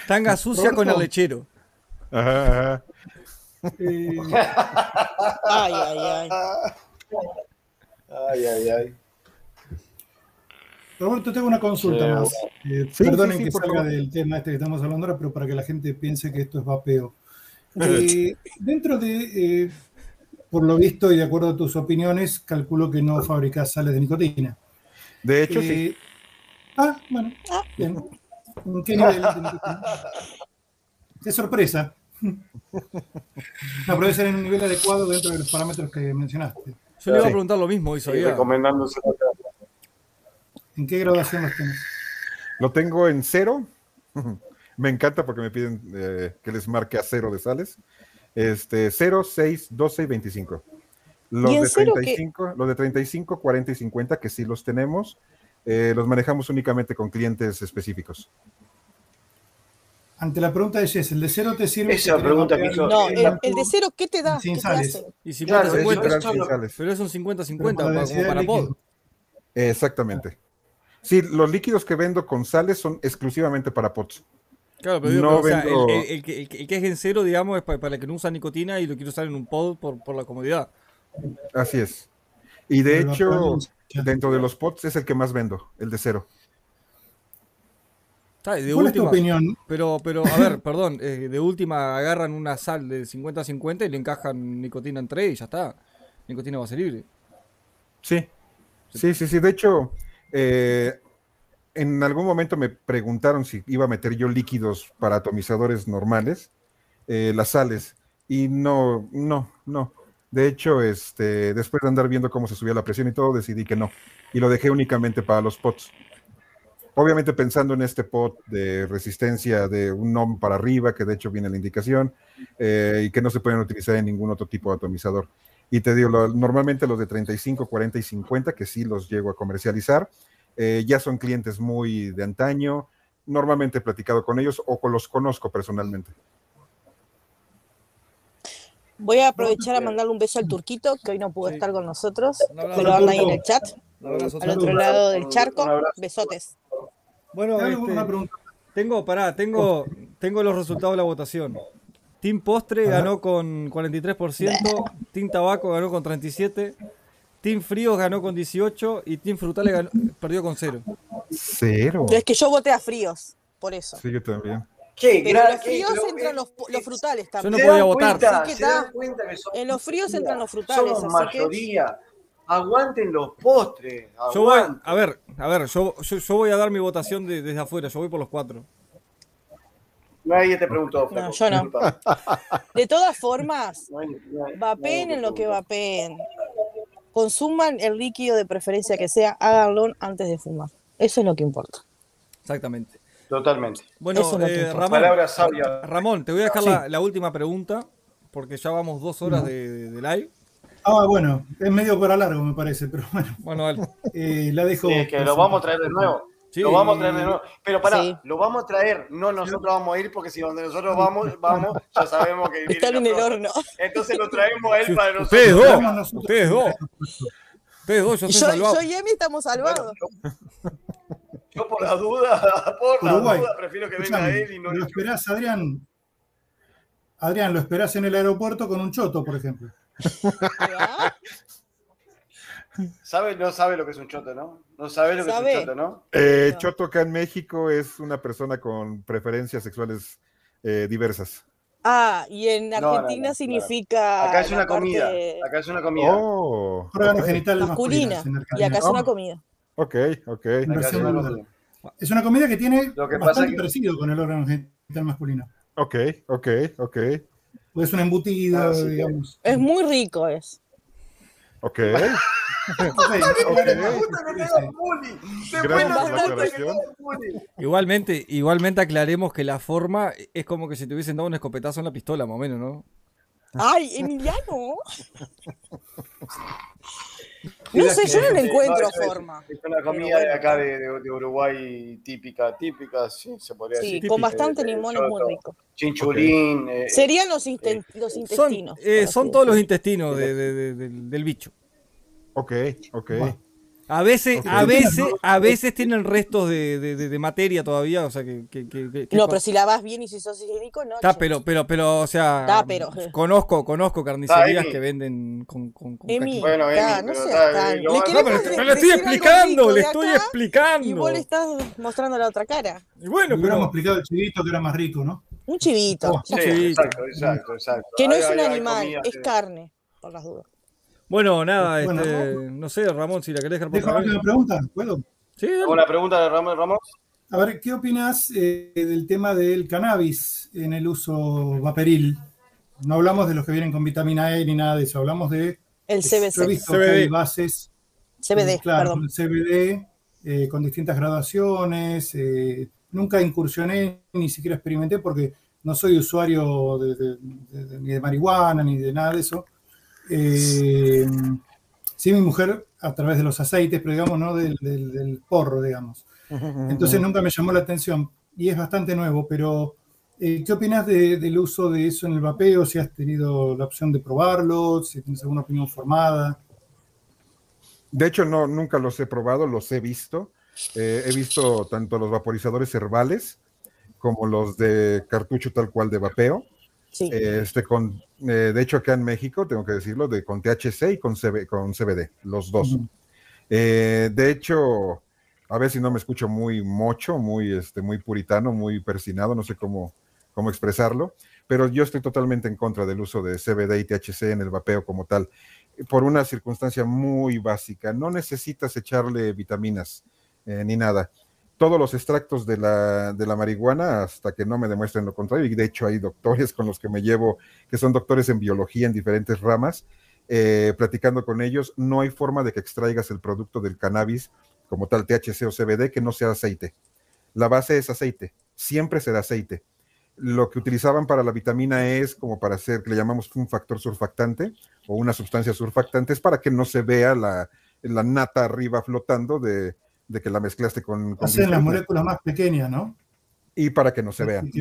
Tanga sucia con el lechero. Ajá, ay, ay, ay. Ay, ay, ay. Roberto, tengo una consulta más. Eh, perdonen que salga del tema este que estamos hablando ahora, pero para que la gente piense que esto es vapeo. Eh, dentro de, eh, por lo visto y de acuerdo a tus opiniones, calculo que no fabricas sales de nicotina. De hecho, sí. Ah, bueno, ah. bien. ¿En qué nivel de nicotina? Qué sorpresa. No, pero en un nivel adecuado dentro de los parámetros que mencionaste. Yo le iba a preguntar lo mismo, sí, recomendándose ¿En qué graduación los tienes? Lo tengo en cero. me encanta porque me piden eh, que les marque a cero de sales. Este, 0, 6, 12 y 25. Los de 35, los de 35, 40 y 50, que sí los tenemos, eh, los manejamos únicamente con clientes específicos. Ante la pregunta de Jess, ¿el de cero te sirve? Esa pregunta que hizo. No, el, de cero, ¿qué te da? Sin sales. Y 50-50. pero es un 50-50 como para pod. Exactamente. Sí, los líquidos que vendo con sales son exclusivamente para pots. Claro, pero, no vendo... el, que, es en cero, digamos, es para, el que no usa nicotina y lo quiero usar en un pod por, la comodidad. Así es. Y de hecho, dentro de los pots es el que más vendo, el de cero. de ¿Cuál es tu opinión? Pero, pero, a ver, perdón, eh, de última agarran una sal de 50-50 y le encajan nicotina entre y ya está. Nicotina va a ser libre. Sí, sí, sí, sí. De hecho, eh, en algún momento me preguntaron si iba a meter yo líquidos para atomizadores normales, eh, las sales, y no, no, no. De hecho, este, después de andar viendo cómo se subía la presión y todo, decidí que no. Y lo dejé únicamente para los pots. Obviamente pensando en este pot de resistencia de un NOM para arriba, que de hecho viene la indicación, eh, y que no se pueden utilizar en ningún otro tipo de atomizador. Y te digo, normalmente los de 35, 40 y 50, que sí los llego a comercializar, eh, ya son clientes muy de antaño. Normalmente he platicado con ellos o los conozco personalmente. Voy a aprovechar a mandarle un beso al turquito, que hoy no pudo estar con nosotros, pero anda ahí en el chat. Al otro lado del charco, besotes. Bueno, este, tengo, pará, tengo, tengo los resultados de la votación. Team Postre ganó con 43%, Team Tabaco ganó con 37%, Team Fríos ganó con 18% y Team Frutales perdió con 0. ¿Cero? es que yo voté a Fríos, por eso. Sí, yo también. ¿Qué? Pero en los fríos entran los, los, frutales también. Yo no podía votar. en los fríos entran los frutales. Somos mayoría. Aguanten los postres. Yo voy, a ver, a ver, yo, yo, voy a dar mi votación desde afuera. Yo voy por los cuatro. Nadie te preguntó. No, yo no. De todas formas, vapeen en lo que vapeen. Consuman el líquido de preferencia que sea, háganlo antes de fumar. Eso es lo que importa. Exactamente. Totalmente. Bueno, eh, Ramón, Ramón, te voy a dejar la, última pregunta, porque ya vamos dos horas de, live. Ah, bueno, es medio para largo, me parece, pero bueno. Bueno, eh, la dejo. Sí, que lo vamos a traer de nuevo. Lo vamos a traer de nuevo. Pero pará, lo vamos a traer, no nosotros vamos a ir, porque si donde nosotros vamos, vamos, ya sabemos que Está en el horno. Entonces lo traemos a él para nosotros. Ustedes dos, ustedes dos. Ustedes dos, yo estoy salvado. Yo y Emi estamos salvados. yo, por la duda, por la duda, prefiero que venga él y no. Lo esperás, Adrián. Adrián, lo esperás en el aeropuerto con un choto, por ejemplo. ¿Sabe? No sabe lo que es un choto, ¿no? No sabe lo que es un choto, ¿no? Eh, choto acá en México es una persona con preferencias sexuales eh, diversas. Ah, y en Argentina significa. Acá es una comida. Acá es una comida. Oh, genital masculina. Y acá es una comida. Ok, ok. Es una comida que tiene bastante parecido con el órgano genital masculino. Ok, ok, ok. Es un embutido, ah, digamos. Es muy rico, es. Ok. Igualmente, igualmente aclaremos que la forma es como que si te hubiesen dado un escopetazo en la pistola, más o menos, ¿no? Ay, Emiliano. No sé, yo no le encuentro forma. Es una comida de acá de, Uruguay típica, típica, sí, se podría decir. Sí, con bastante limón es muy rico. Chinchulín. Eh, Serían los, los intestinos. Eh, son, todos los intestinos del bicho. Ok, ok. A veces, a veces, a veces tienen restos de, de, materia todavía, o sea que, No, pero si lavas bien y si sos higiénico, no. Está, pero, pero, pero, o sea, pero... conozco, conozco carnicerías que venden con, con, con Emi, bueno, Emi, no. Le, pero, le estoy explicando, le estoy explicando. Y vos le estás mostrando la otra cara. Y bueno, pero hemos explicado el chivito que era más rico, ¿no? Un chivito. Oh, sí, exacto, exacto, exacto. Que no es un animal, es carne, por las dudas. Bueno, nada, este, no sé, Ramón, si la querés dejar por una pregunta, ¿puedo? Sí, Una pregunta de Ramón, Ramón. A ver, ¿qué opinas eh, del tema del cannabis en el uso vaporil? No hablamos de los que vienen con vitamina E ni nada de eso, hablamos de... El CBC. visto CBD. bases... CBD, eh, claro, perdón. CBD, eh, con distintas graduaciones. nunca incursioné, ni siquiera experimenté, porque no soy usuario ni de marihuana, ni de nada de eso eh, sí, mi mujer a través de los aceites, pero digamos, ¿no? Del, porro, digamos. Entonces nunca me llamó la atención y es bastante nuevo, pero eh, ¿qué opinas del uso de eso en el vapeo? Si has tenido la opción de probarlo, si tienes alguna opinión formada. De hecho, no, nunca los he probado, los he visto. Eh, he visto tanto los vaporizadores herbales como los de cartucho tal cual de vapeo. Este, con, eh, de hecho, acá en México, tengo que decirlo, de, con THC y con, con CBD, los dos. Eh, de hecho, a ver si no me escucho muy mocho, muy, este, muy puritano, muy persinado, no sé cómo, cómo expresarlo, pero yo estoy totalmente en contra del uso de CBD y THC en el vapeo como tal, por una circunstancia muy básica. No necesitas echarle vitaminas eh, ni nada todos los extractos de la, de la marihuana hasta que no me demuestren lo contrario. Y de hecho hay doctores con los que me llevo, que son doctores en biología en diferentes ramas, eh, platicando con ellos, no hay forma de que extraigas el producto del cannabis como tal THC o CBD que no sea aceite. La base es aceite, siempre será aceite. Lo que utilizaban para la vitamina E es como para hacer, que le llamamos un factor surfactante o una sustancia surfactante, es para que no se vea la, la nata arriba flotando de, de que la mezclaste con... con Hacen las moléculas más pequeñas, ¿no? Y para que no se vean.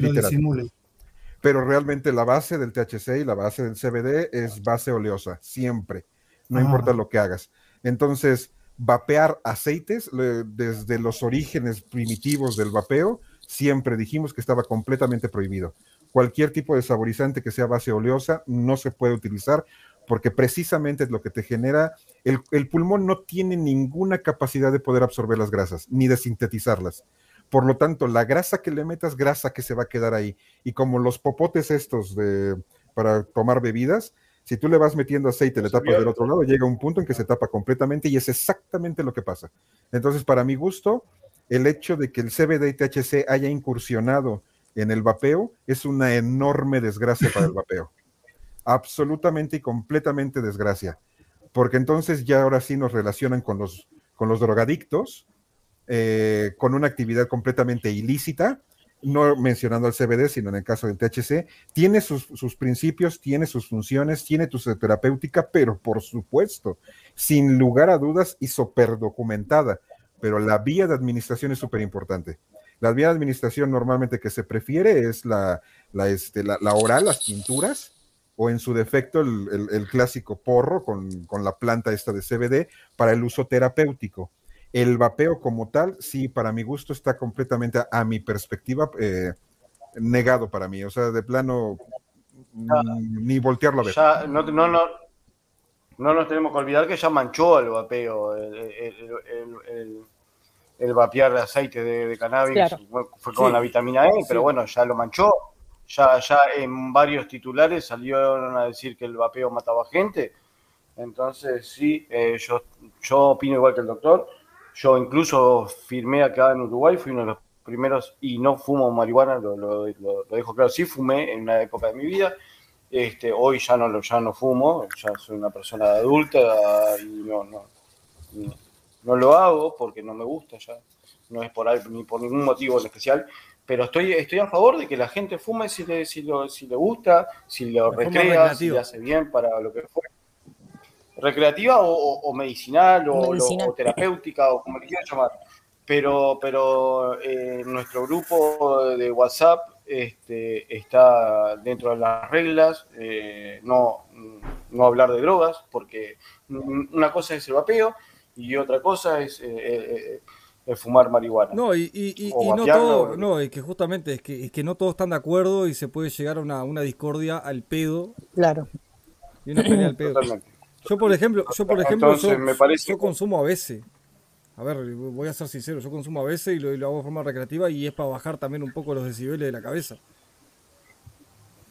Pero realmente la base del THC y la base del CBD es base oleosa, siempre, no ah. importa lo que hagas. Entonces, vapear aceites, desde los orígenes primitivos del vapeo, siempre dijimos que estaba completamente prohibido. Cualquier tipo de saborizante que sea base oleosa no se puede utilizar porque precisamente es lo que te genera, el, pulmón no tiene ninguna capacidad de poder absorber las grasas, ni de sintetizarlas. Por lo tanto, la grasa que le metas, grasa que se va a quedar ahí. Y como los popotes estos de, para tomar bebidas, si tú le vas metiendo aceite, le tapas del otro lado, llega un punto en que se tapa completamente y es exactamente lo que pasa. Entonces, para mi gusto, el hecho de que el CBD y THC haya incursionado en el vapeo es una enorme desgracia para el vapeo absolutamente y completamente desgracia, porque entonces ya ahora sí nos relacionan con los, con los drogadictos, eh, con una actividad completamente ilícita, no mencionando al CBD, sino en el caso del THC, tiene sus, sus principios, tiene sus funciones, tiene su terapéutica, pero por supuesto, sin lugar a dudas y súper documentada, pero la vía de administración es súper importante. La vía de administración normalmente que se prefiere es la, la, este, la, la oral, las pinturas, o en su defecto el, clásico porro con, la planta esta de CBD para el uso terapéutico. El vapeo como tal, sí, para mi gusto está completamente, a, mi perspectiva, eh, negado para mí. O sea, de plano, ni voltearlo a ver. no, no, no, no nos tenemos que olvidar que ya manchó el vapeo, el, el, vapear de aceite de, cannabis. Fue con la vitamina E, pero bueno, ya lo manchó ya, ya en varios titulares salieron a decir que el vapeo mataba gente. Entonces, sí, eh, yo, yo opino igual que el doctor. Yo incluso firmé acá en Uruguay, fui uno de los primeros y no fumo marihuana, lo, lo, dejo claro, sí fumé en una época de mi vida. Este, hoy ya no, ya no fumo, ya soy una persona adulta y no, no, no, lo hago porque no me gusta ya, no es por ni por ningún motivo en especial, pero estoy, estoy a favor de que la gente fume si le, si si le gusta, si lo recrea, si le hace bien para lo que fue. Recreativa o, medicinal, o, terapéutica o como le quieran llamar. Pero, pero eh, nuestro grupo de WhatsApp este, está dentro de las reglas, eh, no, no hablar de drogas, porque una cosa es el vapeo y otra cosa es fumar marihuana. No, y, no todo, no, es que justamente es que, es que no todos están de acuerdo y se puede llegar a una, una discordia al pedo. Claro. Y una pelea al pedo. Yo por ejemplo, yo por ejemplo, yo, consumo a veces. A ver, voy a ser sincero, yo consumo a veces y lo, hago de forma recreativa y es para bajar también un poco los decibeles de la cabeza.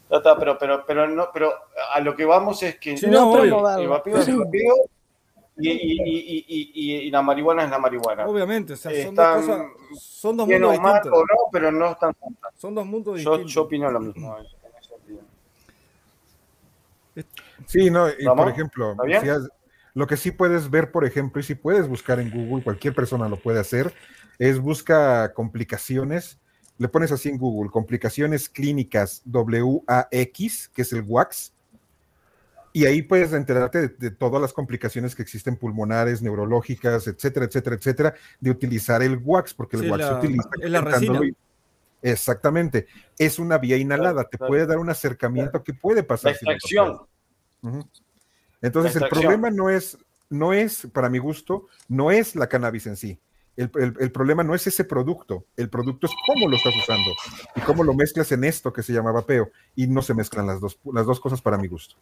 pero, pero, pero, no, pero a lo que vamos es que no, el vapeo es el vapeo y, la marihuana es la marihuana. Obviamente, o sea, son, dos cosas, son dos mundos distintos. no, pero no están Son dos mundos distintos. Yo, opino lo mismo. Sí, no, y por ejemplo, lo que sí puedes ver, por ejemplo, y si puedes buscar en Google, cualquier persona lo puede hacer, es busca complicaciones, le pones así en Google, complicaciones clínicas WAX, que es el WAX, y ahí puedes enterarte de, todas las complicaciones que existen pulmonares, neurológicas, etcétera, etcétera, etcétera, de utilizar el wax, porque el wax se utiliza. Es la resina. Exactamente. Es una vía inhalada, te puede dar un acercamiento que puede pasar. La extracción. Entonces, el problema no es, no es, para mi gusto, no es la cannabis en sí. El, problema no es ese producto, el producto es cómo lo estás usando y cómo lo mezclas en esto que se llama vapeo y no se mezclan las dos, las dos cosas para mi gusto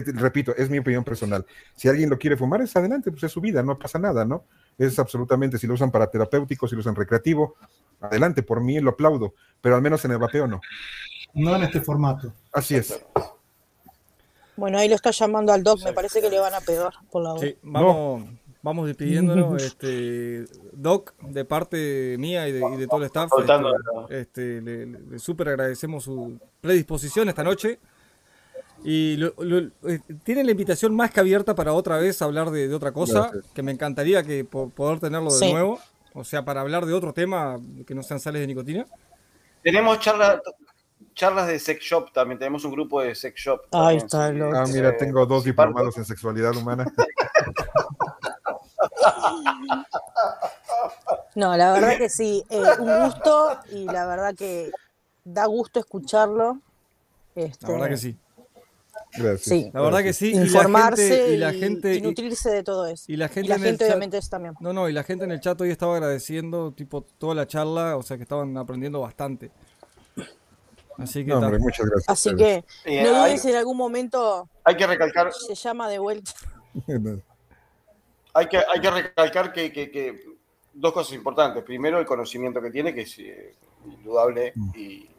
repito, es mi opinión personal. Si alguien lo quiere fumar, es adelante, pues es su vida, no pasa nada, ¿no? Es absolutamente, si lo usan para terapéutico, si lo usan recreativo, adelante, por mí lo aplaudo, pero al menos en el vapeo no. No en este formato. Así es. Bueno, ahí lo está llamando al doc, me parece que le van a pegar por la voz. Sí, vamos, vamos despidiéndonos. este, doc, de parte mía y de, todo el staff, este, le, le súper agradecemos su predisposición esta noche. Y lo, eh, tiene la invitación más que abierta para otra vez hablar de, otra cosa, que me encantaría que poder tenerlo de nuevo. O sea, para hablar de otro tema que no sean sales de nicotina. Tenemos charlas charlas de sex shop también, tenemos un grupo de sex shop. Ahí está, Ah, mira, tengo dos diplomados en sexualidad humana. No, la verdad que sí, eh, un gusto y la verdad que da gusto escucharlo. Este, la verdad que sí. Gracias. La verdad que sí. Informarse y la gente, y, nutrirse de todo eso. Y la gente, obviamente es también. No, no, y la gente en el chat hoy estaba agradeciendo tipo toda la charla, o sea que estaban aprendiendo bastante. Así que muchas gracias. Así que eh, no dudes en algún momento. Hay que recalcar. Se llama de vuelta. hay que, hay que recalcar que, que, dos cosas importantes. Primero, el conocimiento que tiene, que es eh, indudable mm. y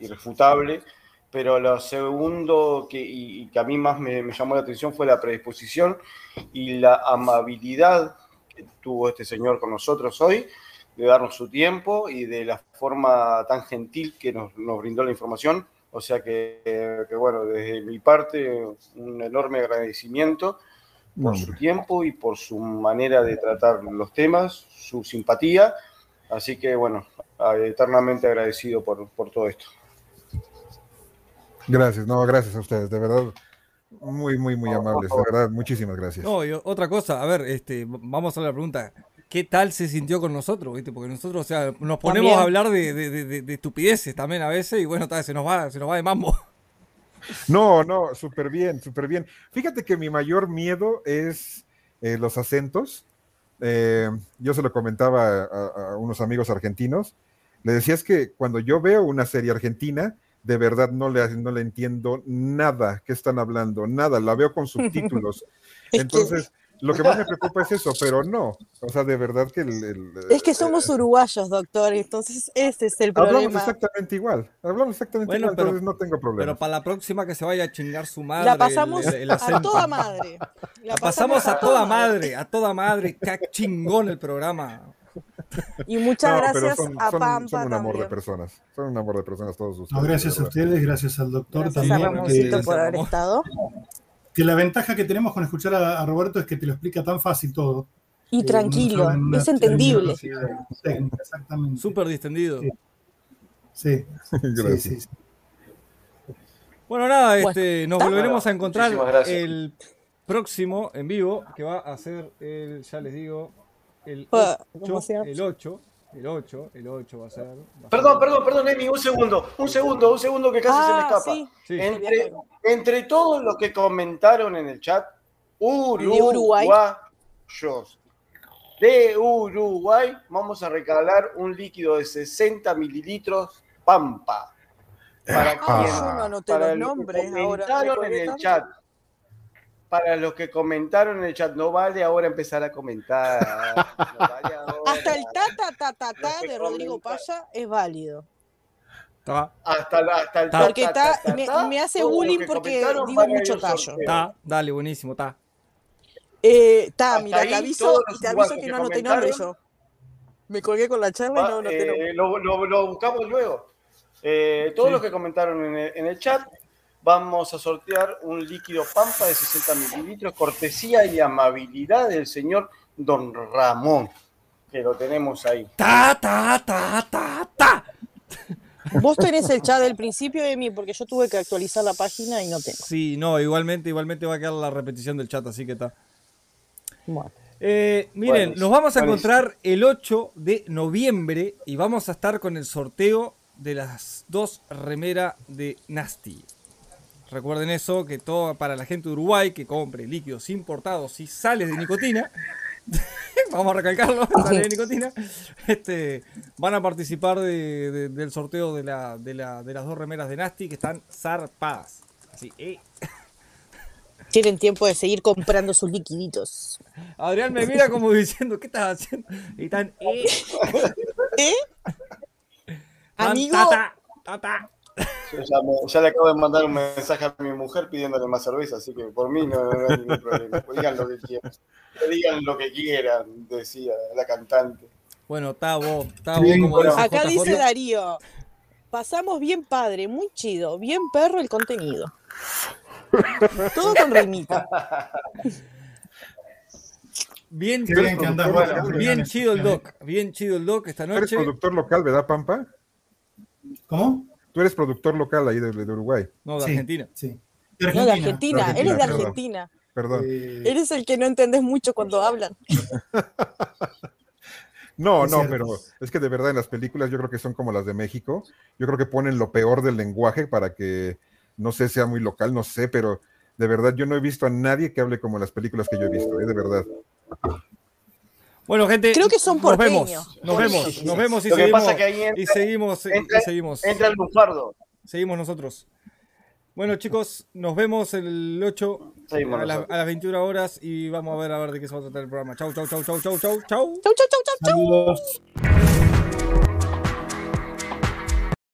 irrefutable pero lo segundo que, y, que a mí más me, llamó la atención fue la predisposición y la amabilidad que tuvo este señor con nosotros hoy, de darnos su tiempo y de la forma tan gentil que nos, brindó la información. O sea que, bueno, desde mi parte, un enorme agradecimiento por su tiempo y por su manera de tratar los temas, su simpatía. Así que, bueno, eternamente agradecido por, por todo esto. Gracias, no, gracias a ustedes, de verdad. Muy, muy, muy amables, de verdad, muchísimas gracias. No, y otra cosa, a ver, este, vamos a la pregunta. ¿Qué tal se sintió con nosotros? ¿viste? Porque nosotros, o sea, nos ponemos a hablar de, estupideces también a veces y bueno, tal, se nos va, se nos va de mambo. No, no, súper bien, súper bien. Fíjate que mi mayor miedo es eh, los acentos. Eh, yo se lo comentaba a, a, unos amigos argentinos. Le decía es que cuando yo veo una serie argentina, de verdad no le, no le entiendo nada que están hablando, nada, la veo con subtítulos. Entonces, lo que más me preocupa es eso, pero no, o sea, de verdad que el... es que somos uruguayos, doctor, entonces ese es el problema. Hablamos exactamente igual, hablamos exactamente igual, entonces no tengo problema. Pero para la próxima que se vaya a chingar su madre. La pasamos a toda madre. La, pasamos, a, toda madre, a toda madre, qué chingón el programa. Y muchas gracias a Pampa. Son un amor de personas. Son un amor de personas todos ustedes. gracias a ustedes, gracias al doctor también. que, por haber estado. Que la ventaja que tenemos con escuchar a, Roberto es que te lo explica tan fácil todo. Y tranquilo, es entendible. Exactamente. Súper distendido. Sí. gracias. Bueno, nada, este, nos volveremos a encontrar el próximo en vivo, que va a ser el, ya les digo, el 8, el 8, el 8, el 8 va a ser. perdón, perdón, perdón, Emi, un segundo, un segundo, un segundo que casi se me ah, escapa. Entre, entre todos los que comentaron en el chat, uruguayos, de Uruguay, vamos a regalar un líquido de 60 mililitros Pampa. Para, ah, no para los, nombres que comentaron en el chat. Para los que comentaron en el chat, no vale ahora empezar a comentar. Hasta el ta ta ta ta ta de Rodrigo Paya es válido. Hasta, hasta el ta, Porque ta, me, me, hace bullying porque digo mucho tallo. Ta, dale, buenísimo, ta. Eh, ta, mira, te aviso, te aviso que, no anoté nombre yo. Me colgué con la charla y no anoté eh, lo, lo, buscamos luego. Eh, todos los que comentaron en el, en el, chat, vamos a sortear un líquido Pampa de 60 mililitros, cortesía y amabilidad del señor Don Ramón, que lo tenemos ahí. Ta, ta, ta, ta, ta. Vos tenés el chat del principio, Emi, porque yo tuve que actualizar la página y no tengo. Sí, no, igualmente, igualmente va a quedar la repetición del chat, así que está. Eh, miren, nos vamos a encontrar el 8 de noviembre y vamos a estar con el sorteo de las dos remeras de Nasty. Recuerden eso, que todo para la gente de Uruguay que compre líquidos importados y sales de nicotina, vamos a recalcarlo, sales de nicotina, este, van a participar del sorteo de, la, de, las dos remeras de Nasty que están zarpadas. Así, eh. Tienen tiempo de seguir comprando sus liquiditos. Adrián me mira como diciendo, ¿qué estás haciendo? Y están, ¿eh? ¿Eh? Amigo. Tata, tata. ya, le acabo de mandar un mensaje a mi mujer pidiéndole más cerveza, así que por mí no, hay ningún problema. Digan lo que quieran. Digan lo que quieran, decía la cantante. Bueno, está vos, está vos como Acá dice Darío. Pasamos bien padre, muy chido, bien perro el contenido. Todo con rimita. Bien, bien chido el doc, bien chido el doc esta noche. ¿Eres productor local, verdad, Pampa? ¿Cómo? Tú eres productor local ahí de, Uruguay. No, de Argentina. Sí. no, de Argentina. Eres de Argentina. Perdón. Eres el que no entendés mucho cuando hablan. no, no, pero es que de verdad en las películas yo creo que son como las de México. Yo creo que ponen lo peor del lenguaje para que no sé, sea muy local, no sé, pero de verdad yo no he visto a nadie que hable como las películas que yo he visto, ¿eh? de verdad. Bueno, gente, creo que son nos vemos, nos vemos, nos vemos y seguimos, y seguimos, entra, y seguimos. Entra el bufardo. Seguimos nosotros. Bueno, chicos, nos vemos el 8 a, las 21 horas y vamos a ver a ver de qué se va a tratar el programa. Chau, chau, chau, chau, chau, chau, chau. Chau, chau, chau, chau, chau.